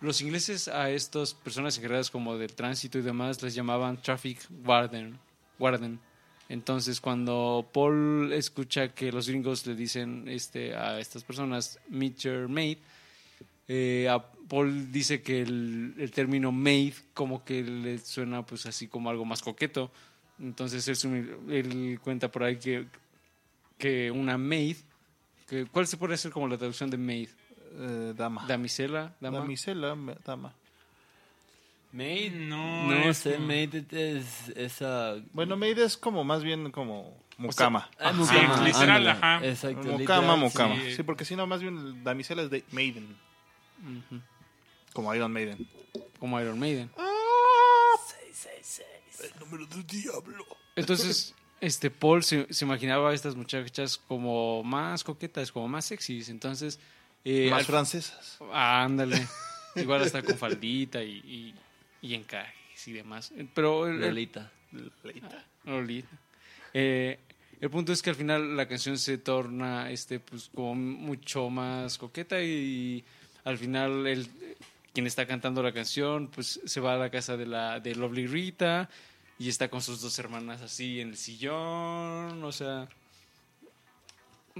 los ingleses a estas personas encargadas como del tránsito y demás les llamaban traffic warden. warden. Entonces, cuando Paul escucha que los gringos le dicen este, a estas personas Meter Maid, eh, Paul dice que el, término maid como que le suena pues así como algo más coqueto. Entonces él cuenta por ahí que, que una maid, que, ¿cuál se puede hacer como la traducción de maid? Eh, dama. Damisela, dama. Damisela, dama. Maid, No, no es sé, como- Maid es esa... Bueno, maid es como más bien como mucama. Ah, Sí, mucama, literal, ándale. ajá. Exacto, Mucama, literal, mucama. sí. Sí. porque si no, más bien damisela es de maiden. Como Iron Maiden. como Iron Maiden. Entonces, este Paul se, se imaginaba a estas muchachas como más coquetas, como más sexys. Entonces, eh, Más al- francesas. Ah, ándale. <laughs> Igual hasta con faldita y, y, y encajes y demás. Pero el, el- Lolita. Lolita. Eh, el punto es que al final la canción se torna este pues como mucho más coqueta y, al final el quien está cantando la canción pues se va a la casa de la de Lovely Rita y está con sus dos hermanas así en el sillón, o sea,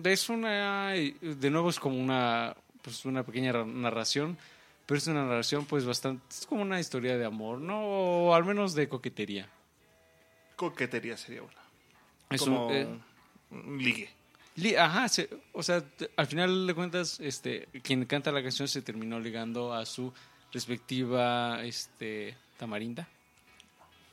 es una de nuevo es como una pues una pequeña ra- narración, pero es una narración pues bastante es como una historia de amor, no, o al menos de coquetería. Coquetería sería una. Es como un- eh, ligue. Li- Ajá, se- o sea, al final de cuentas, este, quien canta la canción se terminó ligando a su respectiva, este, tamarinda,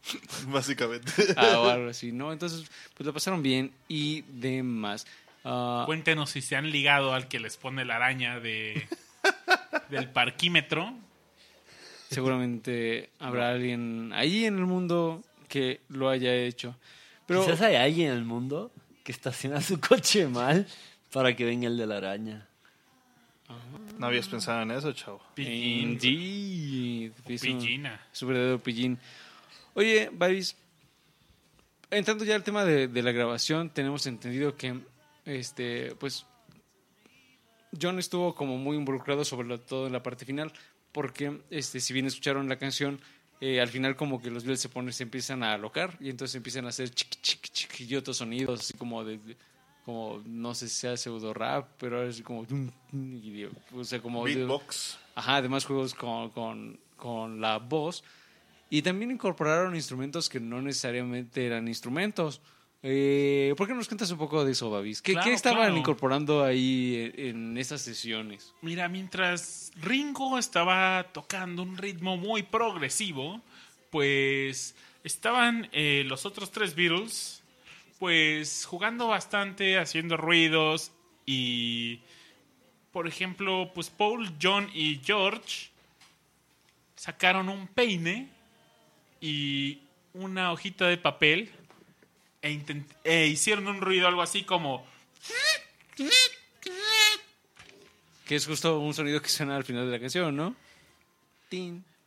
<laughs> Básicamente. ah, o algo así, ¿no? Entonces, pues lo pasaron bien y demás. Ah, Cuéntenos si se han ligado al que les pone la araña de <laughs> del parquímetro. seguramente habrá alguien ahí en el mundo que lo haya hecho. Pero Quizás hay alguien en el mundo que estaciona su coche mal para que venga el de la araña. No habías pensado en eso, chavo. Indeed. Pillina. Es un verdadero pillín. Oye, Babis, entrando ya al tema de, de la grabación, tenemos entendido que, este, pues, John estuvo como muy involucrado sobre todo en la parte final, porque, este, si bien escucharon la canción, eh, al final como que los Beatles se ponen, se empiezan a alocar y entonces empiezan a hacer chiqui, chiqui, chiqui y otros sonidos, así como de, de- como, no sé si sea pseudo rap, pero es como, y de- o sea, como de- Beatbox. Ajá, además juegos con, con, con la voz. Y también incorporaron instrumentos que no necesariamente eran instrumentos. Eh, ¿Por qué no nos cuentas un poco de eso, Babis? ¿Qué, Claro, qué estaban claro. incorporando ahí en, en esas sesiones? Mira, mientras Ringo estaba tocando un ritmo muy progresivo, pues estaban eh, los otros tres Beatles, pues jugando bastante, haciendo ruidos y, por ejemplo, pues Paul, John y George sacaron un peine y una hojita de papel e, e hicieron un ruido algo así como... Que es justo un sonido que suena al final de la canción, ¿no?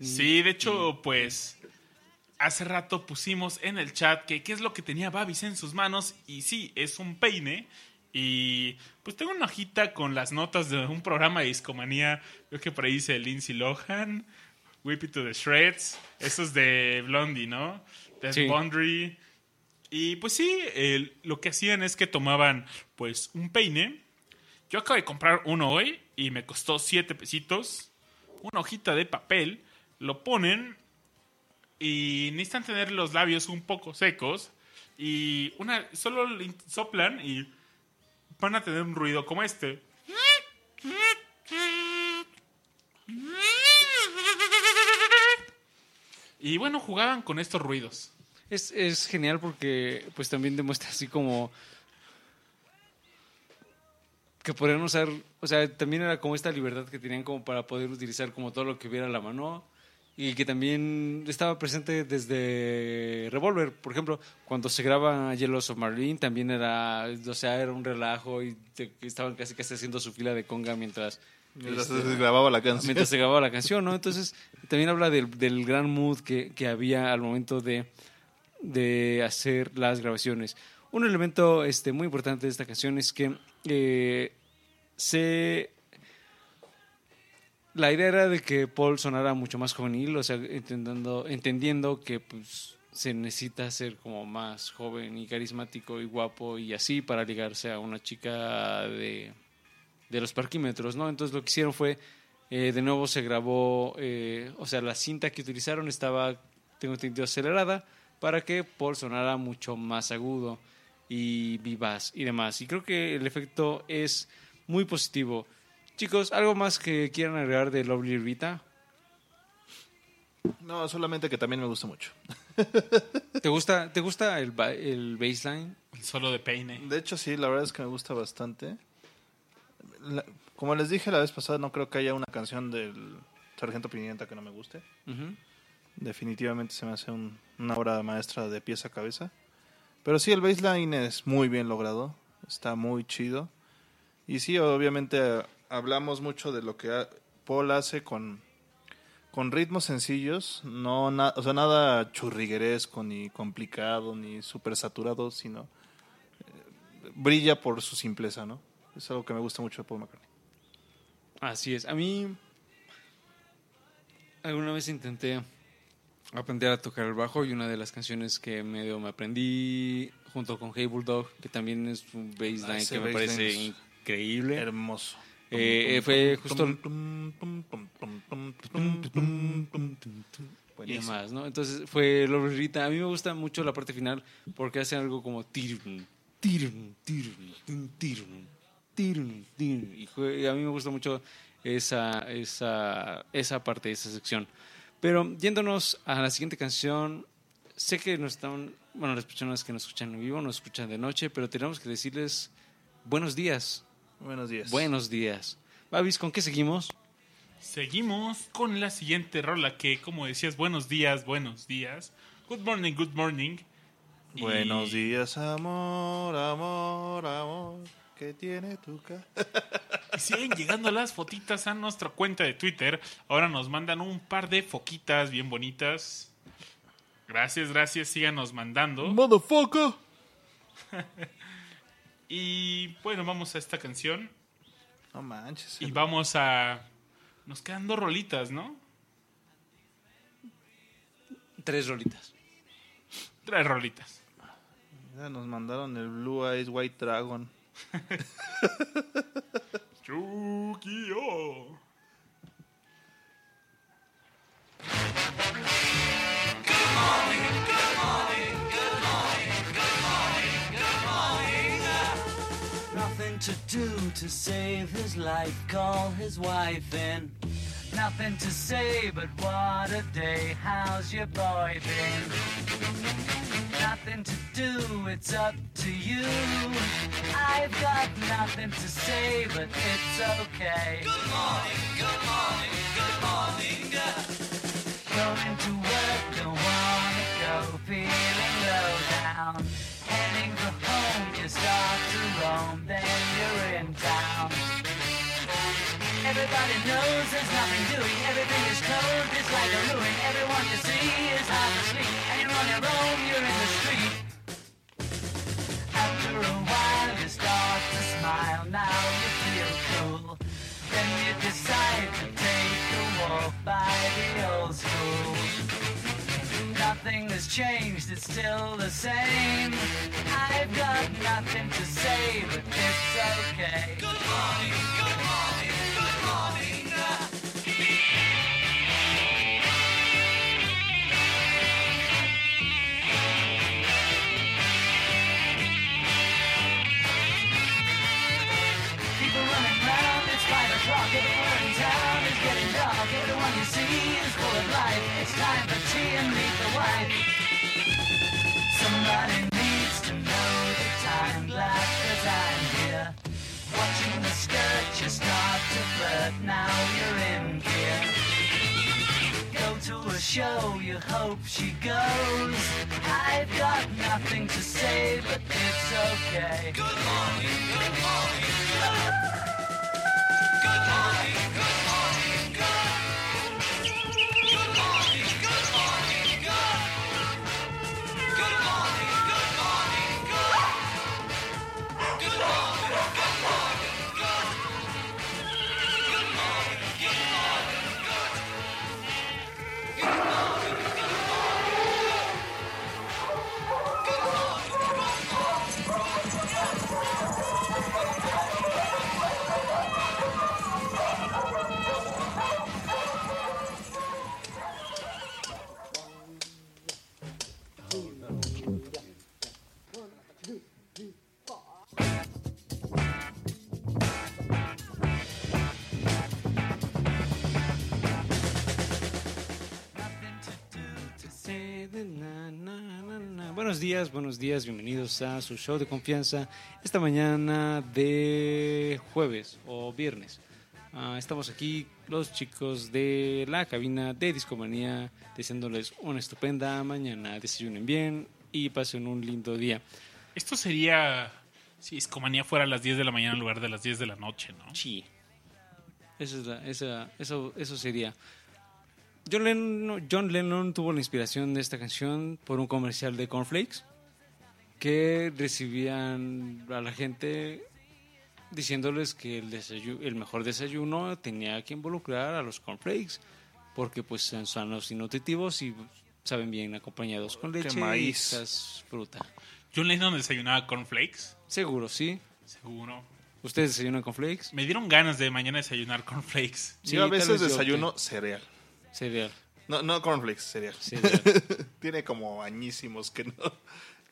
Sí, de hecho, pues hace rato pusimos en el chat que qué es lo que tenía Babis en sus manos y sí, es un peine y pues tengo una hojita con las notas de un programa de discomanía, creo que por ahí dice Lindsay Lohan, Whip It to the Shreds, esos de Blondie, ¿no? Death Sí. Boundary. Y pues sí, lo que hacían es que tomaban pues un peine. Yo acabo de comprar uno hoy y me costó 7 pesitos. Una hojita de papel, lo ponen y necesitan tener los labios un poco secos y una solo soplan y van a tener un ruido como este. Y bueno, jugaban con estos ruidos. Es, es genial porque pues también demuestra así como que podrían usar, o sea, también era como esta libertad que tenían como para poder utilizar como todo lo que hubiera a la mano y que también estaba presente desde Revolver, por ejemplo, cuando se graba Yellow Submarine también era, o sea, era un relajo y te- estaban casi casi haciendo su fila de conga mientras Mientras este, se grababa la canción. mientras se grababa la canción, ¿no? Entonces, también habla del, del gran mood que, que había al momento de, de hacer las grabaciones. Un elemento este, muy importante de esta canción es que eh, se... La idea era de que Paul sonara mucho más juvenil, o sea, entendiendo, entendiendo que pues, se necesita ser como más joven y carismático y guapo y así para ligarse a una chica de, de los parquímetros, ¿no? Entonces lo que hicieron fue, eh, de nuevo se grabó, eh, o sea, la cinta que utilizaron estaba, tengo entendido, acelerada para que Paul sonara mucho más agudo y vivaz y demás. Y creo que el efecto es muy positivo. Chicos, ¿algo más que quieran agregar de Lovely Rita? No, solamente que también me gusta mucho. <laughs> ¿Te gusta, te gusta el, ba- el baseline? El solo de peine. De hecho, sí, la verdad es que me gusta bastante. La- como les dije la vez pasada, no creo que haya una canción del Sargento Pimienta que no me guste. Definitivamente se me hace un- una obra maestra de pieza a cabeza. Pero sí, el baseline es muy bien logrado. Está muy chido. Y sí, obviamente hablamos mucho de lo que Paul hace con, con ritmos sencillos. No na- o sea, nada churrigueresco, ni complicado, ni súper saturado, sino eh, brilla por su simpleza, ¿no? Es algo que me gusta mucho de Paul McCartney. Así es. A mí alguna vez intenté aprender a tocar el bajo y una de las canciones que medio me aprendí junto con Hey Bulldog, que también es un bassline Ah, que me parece increíble. Hermoso. Eh, eh, fue justo- y demás, ¿no? Entonces fue lo Rita. A mí me gusta mucho la parte final porque hace algo como tirun, tirun, tirun, tirun, tirun, tirun. Y a mí me gusta mucho esa, esa, esa parte, esa sección. Pero yéndonos a la siguiente canción, sé que nos están, bueno, las personas que nos escuchan en vivo nos escuchan de noche, pero tenemos que decirles buenos días, Buenos días. buenos días. Babis, ¿con qué seguimos? Seguimos con la siguiente rola que, como decías, buenos días, buenos días. Good morning, good morning. Y- Buenos días, amor, amor, amor. ¿Qué tiene tu cara? Y siguen llegando las fotitas a nuestra cuenta de Twitter. Ahora nos mandan un par de foquitas bien bonitas. Gracias, gracias, síganos mandando. Motherfucker. <laughs> Y bueno, vamos a esta canción. No manches. Y vamos a... Nos quedan dos rolitas, ¿no? Tres rolitas. Tres rolitas. Ya nos mandaron el Blue Eyes White Dragon. Yu-Gi-Oh! Nothing to do to save his life, call his wife in. Nothing to say, but what a day, how's your boy been? Nothing to do, it's up to you. I've got nothing to say, but it's okay. Good morning, good morning, good morning. Going to work, don't wanna go, feeling low down. Heading for home, you start to roam, then you're in town. Everybody knows there's nothing doing, everything is closed, it's like a ruin. Everyone you see is half asleep, and you're on your own, by the old school. Nothing has changed, it's still the same. I've got nothing to say, but it's okay. Good morning, Somebody needs to know the time, glad that I'm here. Watching the skirt, you start to flirt, now you're in gear. Go to a show, you hope she goes. I've got nothing to say, but it's okay. Good morning, good morning. <laughs> Good morning, good morning, días, buenos días, bienvenidos a su show de confianza esta mañana de jueves o viernes. Ah, estamos aquí los chicos de la cabina de Discomanía deseándoles una estupenda mañana, desayunen bien y pasen un lindo día. Esto sería si Discomanía fuera a las 10 de la mañana en lugar de las 10 de la noche, ¿no? Sí. Esa es la- esa- eso, eso sería. John Lennon, John Lennon tuvo la inspiración de esta canción por un comercial de Cornflakes que recibían a la gente diciéndoles que el, desayu- el mejor desayuno tenía que involucrar a los cornflakes porque pues son sanos y nutritivos y saben bien acompañados con leche y maíz. quizás fruta. John Lennon desayunaba cornflakes, Seguro, ¿sí? seguro. ¿Ustedes desayunan con flakes? Me dieron ganas de mañana desayunar cornflakes. Yo a veces desayuno cereal. Cereal. No, no cornflakes, cereal. cereal. <laughs> Tiene como añísimos que no,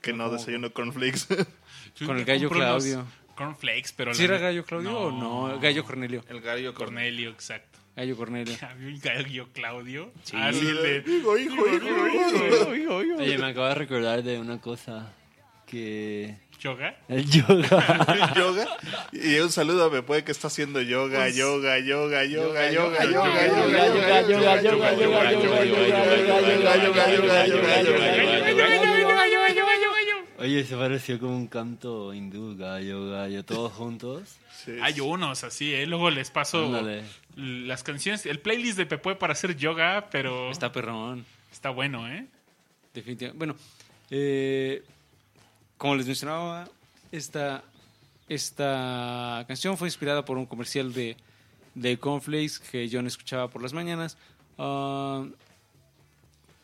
que no desayuno cornflakes. <laughs> Con el gallo Claudio. Cornflakes, pero... ¿Sí la era Gallo Claudio o no? Gallo Cornelio. El gallo Cornelio, exacto. Gallo Cornelio. <laughs> ¿Había un gallo Claudio? Sí. Ah, sí, el de... Hijo, hijo, hijo, hijo. Oye, me acabo de recordar de una cosa que... ¿Yoga? El yoga. yoga. Y un saludo a Pepe que está haciendo yoga, yoga, yoga, yoga, yoga, yoga, yoga, yoga, yoga, yoga, yoga, yoga, yoga, yoga, yoga, yoga, yoga, yoga, Oye, se pareció como un canto hindú, gallo, gallo, todos juntos. Hay unos así, ¿eh? Luego les paso las canciones, el playlist de Pepe para hacer yoga, pero Está perrón. está bueno, ¿eh? Definitivamente. Bueno, eh, como les mencionaba, esta, esta canción fue inspirada por un comercial de, de Cornflakes que John escuchaba por las mañanas. Ah,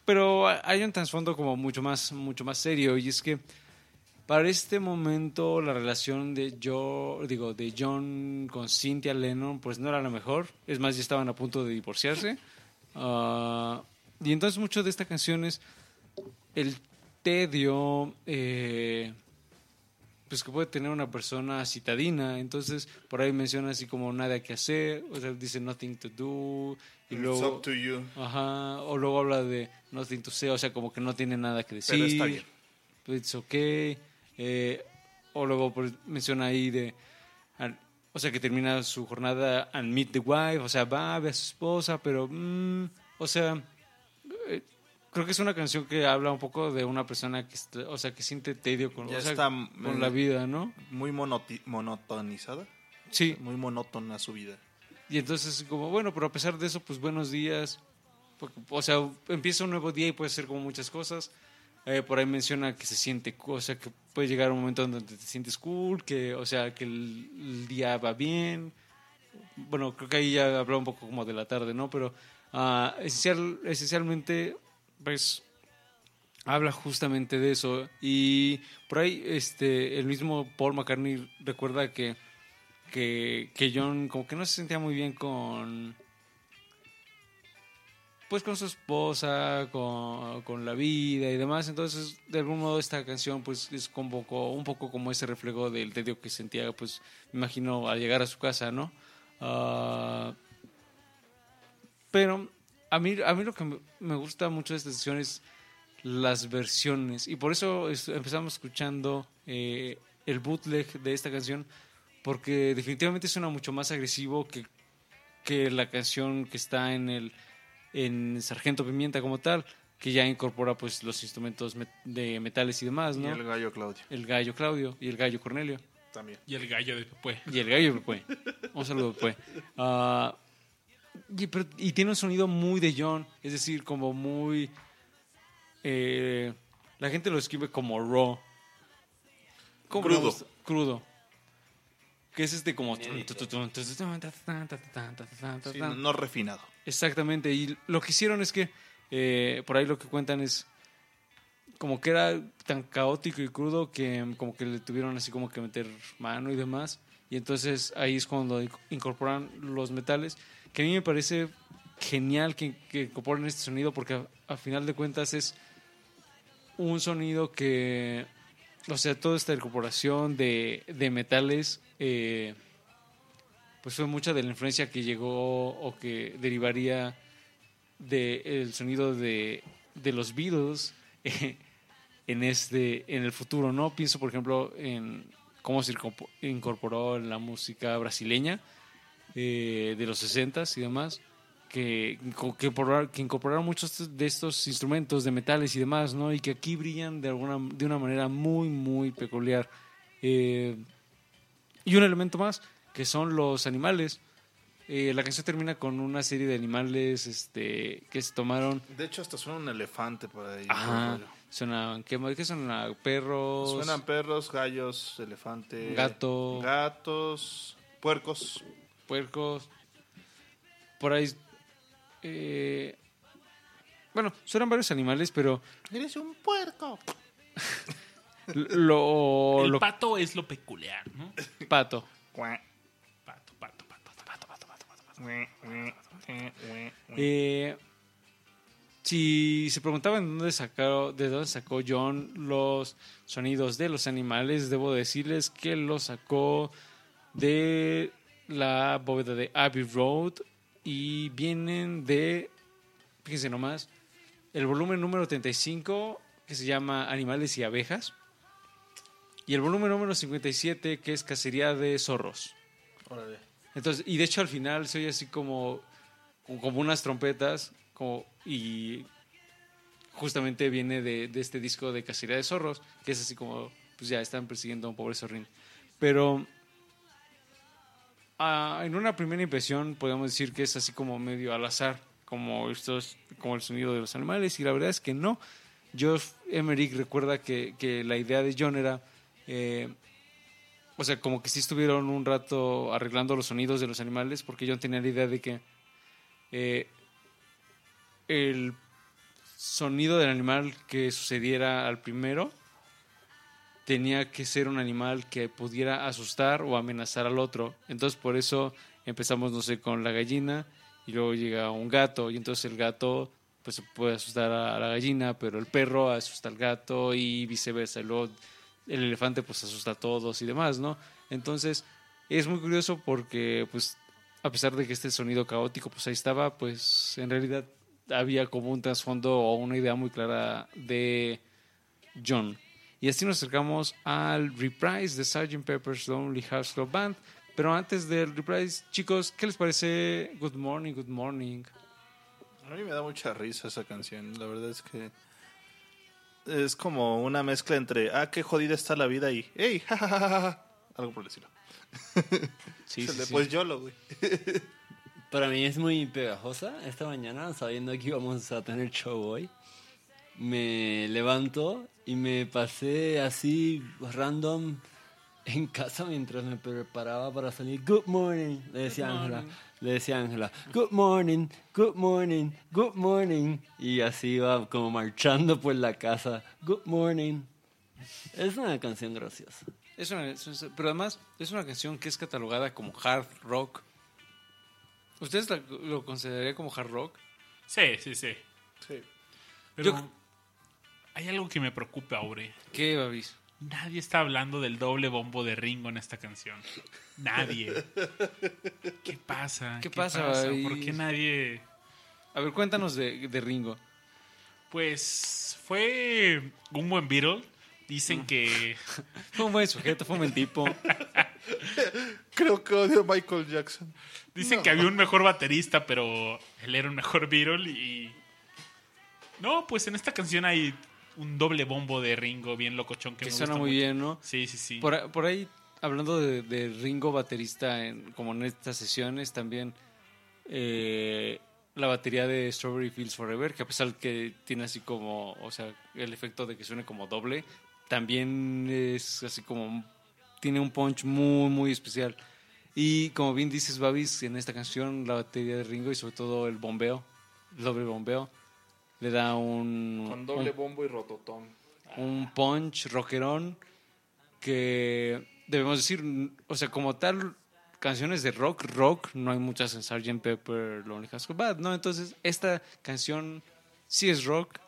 pero hay un trasfondo como mucho más, mucho más serio y es que para este momento la relación de yo, digo, de John con Cynthia Lennon pues no era la mejor. Es más, ya estaban a punto de divorciarse. Ah, y entonces mucho de esta canción es el tedio eh, pues que puede tener una persona citadina entonces por ahí menciona así como nada que hacer o sea dice nothing to do y It's luego up to you. ajá o luego habla de nothing to say o sea como que no tiene nada que decir Pero está bien. it's okay eh, o luego pues, menciona ahí de o sea que termina su jornada and meet the wife o sea va ve a su esposa pero mm, o sea eh, creo que es una canción que habla un poco de una persona que está- o sea que siente tedio con, Ya o sea, está, con eh, la vida no Muy monotonizada. sí. Muy monótona su vida. y entonces como bueno pero a pesar de eso pues buenos días Porque, o sea empieza un nuevo día y puede ser como muchas cosas. Eh, por ahí menciona que se siente o sea que puede llegar un momento donde te sientes cool que o sea que el, el día va bien. Bueno creo que ahí ya hablaba un poco como de la tarde no pero ah, esencial, esencialmente pues habla justamente de eso y por ahí este el mismo Paul McCartney recuerda que que, que John como que no se sentía muy bien con pues con su esposa, con, con la vida y demás. Entonces, de algún modo esta canción pues es un poco, un poco como ese reflejo del tedio que sentía, pues me imagino al llegar a su casa, ¿no? Ah, pero a mí, a mí lo que me, gusta mucho de esta canción es las versiones y por eso es- empezamos escuchando eh, el bootleg de esta canción porque definitivamente suena mucho más agresivo que, que la canción que está en el en Sargento Pimienta como tal que ya incorpora pues los instrumentos met- de metales y demás, Y ¿no? el gallo Claudio el gallo Claudio y el gallo Cornelio. también. Y el gallo de Pepe. Y el gallo Pepe. Un saludo, Pepe. Ah, y, pero- y tiene un sonido muy de John, es decir, como muy... eh, la gente lo escribe como raw. ¿Cómo Crudo. Crudo. Que es este como... Sí, no, no refinado. Exactamente, y lo que hicieron es que, eh, por ahí lo que cuentan es como que era tan caótico y crudo que como que le tuvieron así como que meter mano y demás, y entonces ahí es cuando inc- incorporan los metales, que a mí me parece genial que, que incorporen este sonido porque a, a final de cuentas es un sonido que, o sea, toda esta incorporación de, de metales... eh, pues fue mucha de la influencia que llegó o que derivaría del sonido de, de los Beatles <laughs> eh, en este en el futuro no pienso por ejemplo en cómo se incorpo- incorporó la música brasileña eh, de los 60s y demás que, que incorporaron muchos de estos instrumentos de metales y demás no y que aquí brillan de alguna de una manera muy muy peculiar Eh, y un elemento más, que son los animales. Eh, la canción termina con una serie de animales este, que se tomaron. De hecho, hasta suena un elefante por ahí. Ajá. Suenan, ¿qué, más? ¿qué son? Ah, Perros. Suenan perros, gallos, elefante. Gato. Gatos, puercos. puercos. Por ahí. eh, bueno, suenan varios animales, pero Eres un puerco. lo. el lo pato es lo peculiar, ¿no? pato. Cuac, Pato, pato, pato, pato, pato, pato, pato. cuac, cuac, cuac, cuac. Eh, si se preguntaban de dónde sacó, de dónde sacó John los sonidos de los animales, debo decirles que los sacó de la bóveda de Abbey Road y vienen de, fíjense nomás, el volumen número 35 que se llama Animales y Abejas. y el volumen número 57 que es Cacería de Zorros. Órale. Entonces, y de hecho al final se oye así como, como unas trompetas y justamente viene de, este disco de Cacería de Zorros, que es así como, pues ya están persiguiendo a un pobre zorrín. Pero ah, en una primera impresión podemos decir que es así como medio al azar, como, estos, como el sonido de los animales, y la verdad es que no. Josh Emmerich recuerda que, la idea de John era... eh, o sea, como que sí estuvieron un rato arreglando los sonidos de los animales, porque yo tenía la idea de que eh, el sonido del animal que sucediera al primero tenía que ser un animal que pudiera asustar o amenazar al otro. Entonces, por eso empezamos, no sé, con la gallina y luego llega un gato y entonces el gato pues puede asustar a la gallina, pero el perro asusta al gato y viceversa. Luego el elefante pues asusta a todos y demás, ¿no? Entonces es muy curioso porque pues a pesar de que este sonido caótico pues ahí estaba, pues en realidad había como un trasfondo o una idea muy clara de John. Y así nos acercamos al reprise de Sgt. Pepper's Lonely Hearts Club Band. Pero antes del reprise, chicos, ¿qué les parece Good Morning, Good Morning? A mí me da mucha risa esa canción. La verdad es que es como una mezcla entre ah, qué jodida está la vida y hey, jajajaja. Algo por el estilo. Sí, <laughs> sí, sí. Pues YOLO, güey. <laughs> Para mí es muy pegajosa. Esta mañana, sabiendo que íbamos a tener show hoy, me levanto y me pasé así random en casa mientras me preparaba para salir. Good morning, le decía Ángela. Le decía Ángela, good morning, good morning, good morning. Y así iba como marchando por la casa. Good morning. Es una canción graciosa. Es una- pero además es una canción que es catalogada como hard rock. ¿Ustedes lo considerarían como hard rock? Sí, sí, sí. Sí. Pero Yo- hay algo que me preocupa, Aure. ¿Qué, Babis? Nadie está hablando del doble bombo de Ringo en esta canción. Nadie. <laughs> ¿Qué pasa? ¿Qué pasa, Babis? ¿Por qué nadie...? A ver, cuéntanos de, de Ringo. Pues fue un buen Beatle. Dicen que... <laughs> Fue un buen sujeto, fue un buen tipo. <laughs> Creo que odio a Michael Jackson. Dicen que había un mejor baterista, pero él era un mejor Beatle y... No, pues en esta canción hay un doble bombo de Ringo bien locochón que, Que me suena gusta muy mucho. bien, ¿no? Sí, sí, sí. Por, ahí, hablando de, de Ringo baterista, en, como en estas sesiones, también eh, la batería de Strawberry Fields Forever, que a pesar que tiene así como, o sea, el efecto de que suene como doble, también es así como, tiene un punch muy, muy especial. Y como bien dices, Babis, en esta canción, la batería de Ringo y sobre todo el bombeo, el doble bombeo, le da un... Con doble un- bombo y rototón. un punch rockerón que debemos decir, o sea, como tal, canciones de rock, rock, no hay muchas en Sgt. Pepper, Lonely Hearts Club Band, ¿no? Entonces, esta canción sí es rock,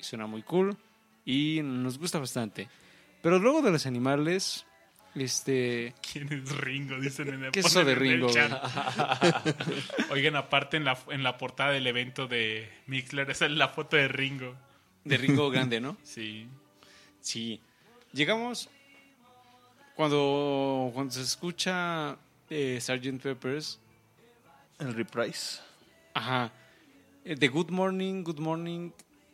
suena muy cool, y nos gusta bastante. Pero luego de los animales, este... ¿Quién es Ringo? Dicen en el, ¿Qué es eso de Ringo. <laughs> Oigan, aparte en la, en la portada del evento de Mixler, esa es la foto de Ringo. De Ringo Grande, ¿no? <laughs> Sí. Sí. Llegamos cuando, cuando se escucha eh, Sgt. Peppers, El reprise. Ajá. Eh, The Good Morning, Good Morning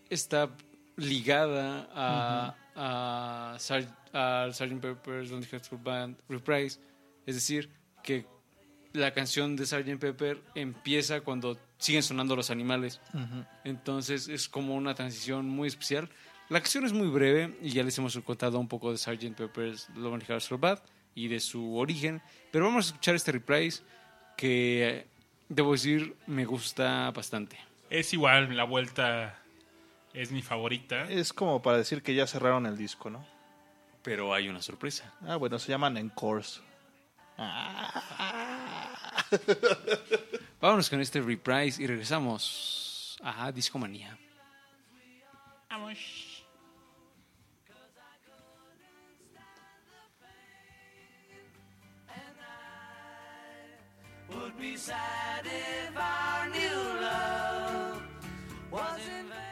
está ligada a, a Sar- al Sgt. Pepper's Lonely Hearts Club Band Reprise. Es decir, que la canción de Sgt. Pepper empieza cuando siguen sonando los animales. Entonces es como una transición muy especial. La canción es muy breve y ya les hemos contado un poco de Sgt. Pepper's Lonely Hearts Club Band y de su origen. Pero vamos a escuchar este reprise que, debo decir, me gusta bastante. Es igual, la vuelta es mi favorita. Es como para decir que ya cerraron el disco, ¿no? Pero hay una sorpresa. Ah, bueno, se llaman Encores. <laughs> Vámonos con este reprise y regresamos a Discomanía. Vamos. would be sad if our new love was in vain.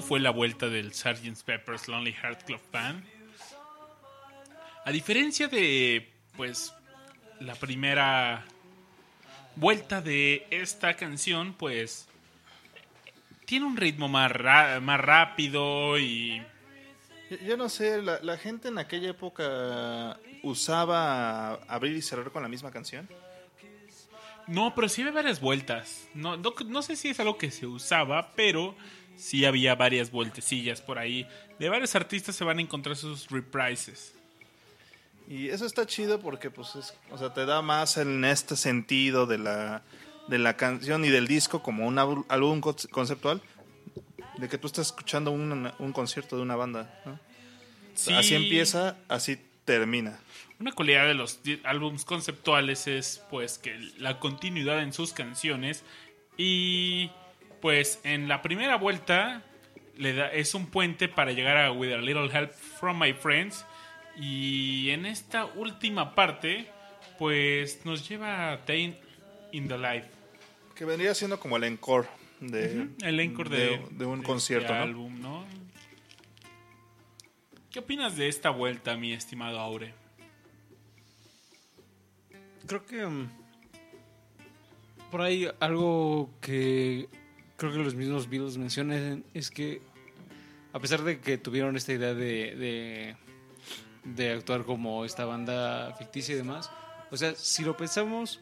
Esto fue la vuelta del Sgt. Pepper's Lonely Heart Club Band. A diferencia de, pues, la primera vuelta de esta canción, pues, tiene un ritmo más, más rápido y... Yo- Yo no sé, la, la gente en aquella época usaba abrir y cerrar con la misma canción. No, pero sí había varias vueltas. No, no, no sé si es algo que se usaba, pero sí había varias vueltecillas por ahí. De varios artistas se van a encontrar sus reprises. Y eso está chido porque, pues, es- o sea, te da más en este sentido de la, de la canción y del disco como un álbum con- conceptual. De que tú estás escuchando un, un concierto de una banda. ¿no? Sí. Así empieza, así termina. Una cualidad de los álbums conceptuales es pues que la continuidad en sus canciones y pues en la primera vuelta le da, es un puente para llegar a With a Little Help from My Friends y en esta última parte pues nos lleva a Day in the Life, Que vendría siendo como el encore de, el encore de, de un de concierto, este ¿no? álbum, ¿no? ¿Qué opinas de esta vuelta, mi estimado Aure? Creo que mm, por ahí algo que creo que los mismos Beatles mencionan es que a pesar de que tuvieron esta idea de, de, de actuar como esta banda ficticia y demás, o sea, si lo pensamos,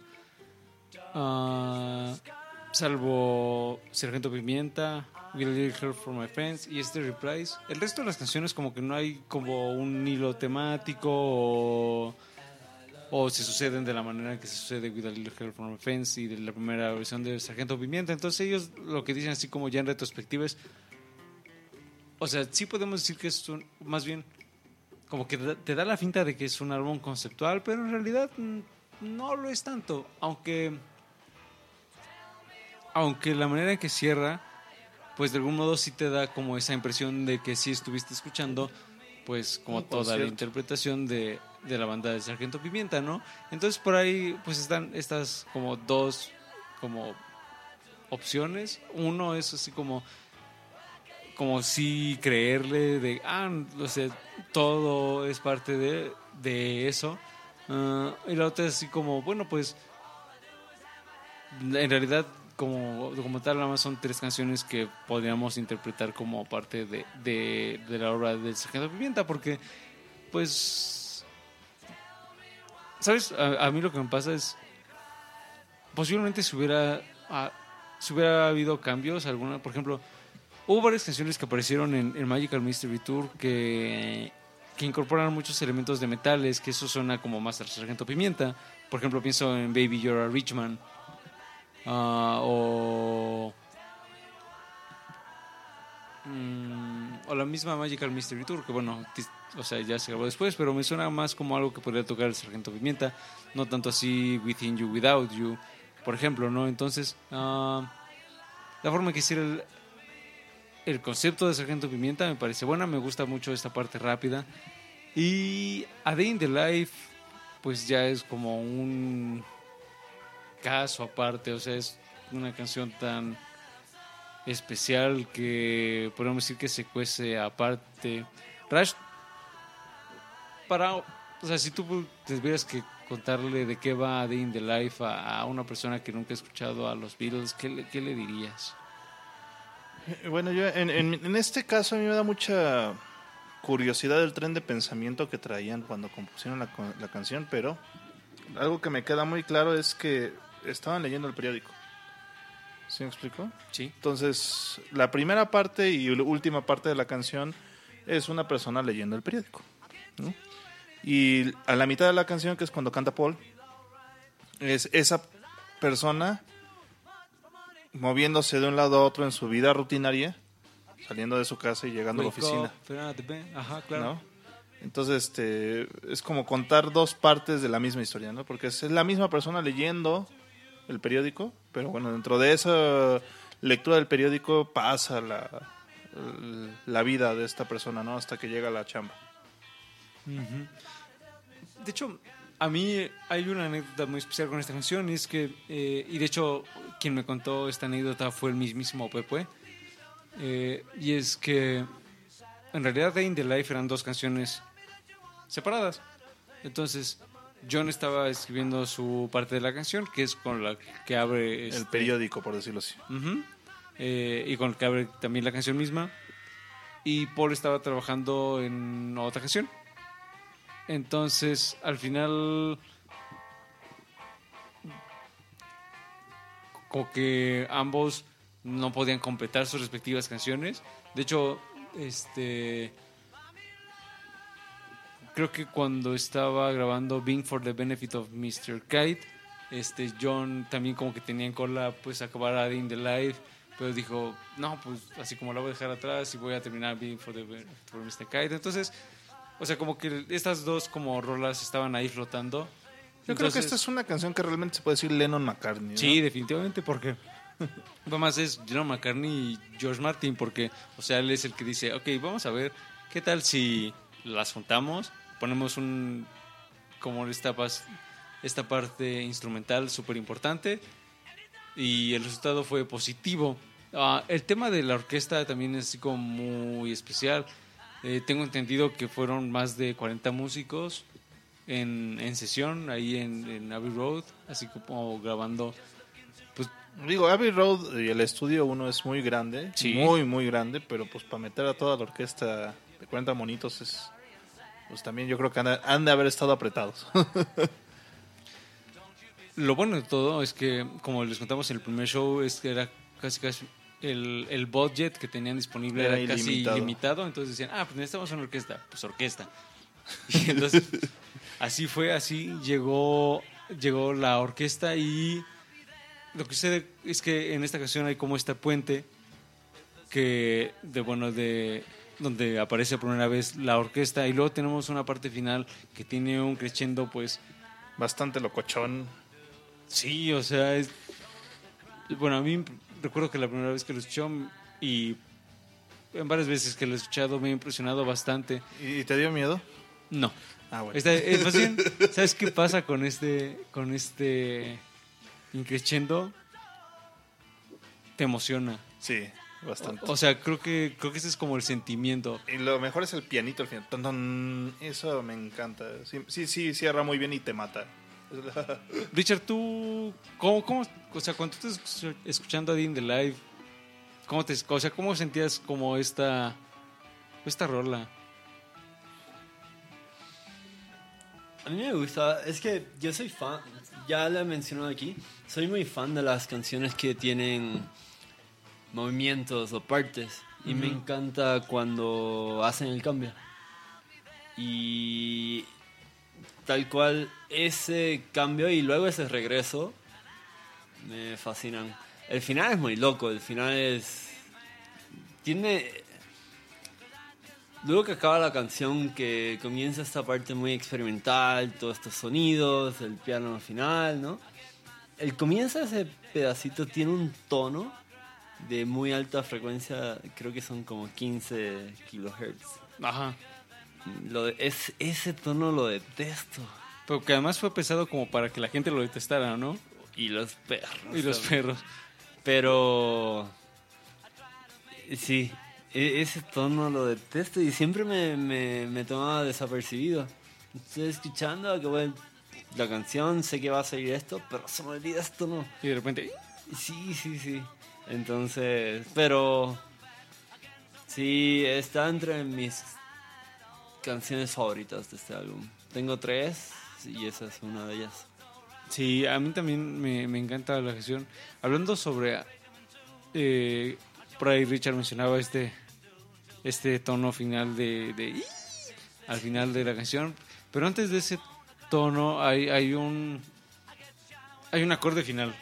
ah, salvo Sargento Pimienta, Will You Help for My Friends y este Reprise, el resto de las canciones como que no hay como un hilo temático o o se suceden de la manera que se sucede with a Little Help from Fence y de la primera versión del Sargento Pimienta. Entonces ellos lo que dicen así como ya en retrospectiva es, o sea, sí podemos decir que es un, más bien, como que te da la finta de que es un álbum conceptual, pero en realidad no lo es tanto, aunque, aunque la manera en que cierra, pues de algún modo sí te da como esa impresión de que sí estuviste escuchando, pues como toda la interpretación de, de la banda de Sargento Pimienta, ¿no? Entonces por ahí pues están estas como dos como opciones. Uno es así como como sí creerle de ah, o sea, todo es parte de, de eso. Ah, y la otra es así como, bueno, pues en realidad como, como tal nada más son tres canciones que podríamos interpretar como parte de, de, la obra del Sargento Pimienta porque pues sabes a, a mí lo que me pasa es posiblemente si hubiera si hubiera habido cambios alguna por ejemplo hubo varias canciones que aparecieron en el Magical Mystery Tour que que incorporan muchos elementos de metales que eso suena como más al Sargento Pimienta. Por ejemplo pienso en Baby You're a Rich Man Ah, o mm, o la misma Magical Mystery Tour que bueno o sea ya se grabó después pero me suena más como algo que podría tocar el Sargento Pimienta no tanto así Within You Without You por ejemplo no entonces ah, la forma que hiciera el, el concepto de Sargento Pimienta me parece buena me gusta mucho esta parte rápida. Y A Day in the Life pues ya es como un caso aparte, o sea, es una canción tan especial que podemos decir que se cuece aparte. Rash, para, o sea, si tú tuvieras que contarle de qué va Day in the Life a, una persona que nunca ha escuchado a los Beatles, ¿qué le, dirías? Eh, Bueno, yo en, este caso a mí me da mucha curiosidad el tren de pensamiento que traían cuando compusieron la, la canción, pero algo que me queda muy claro es que estaban leyendo el periódico. ¿Sí me explico? Sí. Entonces, la primera parte y la última parte de la canción es una persona leyendo el periódico. ¿no? Y a la mitad de la canción, que es cuando canta Paul, es esa persona moviéndose de un lado a otro en su vida rutinaria, saliendo de su casa y llegando a la oficina. up. Ajá, claro. ¿no? Entonces, este, es como contar dos partes de la misma historia, ¿no? Porque es la misma persona leyendo el periódico, pero bueno, dentro de esa lectura del periódico pasa la, la vida de esta persona, ¿no? Hasta que llega a la chamba. De hecho, a mí hay una anécdota muy especial con esta canción y es que, eh, y de hecho quien me contó esta anécdota fue el mismísimo Pepe, eh, y es que en realidad Day in the Life eran dos canciones separadas. Entonces, John estaba escribiendo su parte de la canción, que es con la que abre... El este, periódico, por decirlo así. Eh, y con el que abre también la canción misma. Y Paul estaba trabajando en otra canción. Entonces, al final, como que ambos no podían completar sus respectivas canciones. De hecho, este creo que cuando estaba grabando Being for the Benefit of Mr. Kite, este John también como que tenía en cola pues acabar a In the Life, pero dijo, no, pues así como la voy a dejar atrás y voy a terminar Being for the Benefit of Mr. Kite. Entonces, o sea, como que estas dos como rolas estaban ahí flotando. Yo creo que Entonces- esta es una canción que realmente se puede decir Lennon McCartney. ¿no? Sí, definitivamente, porque <laughs> más es John McCartney y George Martin, porque, o sea, él es el que dice, ok, vamos a ver, ¿qué tal si las juntamos? Ponemos un, como esta, esta parte instrumental súper importante y el resultado fue positivo. Ah, el tema de la orquesta también es como muy especial. Eh, tengo entendido que fueron más de 40 músicos en, en sesión ahí en, en Abbey Road, así como grabando. Pues Digo, Abbey Road y el estudio uno es muy grande, Sí. muy, muy grande, pero pues para meter a toda la orquesta de 40 monitos es... Pues también yo creo que han de, han de haber estado apretados. <laughs> lo bueno de todo es que, como les contamos en el primer show, es que era casi casi el, el budget que tenían disponible Era era, casi ilimitado. ilimitado. Entonces decían, ah, pues necesitamos una orquesta. Pues orquesta. <laughs> Y entonces, así fue, así llegó, llegó la orquesta y lo que sucede es que en esta canción hay como este puente que, de bueno, de donde aparece por primera vez la orquesta y luego tenemos una parte final que tiene un crescendo pues Bastante locochón. Sí, o sea, es... Bueno, a mí recuerdo que la primera vez que lo escuché y en varias veces que lo he escuchado me ha impresionado bastante. ¿Y te dio miedo? No. Ah, bueno. Esta- es más bien, <laughs> ¿sabes qué pasa con este, con este increchendo? Te emociona. Sí, bastante. O sea, creo que, creo que ese es como el sentimiento. Y lo mejor es el pianito al final. Ton, ton. Eso me encanta. Sí, sí, sí, cierra muy bien y te mata. <laughs> Richard, tú, ¿cómo, cómo, o sea, cuando tú estás escuchando a Dean the Live, ¿cómo te, o sea, cómo sentías como esta, esta rola? A mí me gusta, es que yo soy fan, ya lo he mencionado aquí, soy muy fan de las canciones que tienen movimientos o partes y me encanta cuando hacen el cambio. Y tal cual ese cambio y luego ese regreso me fascinan. El final es muy loco, el final es... Tiene... Luego que acaba la canción, que comienza esta parte muy experimental, todos estos sonidos, el piano al final, ¿no? El comienzo de ese pedacito tiene un tono de muy alta frecuencia, creo que son como 15 kilohertz. Ajá. Lo de- es, ese tono lo detesto. Pero que además fue pesado como para que la gente lo detestara, ¿no? Y los perros. Y los también. perros. Pero. Sí, e- ese tono lo detesto y siempre me, me, me toma desapercibido. Estoy escuchando que bueno, la canción, sé que va a salir esto, pero se me olvida esto, ¿no? Y de repente, Sí, sí, sí. Entonces, pero. Sí, está entre mis canciones favoritas de este álbum. Tengo tres y esa es una de ellas. Sí, a mí también me, me encanta la canción. Hablando sobre. Eh, por ahí Richard mencionaba este, este tono final de, de- Al final de la canción. Pero antes de ese tono hay, hay un. Hay un acorde final.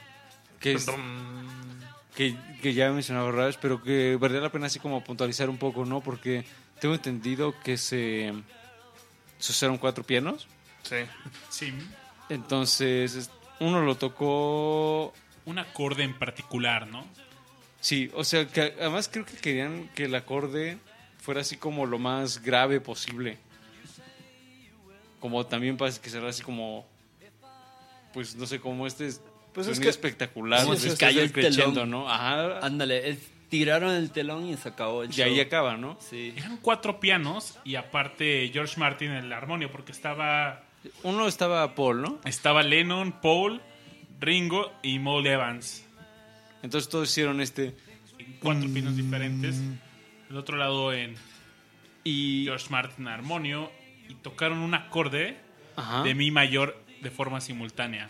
Que es. Que, que ya mencionaba Rash, pero que valdría la pena así como puntualizar un poco, ¿no? Porque tengo entendido que se. Se usaron cuatro pianos. Sí. Sí, Entonces, es- uno lo tocó. un acorde en particular, ¿no? Sí, o sea, que además creo que querían que el acorde fuera así como lo más grave posible. como también parece que será así como, pues no sé, como este Pues es que- espectacular. Pues, se este cayó el telón. crescendo, ¿no? Ajá. Ándale, es- tiraron el telón y se acabó el Y show. ahí acaba, ¿no? Sí. Eran cuatro pianos y aparte George Martin en el armonio, porque estaba, Uno estaba Paul, ¿no? estaba Lennon, Paul, Ringo y Moll Evans. Entonces todos hicieron este. En cuatro pianos diferentes. El otro lado en Y. George Martin armonio y tocaron un acorde Ajá. de mi mayor de forma simultánea.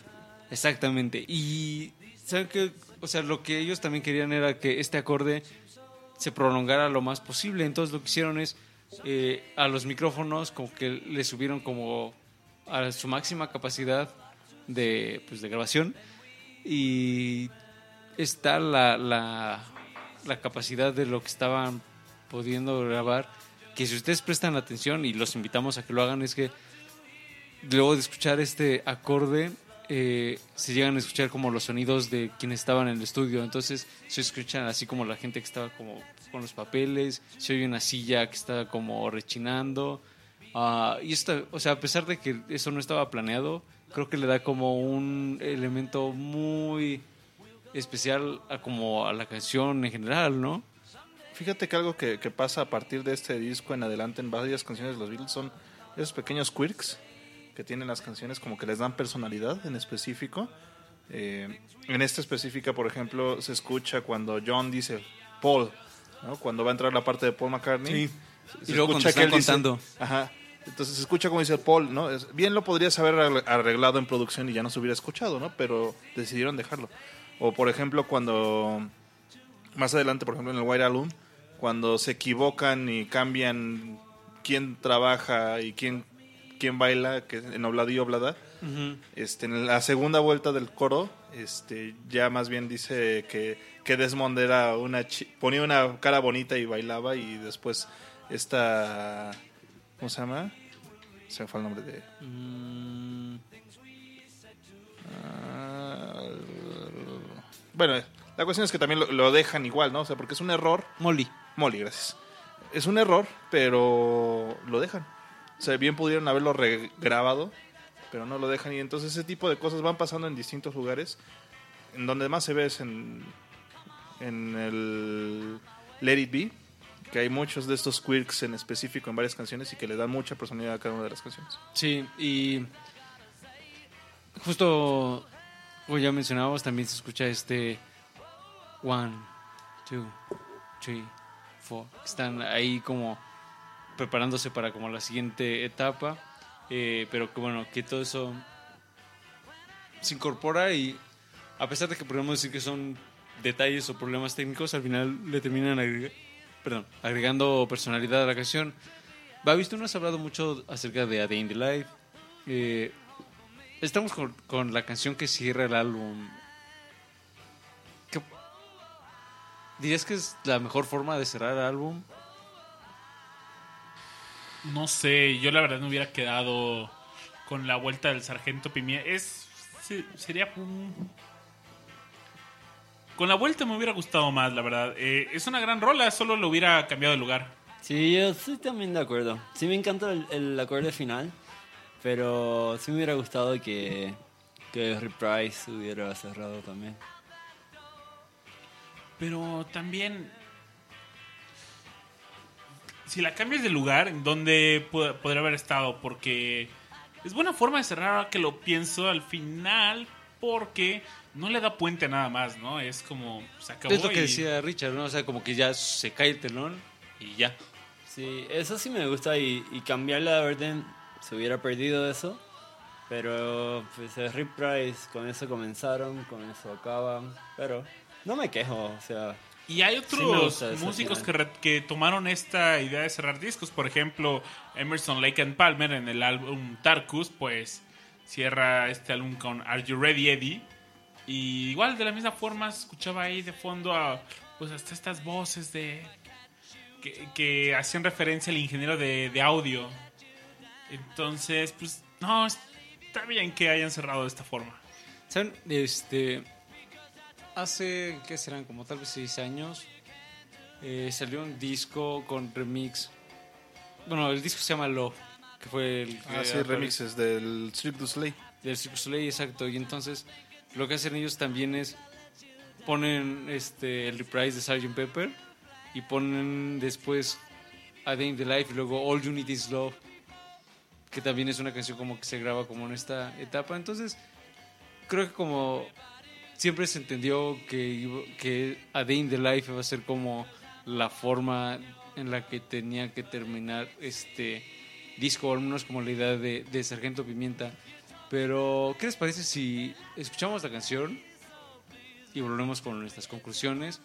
Exactamente. Y. ¿Saben qué? O sea, lo que ellos también querían era que este acorde se prolongara lo más posible. Entonces lo que hicieron es. eh, a los micrófonos, como que le subieron como a su máxima capacidad de, pues, de grabación. Y está la, la, la capacidad de lo que estaban pudiendo grabar. Que si ustedes prestan atención y los invitamos a que lo hagan, es que luego de escuchar este acorde, eh, se llegan a escuchar como los sonidos de quienes estaban en el estudio. Entonces se escuchan así como la gente que estaba como con los papeles, se oye una silla que está como rechinando. Ah, y esto, o sea, a pesar de que eso no estaba planeado, creo que le da como un elemento muy especial a como a la canción en general, ¿no? Fíjate que algo que, que pasa a partir de este disco en adelante en varias canciones de los Beatles son esos pequeños quirks que tienen las canciones como que les dan personalidad en específico. Eh, en esta específica, por ejemplo, se escucha cuando John dice Paul, ¿no? cuando va a entrar la parte de Paul McCartney. se Y luego escucha están él dice- contando. ajá. Entonces se escucha como dice Paul, ¿no? Bien lo podrías haber arregl- arreglado en producción y ya no se hubiera escuchado, ¿no? Pero decidieron dejarlo. O por ejemplo, cuando más adelante, por ejemplo, en el White Album, cuando se equivocan y cambian quién trabaja y quién, quién baila, que en Obladí Oblada, este, en la segunda vuelta del coro, este, ya más bien dice que, que Desmond era una ponía una cara bonita y bailaba y después esta, ¿cómo se llama? Se me fue el nombre de... Mm, Ah, bueno, la cuestión es que también lo, lo dejan igual, ¿no? O sea, porque es un error. Molly. Molly, gracias. Es un error, pero lo dejan. O bien pudieron haberlo regrabado, pero no lo dejan. Y entonces ese tipo de cosas van pasando en distintos lugares. En donde más se ve es en, en el Let It Be, que hay muchos de estos quirks en específico en varias canciones y que le dan mucha personalidad a cada una de las canciones. Sí, y justo como ya mencionábamos, también se escucha este one, two, three, four. Están ahí como preparándose para como la siguiente etapa, eh, pero que bueno, que todo eso se incorpora y a pesar de que podemos decir que son detalles o problemas técnicos, al final le terminan agregando personalidad a la canción. Babi, tú nos has hablado mucho acerca de A Day in the Life. Eh, estamos con, con la canción que cierra el álbum. ¿Qué- ¿Dirías que es la mejor forma de cerrar el álbum? No sé, yo la verdad me hubiera quedado con la vuelta del sargento Pimienta. Es. se- sería. un- Con la vuelta me hubiera gustado más, la verdad. Eh, es una gran rola, solo lo hubiera cambiado de lugar. Sí, yo estoy también de acuerdo. Sí me encanta el, el acorde final, pero sí me hubiera gustado que, que Reprise hubiera cerrado también. Pero también. Si la cambias de lugar, ¿en dónde podría haber estado? Porque es buena forma de cerrar ahora que lo pienso al final, porque no le da puente a nada más, ¿no? Es como. Se acabó. Es lo que y- decía Richard, ¿no? O sea, como que ya se cae el telón y ya. Sí, eso sí me gusta y, y cambiar la orden se hubiera perdido eso. Pero pues es Reprise, con eso comenzaron, con eso acaban. Pero no me quejo, o sea, Y hay otros músicos que, re- que tomaron esta idea de cerrar discos. Por ejemplo, Emerson Lake and Palmer en el álbum Tarkus, pues cierra este álbum con Are You Ready Eddie. Y igual de la misma forma escuchaba ahí de fondo a pues hasta estas voces de que, que hacían referencia al ingeniero de, de audio. Entonces, pues no, está bien que hayan cerrado de esta forma. ¿Saben? Este. Hace, ¿qué serán? Como tal vez seis años. eh, salió un disco con remix. Bueno, el disco se llama Love. que fue el que Ah, sí, remixes del Cirque du Soleil. del Cirque du Soleil, exacto. Y entonces lo que hacen ellos también es ponen este el reprise de Sgt. Pepper y ponen después A Day in the Life y luego All You Need Is Love, que también es una canción como que se graba como en esta etapa. Entonces, creo que como siempre se entendió que, que A Day in the Life iba a ser como la forma en la que tenía que terminar este disco, al menos como la idea de, de Sargento Pimienta. Pero, ¿qué les parece si escuchamos la canción y volvemos con nuestras conclusiones?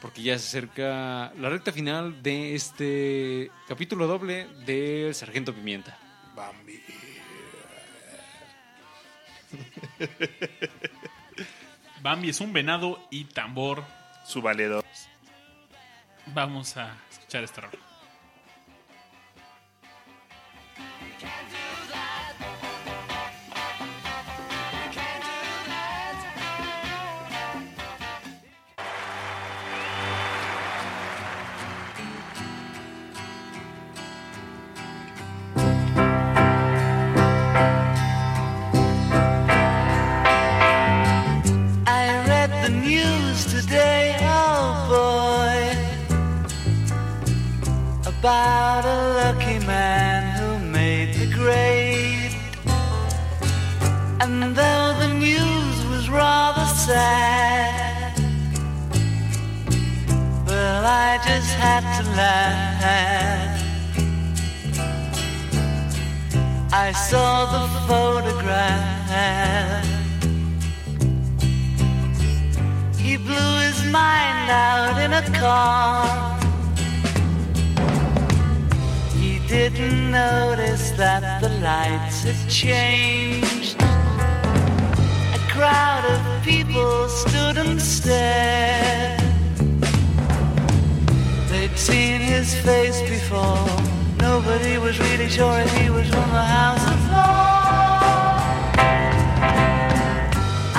Porque ya se acerca la recta final de este capítulo doble del Sargento Pimienta. Bambi. <laughs> Bambi es un venado y tambor. Su valedor. Vamos a escuchar esta rola. About a lucky man who made the grade. And though the news was rather sad, well, I just had to laugh. I saw the photograph. He blew his mind out in a car. Didn't notice that the lights had changed. A crowd of people stood and stared. They'd seen his face before. Nobody was really sure if he was from the House of.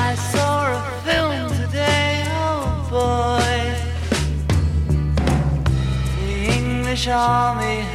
I saw a film today, oh boy. The English army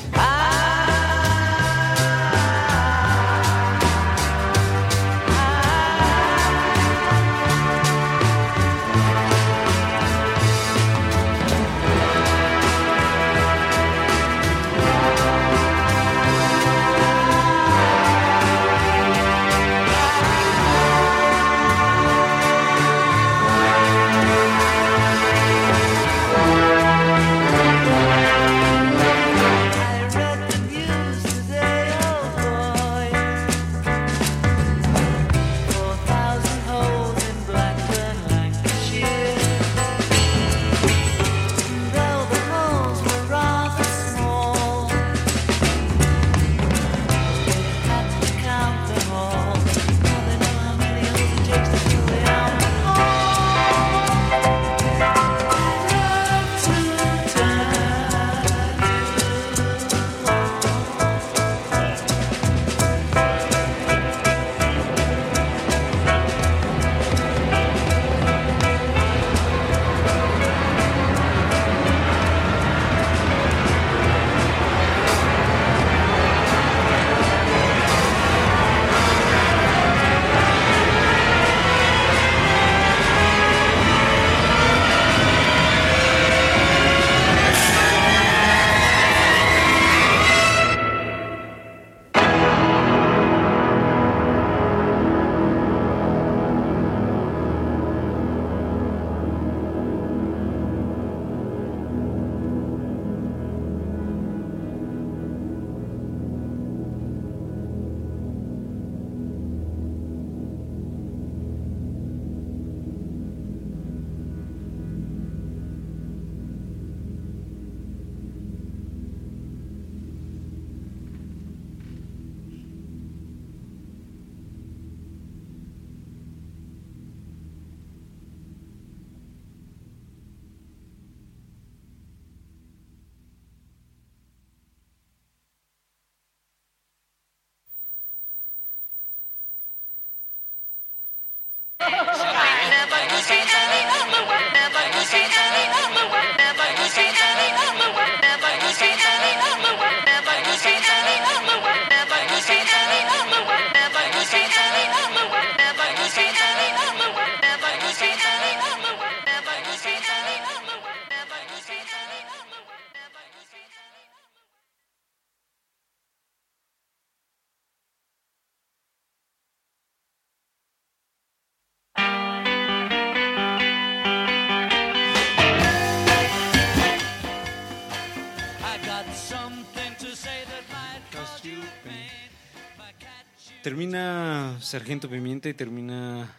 Sargento Pimienta y termina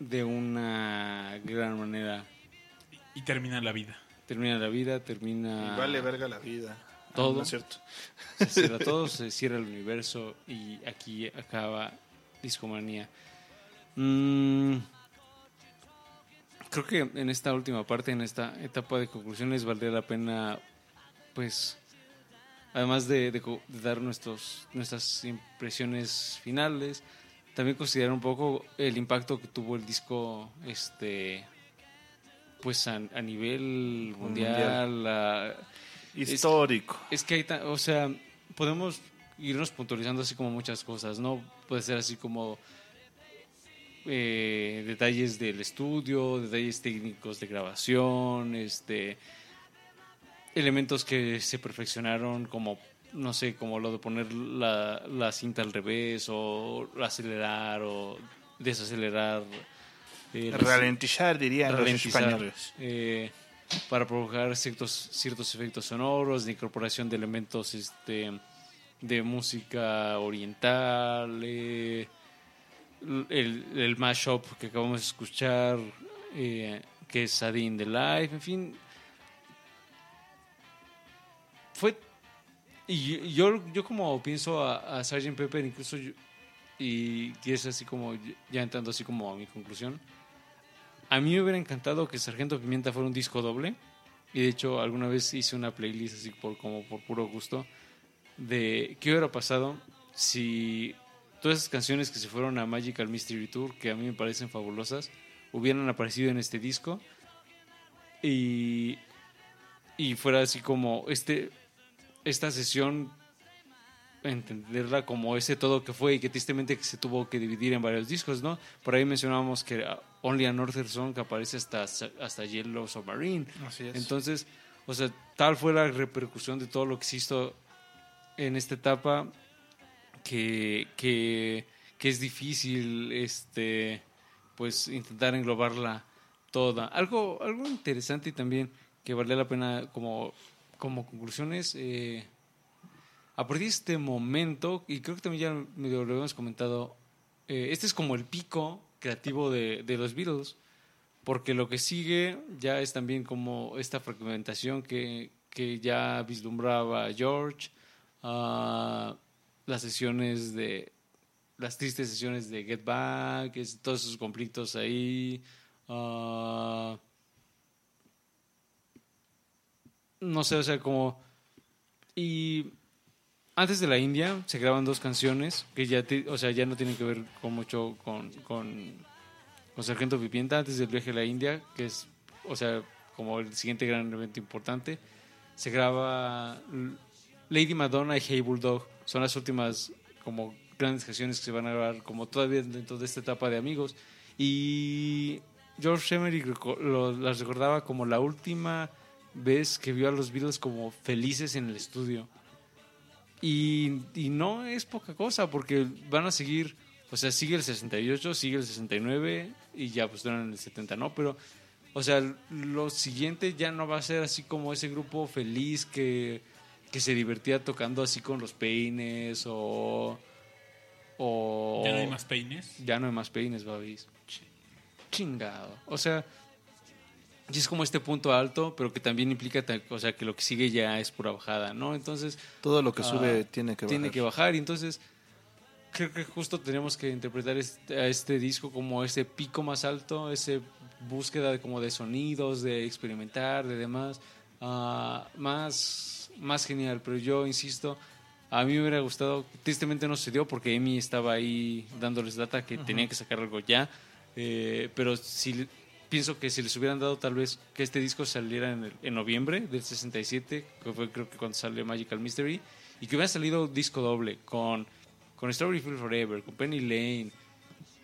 de una gran manera. Y termina la vida. Termina la vida, termina Y vale verga la vida. Ah, Todo. no es cierto. se cierra todo, <laughs> se cierra el universo y aquí acaba Discomanía. Mm, creo que en esta última parte, en esta etapa de conclusiones, valdría la pena, pues, además de, de dar nuestros, nuestras impresiones finales, también considerar un poco el impacto que tuvo el disco, este, pues, a, a nivel mundial. a- Histórico. es que hay, o sea, podemos irnos puntualizando así como muchas cosas, ¿no? Puede ser así como eh, detalles del estudio, detalles técnicos de grabación, este, elementos que se perfeccionaron como, no sé, como lo de poner la, la cinta al revés o acelerar o desacelerar. eh, Ralentizar, dirían los españoles. eh, para provocar ciertos, ciertos efectos sonoros, de incorporación de elementos este, de música oriental, eh, el, el mashup que acabamos de escuchar, que es Sadin the Life, en fin. Fue. Y yo, yo como pienso a, a Sgt. Pepper, incluso y que es así como, ya entrando así como a mi conclusión, a mí me hubiera encantado que Sargento Pimienta fuera un disco doble. Y de hecho, alguna vez hice una playlist así por, como por puro gusto de qué hubiera pasado si todas esas canciones que se fueron a Magical Mystery Tour, que a mí me parecen fabulosas, hubieran aparecido en este disco. Y, y fuera así como este, esta sesión entenderla como ese todo que fue y que tristemente que se tuvo que dividir en varios discos, ¿no? Por ahí mencionábamos que Only a Northern Song que aparece hasta, hasta Yellow Submarine. Así es. Entonces, o sea, tal fue la repercusión de todo lo que se hizo en esta etapa que, que, que es difícil este pues intentar englobarla toda. Algo, algo interesante y también que vale la pena como, como conclusiones, eh, a partir de este momento, y creo que también ya lo habíamos comentado, eh, este es como el pico creativo de, de los Beatles, porque lo que sigue ya es también como esta fragmentación que, que ya vislumbraba George, ah, las sesiones de las tristes sesiones de Get Back, todos esos conflictos ahí. ah, no sé, o sea, como... Y antes de la India se graban dos canciones que ya, o sea, ya no tienen que ver con mucho con, con, con Sargento Pimienta. Antes del viaje a la India, que es, o sea, como el siguiente gran evento importante, se graba Lady Madonna y Hey Bulldog. Son las últimas como grandes canciones que se van a grabar como todavía dentro de esta etapa de amigos. Y George Emery las recordaba como la última vez que vio a los Beatles como felices en el estudio. Y, y no es poca cosa, porque van a seguir, o sea, sigue el 68, sigue el 69 y ya pues duran el 70, ¿no? Pero, o sea, lo siguiente ya no va a ser así como ese grupo feliz que, que se divertía tocando así con los peines o... o Ya no hay más peines. ya no hay más peines, babis. Chingado. O sea, y es como este punto alto, pero que también implica, o sea, que lo que sigue ya es pura bajada, ¿no? Entonces, Todo lo que ah, sube tiene que bajar. tiene que bajar y entonces creo que justo tenemos que interpretar este, a este disco como ese pico más alto, ese búsqueda de, como de sonidos, de experimentar, de demás, ah, más, más genial. Pero yo insisto, a mí me hubiera gustado, tristemente no se dio porque Emi estaba ahí dándoles data que tenían que sacar algo ya. Eh, pero si pienso que si les hubieran dado tal vez que este disco saliera en, el- en noviembre del 67, que fue creo que cuando salió Magical Mystery, y que hubiera salido disco doble con, con Strawberry Field Forever, con Penny Lane,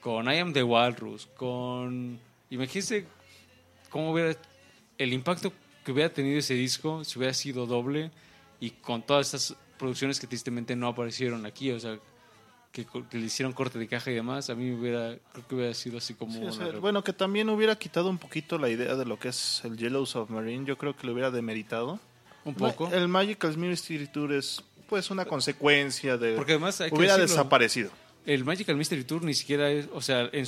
con I Am the Walrus, con... Imagínense cómo hubiera... El impacto que hubiera tenido ese disco si hubiera sido doble y con todas estas producciones que tristemente no aparecieron aquí, o sea, que, que le hicieron corte de caja y demás, a mí hubiera, creo que hubiera sido así como... Sí, o sea, bueno, que también hubiera quitado un poquito la idea de lo que es el Yellow Submarine. Yo creo que lo hubiera demeritado. un poco. El Magical Mystery Tour es pues una consecuencia de... Porque además hay que hubiera decirlo, desaparecido. El Magical Mystery Tour ni siquiera es, o sea, en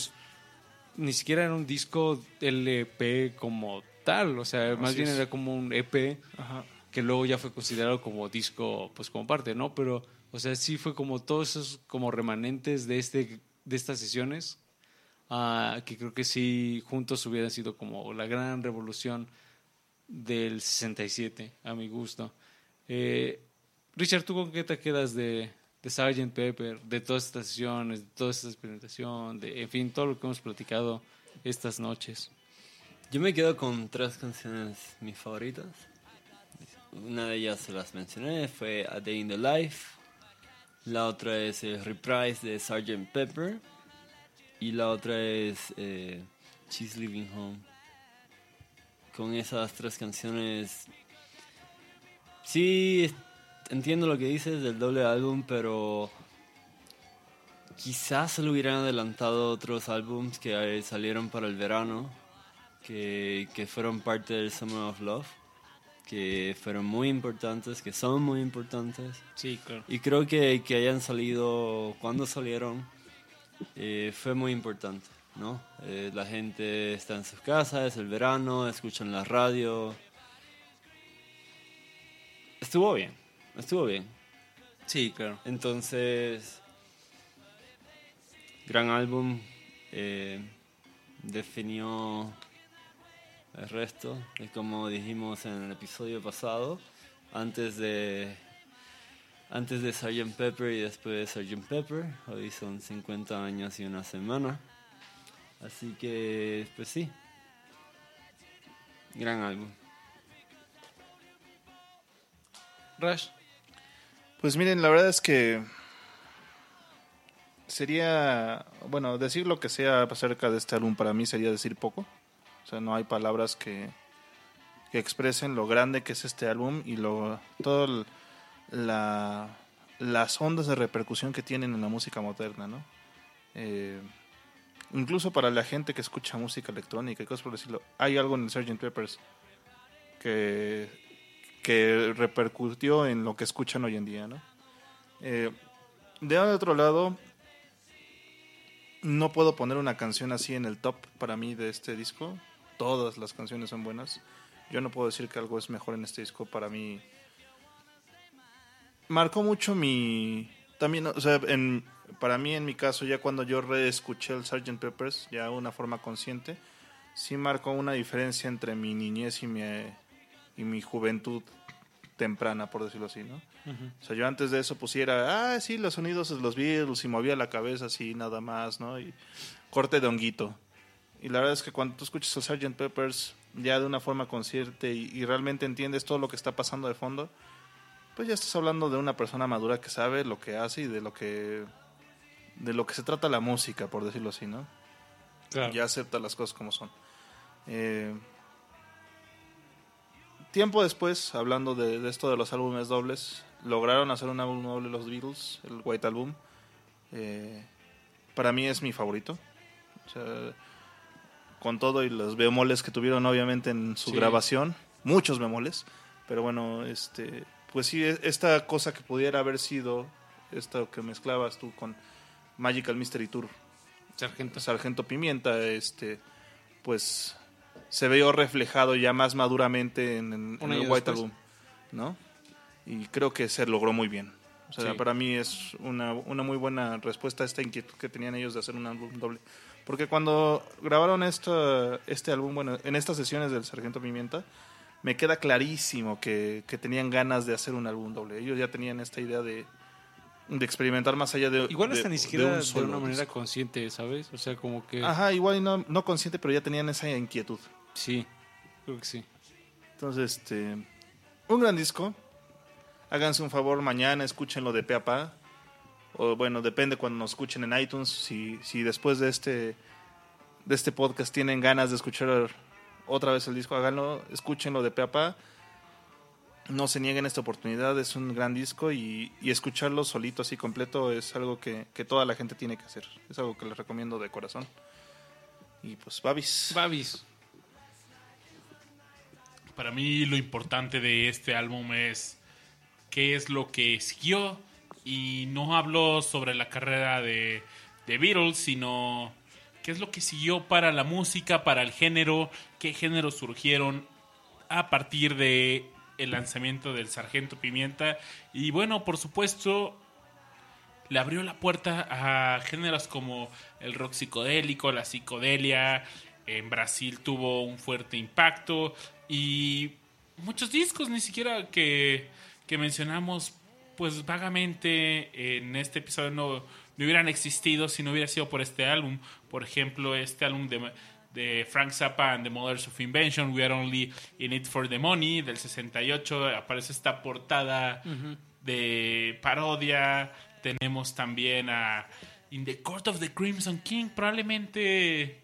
ni siquiera era un disco LP como tal, o sea, más Así bien es. era como un EP Ajá. que luego ya fue considerado como disco, pues como parte, ¿no? Pero, o sea, sí fue como todos esos como remanentes de este de estas sesiones ah, que creo que sí juntos hubieran sido como la gran revolución del 67 a mi gusto. Eh, Richard, ¿tú con qué te quedas de, de Sgt. Pepper, de todas estas sesiones, de toda esta experimentación, de, en fin, todo lo que hemos platicado estas noches? Yo me quedo con tres canciones mis favoritas. Una de ellas se las mencioné, fue A Day in the Life. La otra es el Reprise de Sgt. Pepper. Y la otra es eh, She's Living Home. Con esas tres canciones... Sí, entiendo lo que dices del doble álbum, pero... Quizás se le hubieran adelantado otros álbums que eh, salieron para el verano que, que fueron parte del Summer of Love, que fueron muy importantes, que son muy importantes. Sí, claro. Y creo que, que hayan salido cuando salieron eh, fue muy importante, ¿no? Eh, la gente está en sus casas, es el verano, escuchan la radio. Estuvo bien, estuvo bien. Sí, claro. Entonces, gran álbum, eh, definió el resto, es como dijimos en el episodio pasado, antes de antes de Sgt. Pepper y después de Sgt. Pepper, hoy son 50 años y una semana, así que pues sí, gran álbum. Rush. Pues miren, la verdad es que sería, bueno, decir lo que sea acerca de este álbum para mí sería decir poco. O sea, no hay palabras que, que expresen lo grande que es este álbum y lo todo la, las ondas de repercusión que tienen en la música moderna, ¿no? Eh, incluso para la gente que escucha música electrónica y cosas por decirlo, hay algo en el Sgt. Peppers que, que repercutió en lo que escuchan hoy en día, ¿no? Eh, de otro lado, no puedo poner una canción así en el top para mí de este disco. Todas las canciones son buenas. Yo no puedo decir que algo es mejor en este disco. Para mí, marcó mucho mi. También, o sea, en, para mí, en mi caso, ya cuando yo reescuché el Sgt. Peppers, ya de una forma consciente, sí marcó una diferencia entre mi niñez y mi, y mi juventud temprana, por decirlo así, ¿no? O sea, yo antes de eso pusiera, ah, sí, los sonidos de los Beatles y movía la cabeza así, nada más, ¿no? Y corte de honguito. Y la verdad es que cuando tú escuchas a Sgt. Peppers ya de una forma consciente y, y realmente entiendes todo lo que está pasando de fondo, pues ya estás hablando de una persona madura que sabe lo que hace y de lo que de lo que se trata la música, por decirlo así, ¿no? Claro. Ya acepta las cosas como son. Eh, tiempo después, hablando de, de esto de los álbumes dobles, lograron hacer un álbum doble los Beatles, el White Album. Eh, para mí es mi favorito. O sea, con todo y los bemoles que tuvieron obviamente en su Sí. grabación, muchos bemoles, pero bueno, este, pues sí, e- esta cosa que pudiera haber sido, esto que mezclabas tú con Magical Mystery Tour, Sargento. Sargento Pimienta, este, pues se vio reflejado ya más maduramente en, en- el White. Album, ¿no? Y creo que se logró muy bien. O sea, Sí. para mí es una, una muy buena respuesta a esta inquietud que tenían ellos de hacer un álbum doble. Porque cuando grabaron esta, este álbum, bueno, en estas sesiones del Sargento Pimienta, me queda clarísimo que, que tenían ganas de hacer un álbum doble. Ellos ya tenían esta idea de, de experimentar más allá de Igual de- hasta ni de siquiera un de, una manera disco. consciente, ¿sabes? O sea, como que... Ajá, igual no, no consciente, pero ya tenían esa inquietud. Sí, creo que sí. Entonces, este, un gran disco. Háganse un favor mañana, escúchenlo de pe a pa. O bueno, depende cuando nos escuchen en iTunes. Si, si después de este, de este podcast tienen ganas de escuchar otra vez el disco, háganlo, escúchenlo de pe a pa. No se nieguen esta oportunidad, es un gran disco y, y escucharlo solito así completo es algo que, que toda la gente tiene que hacer. Es algo que les recomiendo de corazón. Y pues, Babis. Babis. Para mí lo importante de este álbum es qué es lo que siguió y no hablo sobre la carrera de, de Beatles, sino qué es lo que siguió para la música, para el género, qué géneros surgieron a partir de el lanzamiento del Sargento Pimienta y bueno, por supuesto le abrió la puerta a géneros como el rock psicodélico, la psicodelia. En Brasil tuvo un fuerte impacto y muchos discos, ni siquiera que, que mencionamos, pues vagamente en este episodio no, no hubieran existido si no hubiera sido por este álbum. Por ejemplo, este álbum de, de Frank Zappa and the Mothers of Invention, We Are Only in It for the Money, del 68, aparece esta portada de parodia. Tenemos también a In the Court of the Crimson King. Probablemente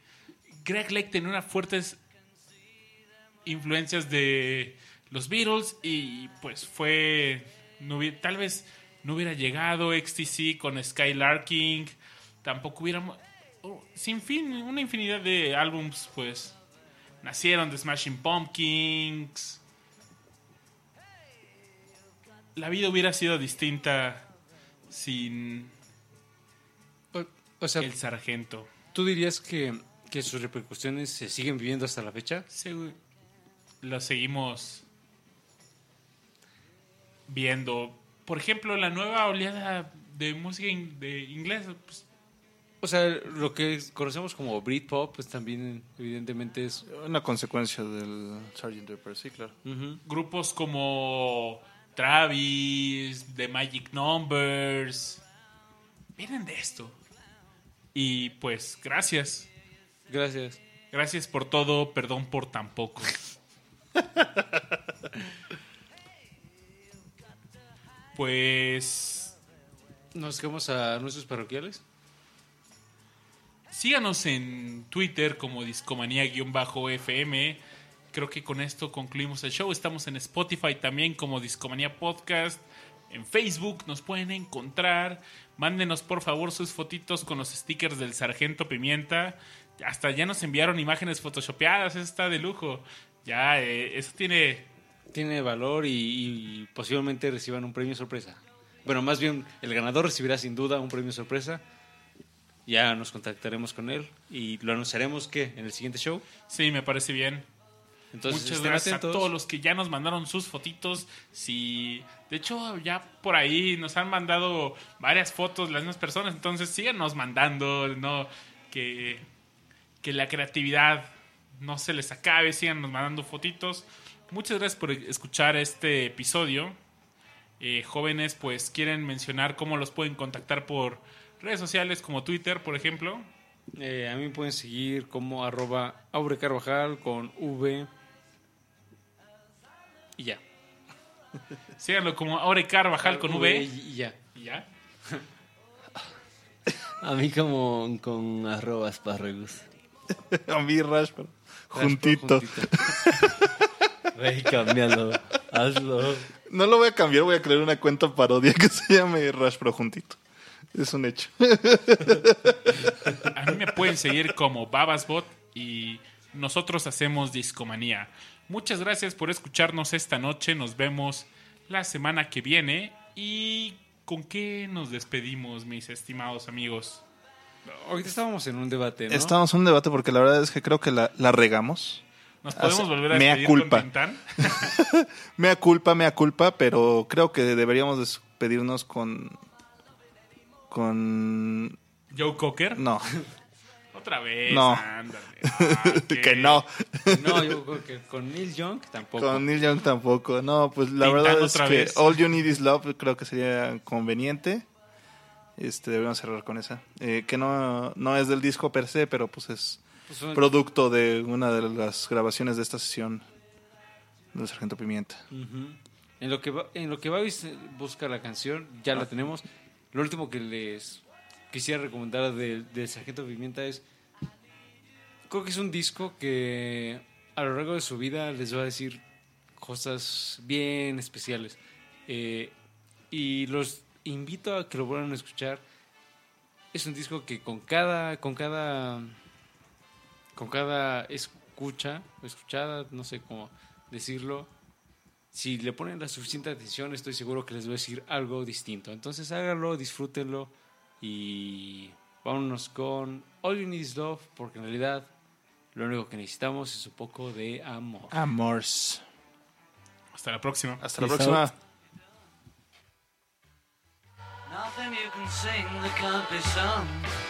Greg Lake tenía unas fuertes influencias de los Beatles y pues fue no hubi- tal vez no hubiera llegado XTC con Skylarking tampoco hubiéramos oh, sin fin una infinidad de álbums pues. Nacieron de Smashing Pumpkins. La vida hubiera sido distinta sin O, o sea, el sargento. ¿tú dirías que, que sus repercusiones se siguen viviendo hasta la fecha? Segu- lo seguimos viendo. Por ejemplo, la nueva oleada de música in- de inglés. pues, O sea, lo que conocemos como Britpop, pues también evidentemente es... Una consecuencia del Sgt. Pepper, sí, claro. grupos como Travis, The Magic Numbers, vienen de esto. Y pues, gracias. Gracias. Gracias por todo, perdón por tan poco. <laughs> pues Nos quedamos a nuestros parroquiales. Síganos en Twitter como discomanía-fm. Creo que con esto concluimos el show. Estamos en Spotify también como Discomanía Podcast. En Facebook nos pueden encontrar. Mándenos por favor sus fotitos con los stickers del Sargento Pimienta. Hasta ya nos enviaron imágenes photoshopeadas. Eso está de lujo. Ya, eh, eso tiene... Tiene valor y, y posiblemente reciban un premio sorpresa. Bueno, más bien el ganador recibirá sin duda un premio sorpresa. Ya nos contactaremos con él y lo anunciaremos que en el siguiente show. Sí, me parece bien. Entonces, Muchas gracias atentos. a todos los que ya nos mandaron sus fotitos. Si, de hecho, ya por ahí nos han mandado varias fotos las mismas personas. Entonces, síganos mandando, no que, que la creatividad no se les acabe. Síganos mandando fotitos. Muchas gracias por escuchar este episodio. Eh, jóvenes, pues quieren mencionar cómo los pueden contactar por redes sociales como Twitter, por ejemplo. Eh, a mí me pueden seguir como arroba Aure Carvajal con V. Y ya. <laughs> Síganlo como Aure Carvajal con V. Y, y ya. Y ya. <laughs> A mí como con arroba esparragus. <laughs> A mí, Rashford. Juntito. Cámbialo. Hazlo. No lo voy a cambiar, voy a crear una cuenta parodia que se llame Rashford Juntito. Es un hecho. A mí me pueden seguir como Babasbot y nosotros hacemos Discomanía. Muchas gracias por escucharnos esta noche. Nos vemos la semana que viene. ¿Y con qué nos despedimos, mis estimados amigos? Ahorita estábamos en un debate, ¿no? Estamos en un debate porque la verdad es que creo que la, la regamos. ¿Nos podemos Hace- volver a mea culpa. con Tintán? <laughs> Mea culpa, mea culpa, pero creo que deberíamos despedirnos con... Con... Joe Cocker. No, <laughs> Otra vez. No. ándale. <laughs> Ah, que no. No, yo creo que con Neil Young tampoco. Con Neil Young tampoco. No, pues la Tintán verdad es que vez. All You Need Is Love creo que sería conveniente. Este, debemos cerrar con esa. Eh, que no, no es del disco per se, pero pues es Pues producto de una de las grabaciones de esta sesión del Sargento Pimienta. En lo que va, en lo que eh, busca la canción, ya la tenemos. Lo último que les quisiera recomendar del del Sargento Pimienta es. Creo que es un disco que a lo largo de su vida les va a decir cosas bien especiales. Eh, y los invito a que lo vuelvan a escuchar. Es un disco que con cada. con cada. Con cada escucha, o escuchada, no sé cómo decirlo, si le ponen la suficiente atención, estoy seguro que les va a decir algo distinto. Entonces háganlo, disfrútenlo y vámonos con All You Need Is Love, porque en realidad lo único que necesitamos es un poco de amor. Amors. Hasta la próxima. Hasta la próxima. out. Nothing you can sing that can't be sung.